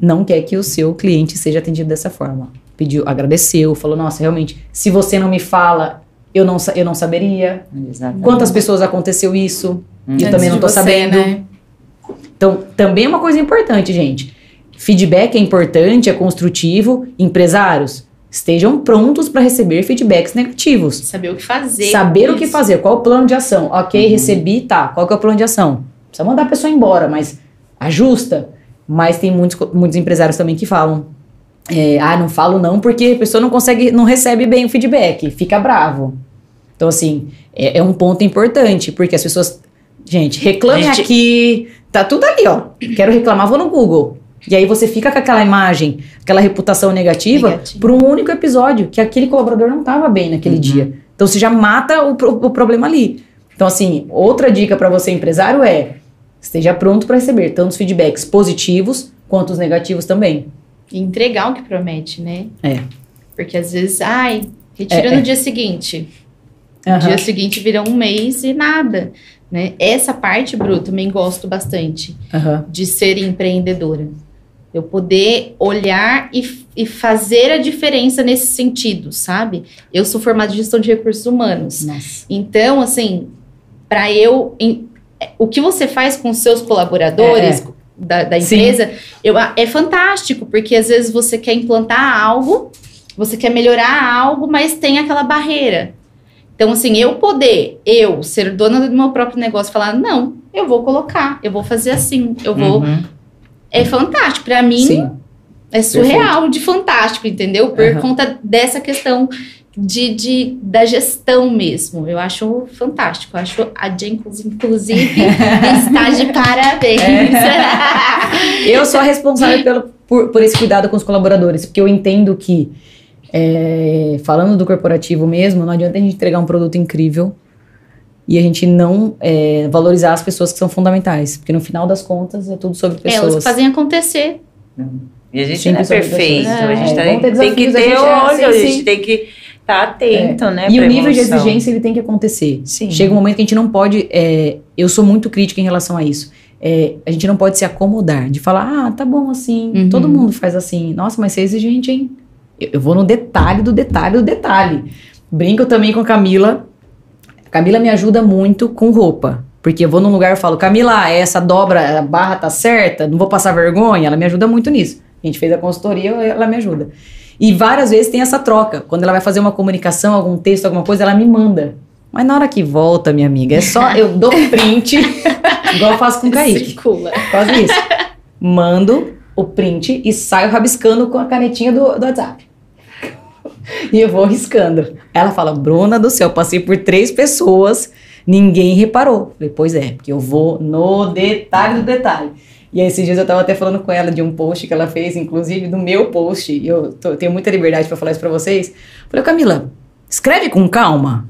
não quer que o seu cliente seja atendido dessa forma. Pediu, agradeceu, falou, nossa, realmente, se você não me fala, eu não, eu não saberia. Exatamente. Quantas pessoas aconteceu isso? E eu também não tô você, sabendo. né? Então, também é uma coisa importante, gente. Feedback é importante, é construtivo. Empresários, estejam prontos para receber feedbacks negativos. Saber o que fazer. Saber o que isso. fazer, qual o plano de ação. Ok, recebi, tá. Qual que é o plano de ação? Precisa mandar a pessoa embora, mas ajusta. Mas tem muitos, muitos empresários também que falam. é, ah, não falo não porque a pessoa não consegue, não recebe bem o feedback, fica bravo. Então, assim, é, é um ponto importante, porque as pessoas. Gente, reclame Gente- aqui. Tá tudo ali, ó. Quero reclamar, vou no Google. E aí você fica com aquela imagem, aquela reputação negativa, Negativa. por um único episódio, que aquele colaborador não estava bem naquele Uhum. dia. Então você já mata o, o problema ali. Então, assim, outra dica para você, empresário, é esteja pronto para receber tanto os feedbacks positivos quanto os negativos também. E entregar o que promete, né? É. Porque às vezes, ai, retira É, no é. dia seguinte. Aham. Dia seguinte vira um mês e nada. Né? Essa parte, Bru, também gosto bastante Aham. de ser empreendedora. Eu poder olhar e, e fazer a diferença nesse sentido, sabe? Eu sou formada em gestão de recursos humanos. Nossa. Então, assim, para eu. em- o que você faz com seus colaboradores da, da É, Sim. empresa eu, é fantástico, porque às vezes você quer implantar algo, você quer melhorar algo, mas tem aquela barreira. Então, assim, eu poder, eu, ser dona do meu próprio negócio, falar, não, eu vou colocar, eu vou fazer assim, eu vou. Uhum. É fantástico. Para mim, Sim. é surreal de fantástico, entendeu? Por Aham. conta dessa questão de, de- da gestão mesmo. Eu acho fantástico. Eu acho a Jen, inclusive, está de parabéns. Eu sou a responsável pelo, por, por esse cuidado com os colaboradores, porque eu entendo que, é, falando do corporativo mesmo, não adianta a gente entregar um produto incrível e a gente não é, valorizar as pessoas que são fundamentais, porque no final das contas é tudo sobre É, elas pessoas. que fazem acontecer. E a gente Sempre não é perfeito. A gente É, tá- tem que ter gente é- olho, a sim. gente tem que estar atento, né? E o nível de exigência ele tem que acontecer. Sim. Chega um momento que a gente não pode. é, eu sou muito crítica em relação a isso. É, a gente não pode se acomodar de falar, ah, tá bom assim, Uhum. todo mundo faz assim. Nossa, mas você é exigente, hein? Eu, eu vou no detalhe do detalhe do detalhe. Brinco também com a Camila. A Camila me ajuda muito com roupa. Porque eu vou num lugar e falo, Camila, essa dobra, a barra tá certa, não vou passar vergonha. Ela me ajuda muito nisso. A gente fez a consultoria, ela me ajuda. E várias vezes tem essa troca. Quando ela vai fazer uma comunicação, algum texto, alguma coisa, ela me manda. Mas na hora que volta, minha amiga, é só eu dou print, igual eu faço com o Kaique. Circula. Quase isso. Mando o print e saio rabiscando com a canetinha do, do WhatsApp. E eu vou riscando. Ela fala, Bruna do céu, passei por três pessoas, ninguém reparou. Falei, pois é, porque eu vou no detalhe do detalhe. E aí, esses dias eu tava até falando com ela de um post que ela fez, inclusive do meu post. E eu tô- tenho muita liberdade pra falar isso pra vocês. Falei, Camila, escreve com calma.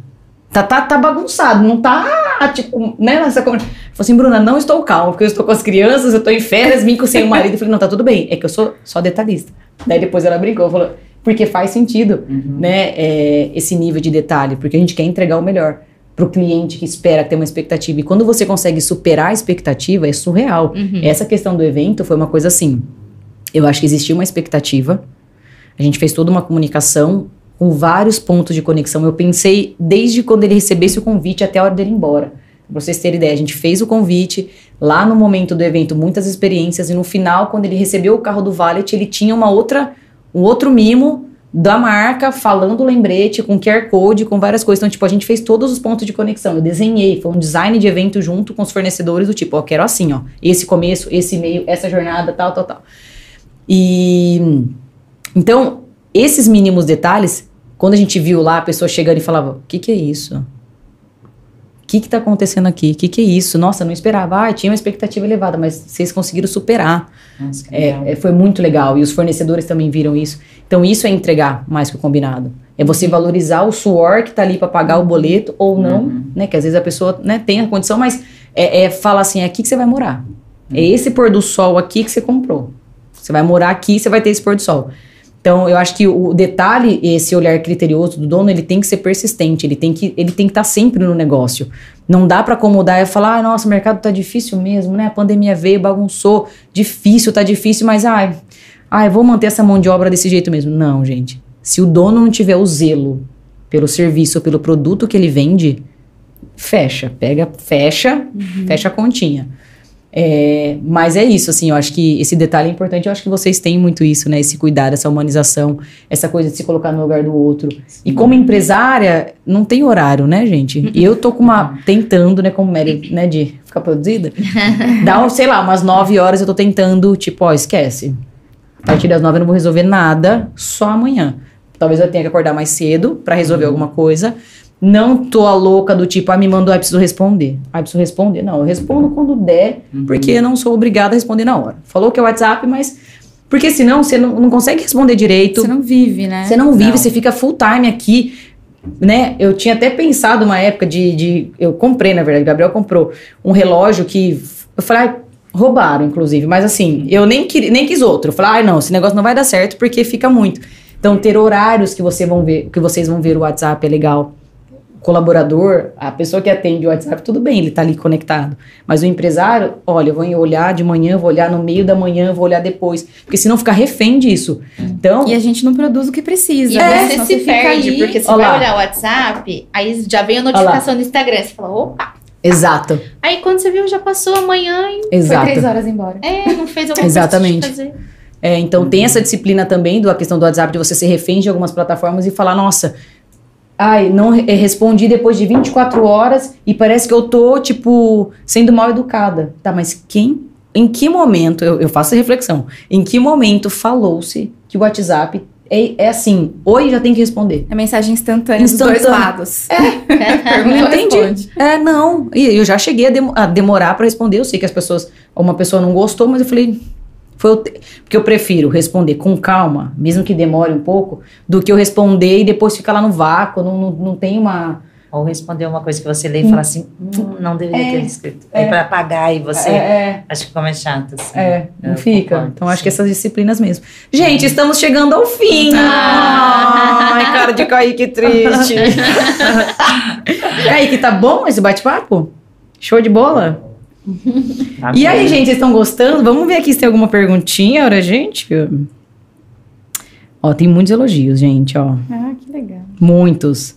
Tá, tá, tá bagunçado, não tá, tipo, né, nessa conversa. Falei assim, Bruna, não estou calma, porque eu estou com as crianças, eu estou em férias, vim com sem o marido. Eu falei, não, tá tudo bem, é que eu sou só detalhista. Daí depois ela brincou, falou, porque faz sentido, né, é, esse nível de detalhe, porque a gente quer entregar o melhor pro cliente que espera ter uma expectativa. E quando você consegue superar a expectativa, é surreal. Uhum. Essa questão do evento foi uma coisa assim, eu acho que existia uma expectativa, a gente fez toda uma comunicação com vários pontos de conexão. Eu pensei desde quando ele recebesse o convite até a hora dele ir embora. Pra vocês terem ideia, a gente fez o convite, lá no momento do evento, muitas experiências, e no final, quando ele recebeu o carro do Valet, ele tinha uma outra, um outro mimo da marca, falando o lembrete, com QR Code, com várias coisas. Então, tipo, a gente fez todos os pontos de conexão. Eu desenhei, foi um design de evento junto com os fornecedores, do tipo, ó, quero assim, ó, esse começo, esse meio, essa jornada, tal, tal, tal. E então, esses mínimos detalhes, quando a gente viu lá a pessoa chegando e falava: O que, que é isso? O que, que tá acontecendo aqui? O que, que é isso? Nossa, não esperava. Ah, tinha uma expectativa elevada, mas vocês conseguiram superar. Nossa. É, é, foi muito legal. E os fornecedores também viram isso. Então, isso é entregar mais que o combinado. É você valorizar o suor que tá ali para pagar o boleto ou não, Uhum. né? Que às vezes a pessoa né, tem a condição, mas é, é falar assim: é aqui que você vai morar. É esse pôr do sol aqui que você comprou. Você vai morar aqui, você vai ter esse pôr do sol. Então, eu acho que o detalhe, esse olhar criterioso do dono, ele tem que ser persistente, ele tem que ele tem que estar sempre no negócio. Não dá para acomodar e falar, ah, nossa, o mercado tá difícil mesmo, né? A pandemia veio, bagunçou, difícil, tá difícil, mas ai, ai, vou manter essa mão de obra desse jeito mesmo. Não, gente. Se o dono não tiver o zelo pelo serviço ou pelo produto que ele vende, fecha, pega, fecha, fecha a continha. É, mas é isso, assim, eu acho que esse detalhe é importante, eu acho que vocês têm muito isso, né? Esse cuidado, essa humanização, essa coisa de se colocar no lugar do outro. E como empresária, não tem horário, né, gente? E eu tô com uma. tentando, né, como Mary, né, de ficar produzida. Dá, sei lá, umas nove horas eu tô tentando, tipo, ó, esquece. A partir das nove eu não vou resolver nada, só amanhã. Talvez eu tenha que acordar mais cedo pra resolver alguma coisa. Não tô a louca do tipo, ah, me mandou, ah, preciso responder. Ah, preciso responder. Não, eu respondo quando der, porque eu não sou obrigada a responder na hora. Falou que é WhatsApp, mas. Porque senão você não, não consegue responder direito. Você não vive, né? Você não vive, Não. você fica full time aqui, né? Eu tinha até pensado uma época de, de- eu comprei, na verdade, o Gabriel comprou um relógio que eu falei, ah, Roubaram, inclusive. Mas assim, eu nem, queria, nem quis outro. Eu falei, ah, não, esse negócio não vai dar certo porque fica muito. Então, ter horários que, você vão ver, que vocês vão ver o WhatsApp é legal. O colaborador, a pessoa que atende o WhatsApp, tudo bem, ele tá ali conectado. Mas o empresário, olha, eu vou olhar de manhã, vou olhar no meio da manhã, vou olhar depois. Porque senão fica refém disso. Então, E a gente não produz o que precisa. E né? você Senão se perde, ali- porque você Olha vai olhar o WhatsApp, aí já vem a notificação no Instagram. Você fala, opa. Exato, Aí quando você viu, já passou amanhã e Foi exato. três horas embora. é, não fez alguma Exatamente. coisa que tinha que fazer. É, então tem essa disciplina também da questão do WhatsApp de você ser refém de algumas plataformas e falar, nossa, ai, não re- respondi depois de 24 horas e parece que eu tô, tipo, sendo mal educada. Tá, mas quem, em que momento, eu, eu faço a reflexão, em que momento falou-se que o WhatsApp é, é assim, oi, já tem que responder. É mensagem instantânea, dos dois Instantânea. lados. Pergunta, Não entendi. responde. É, não. E eu já cheguei a, demo- a demorar pra responder. Eu sei que as pessoas, uma pessoa não gostou, mas eu falei, foi porque eu prefiro responder com calma, mesmo que demore um pouco, do que eu responder e depois ficar lá no vácuo, não, não, não tem uma Ou responder uma coisa que você lê e fala assim, hum, não deveria É, ter escrito. Aí pra apagar e você. é, é, Acho que ficou mais chato. Assim. é, não fica. concordo, Então acho que sim. essas disciplinas mesmo. Gente, estamos chegando ao fim. Ah. Ai, cara de Kaique triste. Kaique, tá bom esse bate-papo? Show de bola? Tá E aí, bem. gente, vocês estão gostando? Vamos ver aqui se tem alguma perguntinha pra gente. Ó, tem muitos elogios, gente, ó. Ah, que legal. Muitos.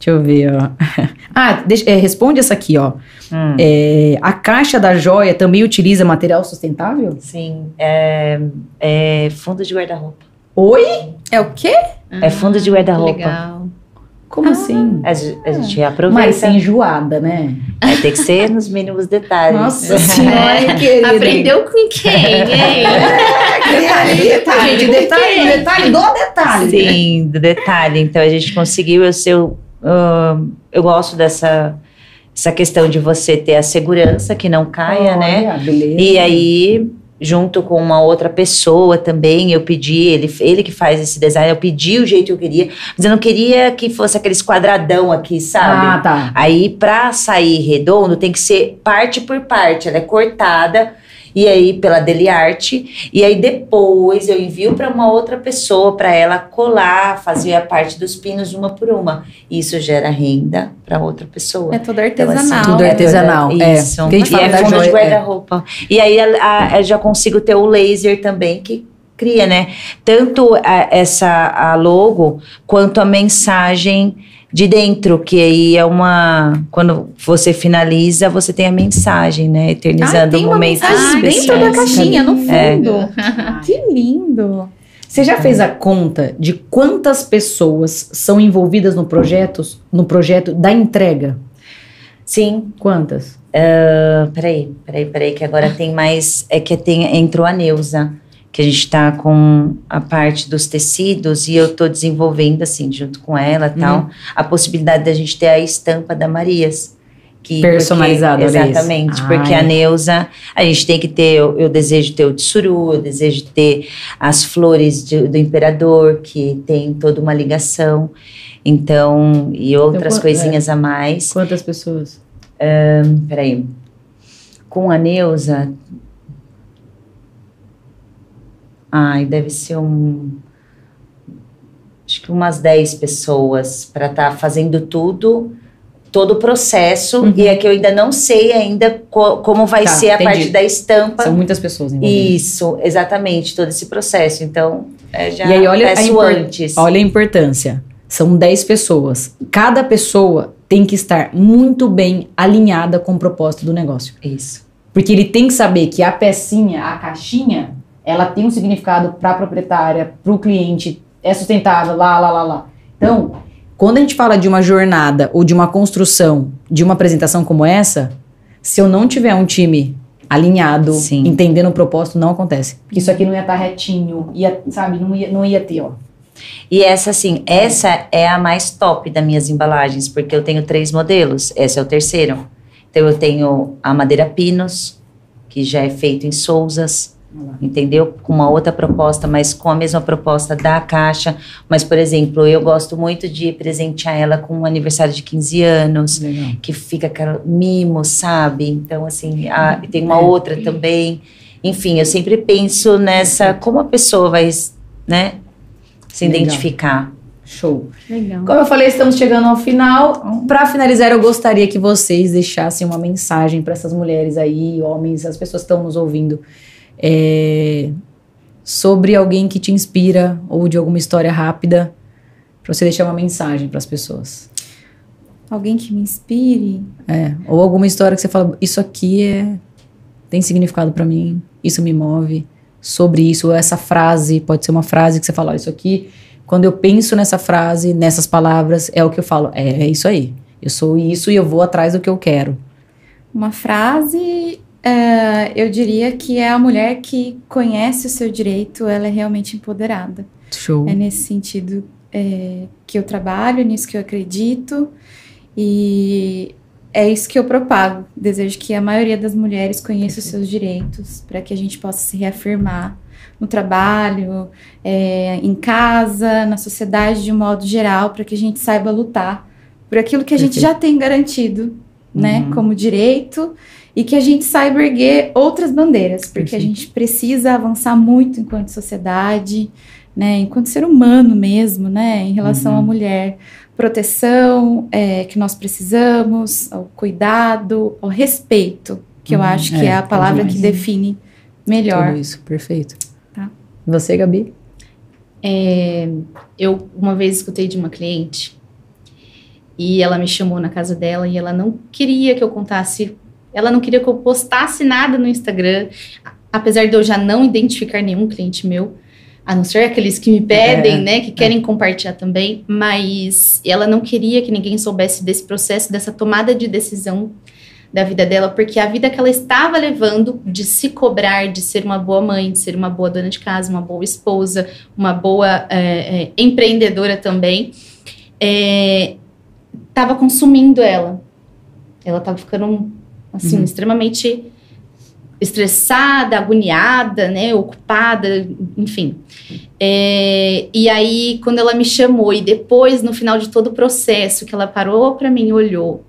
Deixa eu ver, ó. Ah, deixa- é, responde essa aqui, ó. Hum. É, a caixa da joia também utiliza material sustentável? Sim, é, é fundo de guarda-roupa. Oi? É o quê? É fundo de guarda-roupa. Legal. Como assim? A, a gente aproveita. Mas sem enjoada, né? É, tem que ser nos mínimos detalhes. Nossa senhora, querida. Aprendeu com quem, hein? Detalhe, gente, detalhe, detalhe do detalhe. Sim, do detalhe. Então a gente conseguiu. Eu, sei, eu, ahn, eu gosto dessa essa questão de você ter a segurança que não caia, né? Beleza. E aí, junto com uma outra pessoa também, eu pedi, ele, ele que faz esse design, eu pedi o jeito que eu queria, mas eu não queria que fosse aqueles quadradão aqui, sabe? Ah, tá. Aí, pra sair redondo, tem que ser parte por parte. Ela é cortada, e aí pela Deliarte. E aí, depois, eu envio para uma outra pessoa, para ela colar, fazer a parte dos pinos uma por uma. Isso gera renda para outra pessoa. É todo Então, assim, artesanal. tudo é artesanal, é. Isso. Gente e é fundo de é. guarda-roupa. E aí a- a- eu já consigo ter o laser também, que cria, né? Tanto a- essa a logo, quanto a mensagem de dentro, que aí é uma... Quando você finaliza, você tem a mensagem, né? Ah, Eternizando tem um uma momento mensagem especiais. dentro da caixinha, no É. fundo. Que lindo. Você já fez a conta de quantas pessoas são envolvidas no projeto, no projeto da entrega? Sim. Quantas? Ah, peraí, peraí, peraí, que agora tem mais... É que tem, entrou a Neuza. Que a gente tá com a parte dos tecidos e eu tô desenvolvendo, assim, junto com ela e tal, a possibilidade da gente ter a estampa da Marias. Que, Personalizada, porque. Exatamente, Ai. porque a Neuza, a gente tem que ter, eu, eu desejo ter o tsuru, eu desejo ter as flores de- do imperador, que tem toda uma ligação. Então, e outras quan- coisinhas a mais. Quantas pessoas? Peraí. Com a Neuza. Ai, deve ser um. Acho que umas 10 pessoas para estar fazendo tudo, todo o processo. Uhum. E é que eu ainda não sei ainda co- como vai Tá, ser a entendi. parte da estampa. São muitas pessoas envolvidas. Isso, exatamente, todo esse processo. Então, é, já E aí, olha peço antes. Olha a importância. São 10 pessoas. Cada pessoa tem que estar muito bem alinhada com o propósito do negócio. Isso. Porque ele tem que saber que a pecinha, a caixinha, ela tem um significado para a proprietária, para o cliente, é sustentável, lá, lá, lá, lá. Então, quando a gente fala de uma jornada ou de uma construção, de uma apresentação como essa, se eu não tiver um time alinhado, Sim. entendendo o propósito, não acontece. Porque isso aqui não ia estar retinho, ia, sabe, não ia, não ia ter, ó. E essa, assim, essa é a mais top das minhas embalagens, porque eu tenho três modelos. Esse é o terceiro. Então, eu tenho a madeira Pinos, que já é feito em Souzas. Entendeu? Com uma outra proposta, mas com a mesma proposta da Caixa. Mas, por exemplo, eu gosto muito de presentear ela com um aniversário de 15 anos, Legal. que fica aquela mimo, sabe? Então, assim, a- tem uma É. outra também. Enfim, eu sempre penso nessa, como a pessoa vai, né, se Legal. identificar. Show. Legal. Como eu falei, estamos chegando ao final. Para finalizar, eu gostaria que vocês deixassem uma mensagem para essas mulheres aí, homens, as pessoas que estão nos ouvindo, é, sobre alguém que te inspira ou de alguma história rápida, para você deixar uma mensagem para as pessoas. Alguém que me inspire. É, ou alguma história que você fala, isso aqui é tem significado para mim, isso me move, sobre isso, ou essa frase, pode ser uma frase que você fala, ó, isso aqui, quando eu penso nessa frase, nessas palavras, é o que eu falo, é, é isso aí. Eu sou isso e eu vou atrás do que eu quero. Uma frase, é, eu diria que é a mulher que conhece o seu direito, ela é realmente empoderada. Show. É nesse sentido é, que eu trabalho, nisso que eu acredito. E é isso que eu propago. Desejo que a maioria das mulheres conheça os seus direitos, para que a gente possa se reafirmar no trabalho, é, em casa, na sociedade de um modo geral, para que a gente saiba lutar por aquilo que a gente Perfeito. já tem garantido, né, Uhum. como direito, e que a gente saiba erguer outras bandeiras, porque a gente precisa avançar muito enquanto sociedade, né, enquanto ser humano mesmo, né, em relação Uhum. à mulher. Proteção é, que nós precisamos, ao cuidado, ao respeito, que eu Uhum, acho que é, é a palavra que define melhor. Tudo isso, perfeito. Tá. E Você, Gabi? Eu uma vez escutei de uma cliente e ela me chamou na casa dela e ela não queria que eu contasse, ela não queria que eu postasse nada no Instagram, apesar de eu já não identificar nenhum cliente meu, a não ser aqueles que me pedem, É, né, que querem compartilhar também, mas ela não queria que ninguém soubesse desse processo, dessa tomada de decisão da vida dela, porque a vida que ela estava levando de se cobrar, de ser uma boa mãe, de ser uma boa dona de casa, uma boa esposa, uma boa é, é, empreendedora também, estava consumindo ela. Ela estava ficando assim Uhum. extremamente estressada, agoniada, né, ocupada, enfim. É, e aí quando ela me chamou e depois no final de todo o processo que ela parou para mim, olhou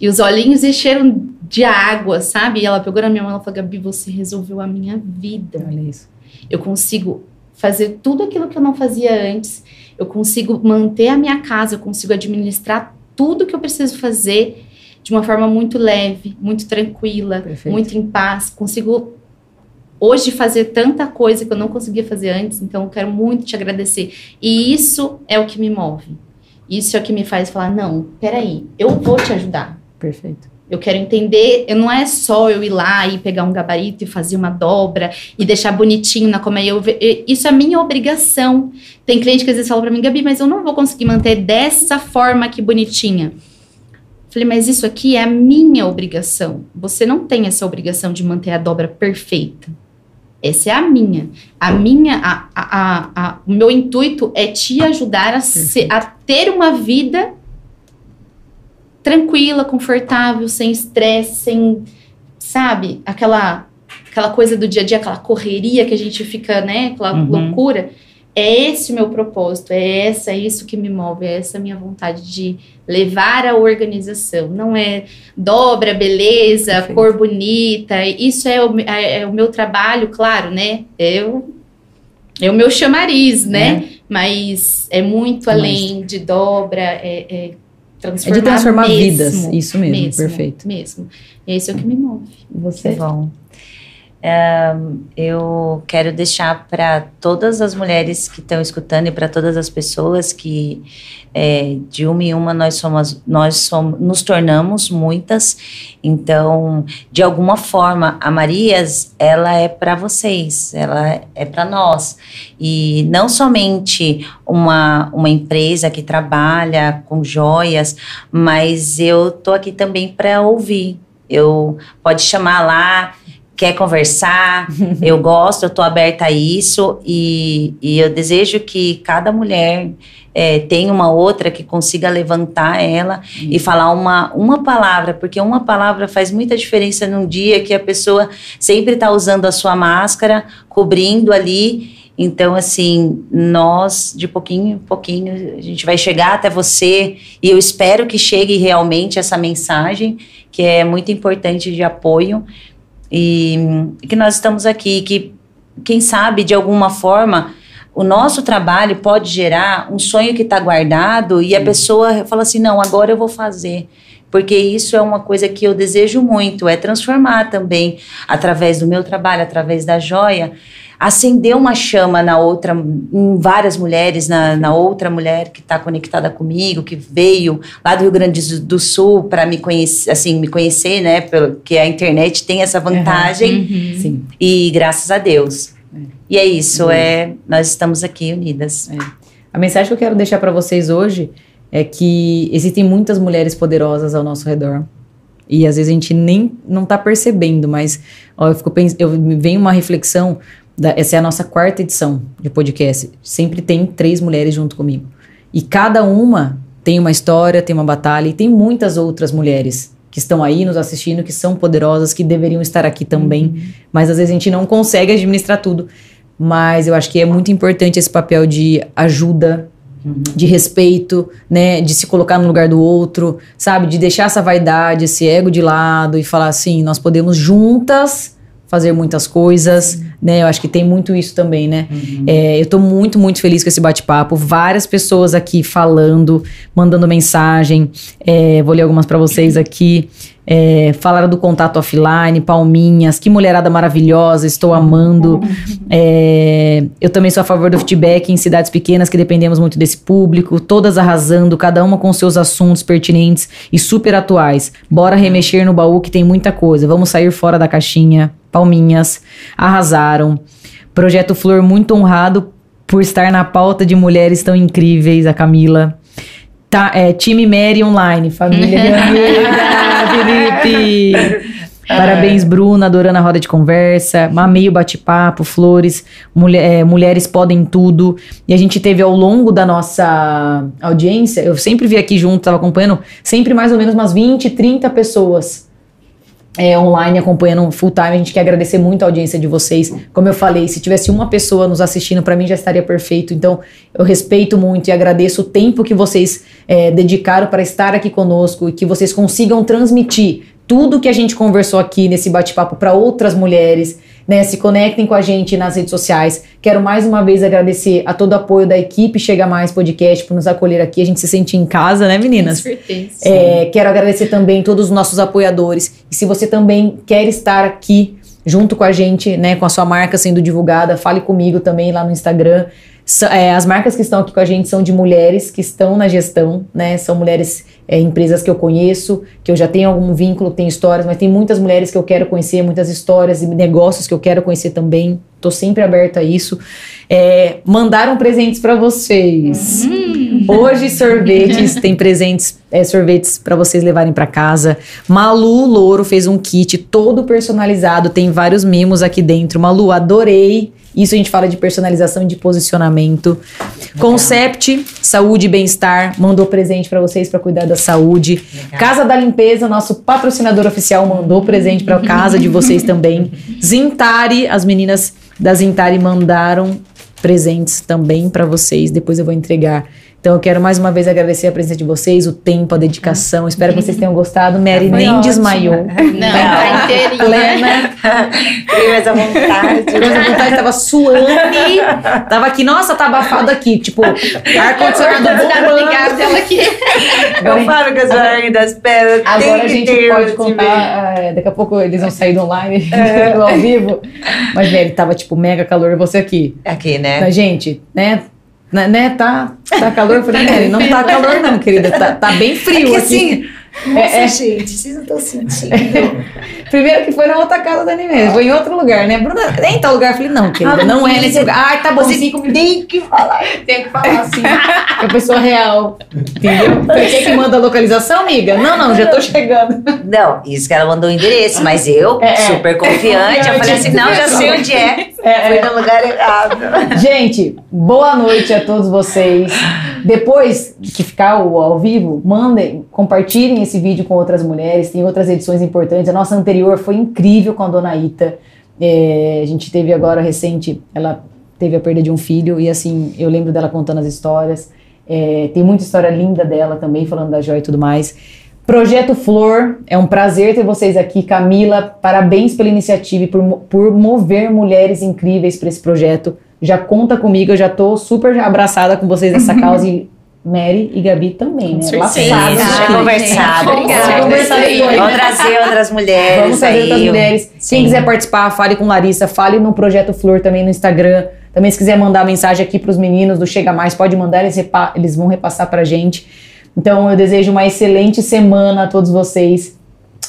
e os olhinhos encheram de água, sabe? E ela pegou na minha mão e falou: Gabi, você resolveu a minha vida Olha isso. eu consigo fazer tudo aquilo que eu não fazia antes, eu consigo manter a minha casa, eu consigo administrar tudo que eu preciso fazer de uma forma muito leve, muito tranquila, Perfeito. muito em paz, consigo hoje fazer tanta coisa que eu não conseguia fazer antes, então eu quero muito te agradecer. E isso é o que me move. Isso é o que me faz falar: não, peraí, eu vou te ajudar. Perfeito. Eu quero entender, eu não é só eu ir lá e pegar um gabarito e fazer uma dobra e deixar bonitinho na como eu isso é minha obrigação. Tem cliente que às vezes fala pra mim, Gabi, mas eu não vou conseguir manter dessa forma aqui bonitinha. Falei, mas isso aqui é a minha obrigação. Você não tem essa obrigação de manter a dobra perfeita. Essa é a minha. A minha, a, a, a- o meu intuito é te ajudar a, se- a ter uma vida tranquila, confortável, sem estresse, sem, sabe, aquela aquela coisa do dia a dia, aquela correria que a gente fica, né, aquela Uhum. loucura. É esse o meu propósito, é essa, é isso que me move, é essa a minha vontade de levar a organização. Não é dobra, beleza, Perfeito. cor bonita. Isso é o, é, é o meu trabalho, claro, né? Eu, é o meu chamariz, né? Mas é muito Mas- além de dobra, é, é É transformar de transformar mesmo, vidas. Isso mesmo, perfeito. Mesmo. Esse é o que me move. E Você? Bom. Eu quero deixar para todas as mulheres que estão escutando e para todas as pessoas que é, de uma em uma nós somos nós somos nos tornamos muitas. Então de alguma forma a Marias ela é para vocês ela é para nós. E não somente uma, uma empresa que trabalha com joias mas eu tô aqui também para ouvir. Eu pode chamar lá quer conversar, eu gosto, eu tô aberta a isso e, e eu desejo que cada mulher é, tenha uma outra que consiga levantar ela e falar uma, uma palavra, porque uma palavra faz muita diferença num dia que a pessoa sempre está usando a sua máscara, cobrindo ali. Então, assim, nós, de pouquinho em pouquinho, a gente vai chegar até você e eu espero que chegue realmente essa mensagem, que é muito importante de apoio e que nós estamos aqui, que quem sabe de alguma forma o nosso trabalho pode gerar um sonho que está guardado e a pessoa fala assim: não, agora eu vou fazer. Porque isso é uma coisa que eu desejo muito, é transformar também, através do meu trabalho, através da joia, acender uma chama na outra, em várias mulheres, na, na outra mulher que está conectada comigo, que veio lá do Rio Grande do Sul para me conhecer, assim, me conhecer, né? Porque a internet tem essa vantagem. Uhum. Sim. E graças a Deus. E é isso, é, nós estamos aqui unidas. A mensagem que eu quero deixar para vocês hoje é que existem muitas mulheres poderosas ao nosso redor. E às vezes a gente nem não tá percebendo, mas ó, eu fico pens- eu me vem uma reflexão essa é a nossa quarta edição de podcast. Sempre tem três mulheres junto comigo. E cada uma tem uma história, tem uma batalha e tem muitas outras mulheres que estão aí nos assistindo, que são poderosas, que deveriam estar aqui também, mas às vezes a gente não consegue administrar tudo. Mas eu acho que é muito importante esse papel de ajuda, de respeito, né, de se colocar no lugar do outro, sabe, de deixar essa vaidade, esse ego de lado e falar assim, nós podemos juntas fazer muitas coisas, né? Eu acho que tem muito isso também, né? É, eu tô muito, muito feliz com esse bate-papo. Várias pessoas aqui falando, mandando mensagem. É, vou ler algumas para vocês aqui. É, falaram do contato offline, palminhas, que mulherada maravilhosa, estou amando. É, eu também sou a favor do feedback em cidades pequenas que dependemos muito desse público, todas arrasando, cada uma com seus assuntos pertinentes e super atuais. Bora remexer no baú que tem muita coisa. Vamos sair fora da caixinha. Palminhas, arrasaram. Projeto Flor muito honrado por estar na pauta de mulheres tão incríveis, a Camila. Tá, é, time Mary Online, família Felipe. Parabéns, Bruna, adorando a roda de conversa. Mamei o bate-papo, flores, mulher- é, mulheres podem tudo. E a gente teve ao longo da nossa audiência, eu sempre vi aqui junto, estava acompanhando, sempre mais ou menos umas 20, 30 pessoas é, online acompanhando full time. A gente quer agradecer muito a audiência de vocês. Como eu falei, se tivesse uma pessoa nos assistindo, para mim já estaria perfeito. Então, eu respeito muito e agradeço o tempo que vocês é, dedicaram para estar aqui conosco e que vocês consigam transmitir tudo que a gente conversou aqui nesse bate-papo para outras mulheres. Né, se conectem com a gente nas redes sociais. Quero mais uma vez agradecer a todo o apoio da equipe Chega Mais Podcast por nos acolher aqui. A gente se sente em casa, né, meninas? Com certeza. É, quero agradecer também todos os nossos apoiadores. E se você também quer estar aqui junto com a gente, né, com a sua marca sendo divulgada, fale comigo também lá no Instagram. É, as marcas que estão aqui com a gente são de mulheres que estão na gestão, né? São mulheres, é, empresas que eu conheço, que eu já tenho algum vínculo, tenho histórias, mas tem muitas mulheres que eu quero conhecer, muitas histórias e negócios que eu quero conhecer também. Tô sempre aberta a isso. É, mandaram presentes para vocês. Hoje, sorvetes, tem presentes, é, sorvetes para vocês levarem para casa. Malu Louro fez um kit todo personalizado, tem vários mimos aqui dentro. Malu, adorei. Isso a gente fala de personalização e de posicionamento. Concept, saúde e bem-estar, mandou presente para vocês para cuidar da saúde. Casa da Limpeza, nosso patrocinador oficial, mandou presente para casa de vocês também. Zintari, as meninas da Zintari mandaram presentes também para vocês. Depois eu vou entregar. Então eu quero mais uma vez agradecer a presença de vocês, o tempo, a dedicação. Espero que vocês tenham gostado. Mary nem ótimo. desmaiou. Não, tá inteirinha. Plena. Tenho essa vontade. Mas a vontade tava suando. Tava aqui, nossa, tá abafado aqui. Tipo, ar-condicionado bombando. ligado, ela aqui. Eu falo que a rainha das pedras. Agora a gente pode contar, é, daqui a pouco eles vão sair do online, do ao vivo. Mas, Mary, tava tipo mega calor você aqui. Aqui, né? Mas, gente, né? Né, né, tá, tá calor? Eu falei, Mary, não tá calor não, querida. Tá, tá bem É frio que aqui. assim, Nossa, é, é... gente, vocês não estão sentindo. Primeiro que foi na outra casa da Anime, foi em outro lugar, né? Bruna, em tal lugar. Eu falei, não, querida, ah, não é nesse lugar. Ai, tá bom, você cinco minutos. Tem que falar, tem que falar assim. é pessoa real, entendeu? Você que manda a localização, amiga? Não, não, já tô chegando. Não, isso que ela mandou o endereço, mas eu, é, é. super confiante, eu falei assim, não, já sei onde é. É. Foi no lugar errado. Gente, boa noite a todos vocês. Depois que ficar ao vivo, mandem, compartilhem esse vídeo com outras mulheres. Tem outras edições importantes. A nossa anterior foi incrível com a dona Ita. É, a gente teve agora recente, ela teve a perda de um filho e assim, eu lembro dela contando as histórias. É, tem muita história linda dela também, falando da joia e tudo mais. Projeto Flor, é um prazer ter vocês aqui. Camila, parabéns pela iniciativa e por, por mover mulheres incríveis para esse projeto. Já conta comigo, eu já tô super abraçada com vocês nessa causa e Mary e Gabi também, né? Sim, sim, já conversado. Vamos trazer outras mulheres. Vamos trazer outras mulheres. Sim. Quem quiser participar, fale com Larissa, fale no Projeto Flor também no Instagram. Também se quiser mandar mensagem aqui para os meninos do Chega Mais, pode mandar, eles, eles vão repassar para gente. Então eu desejo uma excelente semana a todos vocês.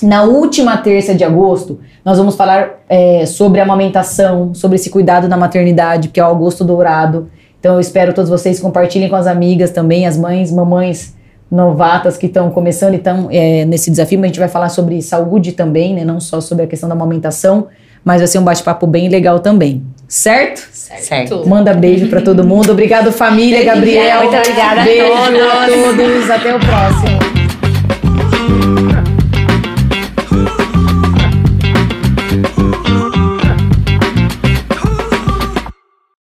Na última terça de agosto, nós vamos falar é, sobre amamentação, sobre esse cuidado na maternidade, que é o Agosto Dourado. Então eu espero todos vocês compartilhem com as amigas também, as mães, mamães novatas que estão começando e estão é, nesse desafio. Mas a gente vai falar sobre saúde também, né? Não só sobre a questão da amamentação, mas vai ser um bate-papo bem legal também. Certo? Certo. Manda beijo para todo mundo. Obrigado, família, Gabriel. Muito obrigada beijo a todos. a todos. Até o próximo.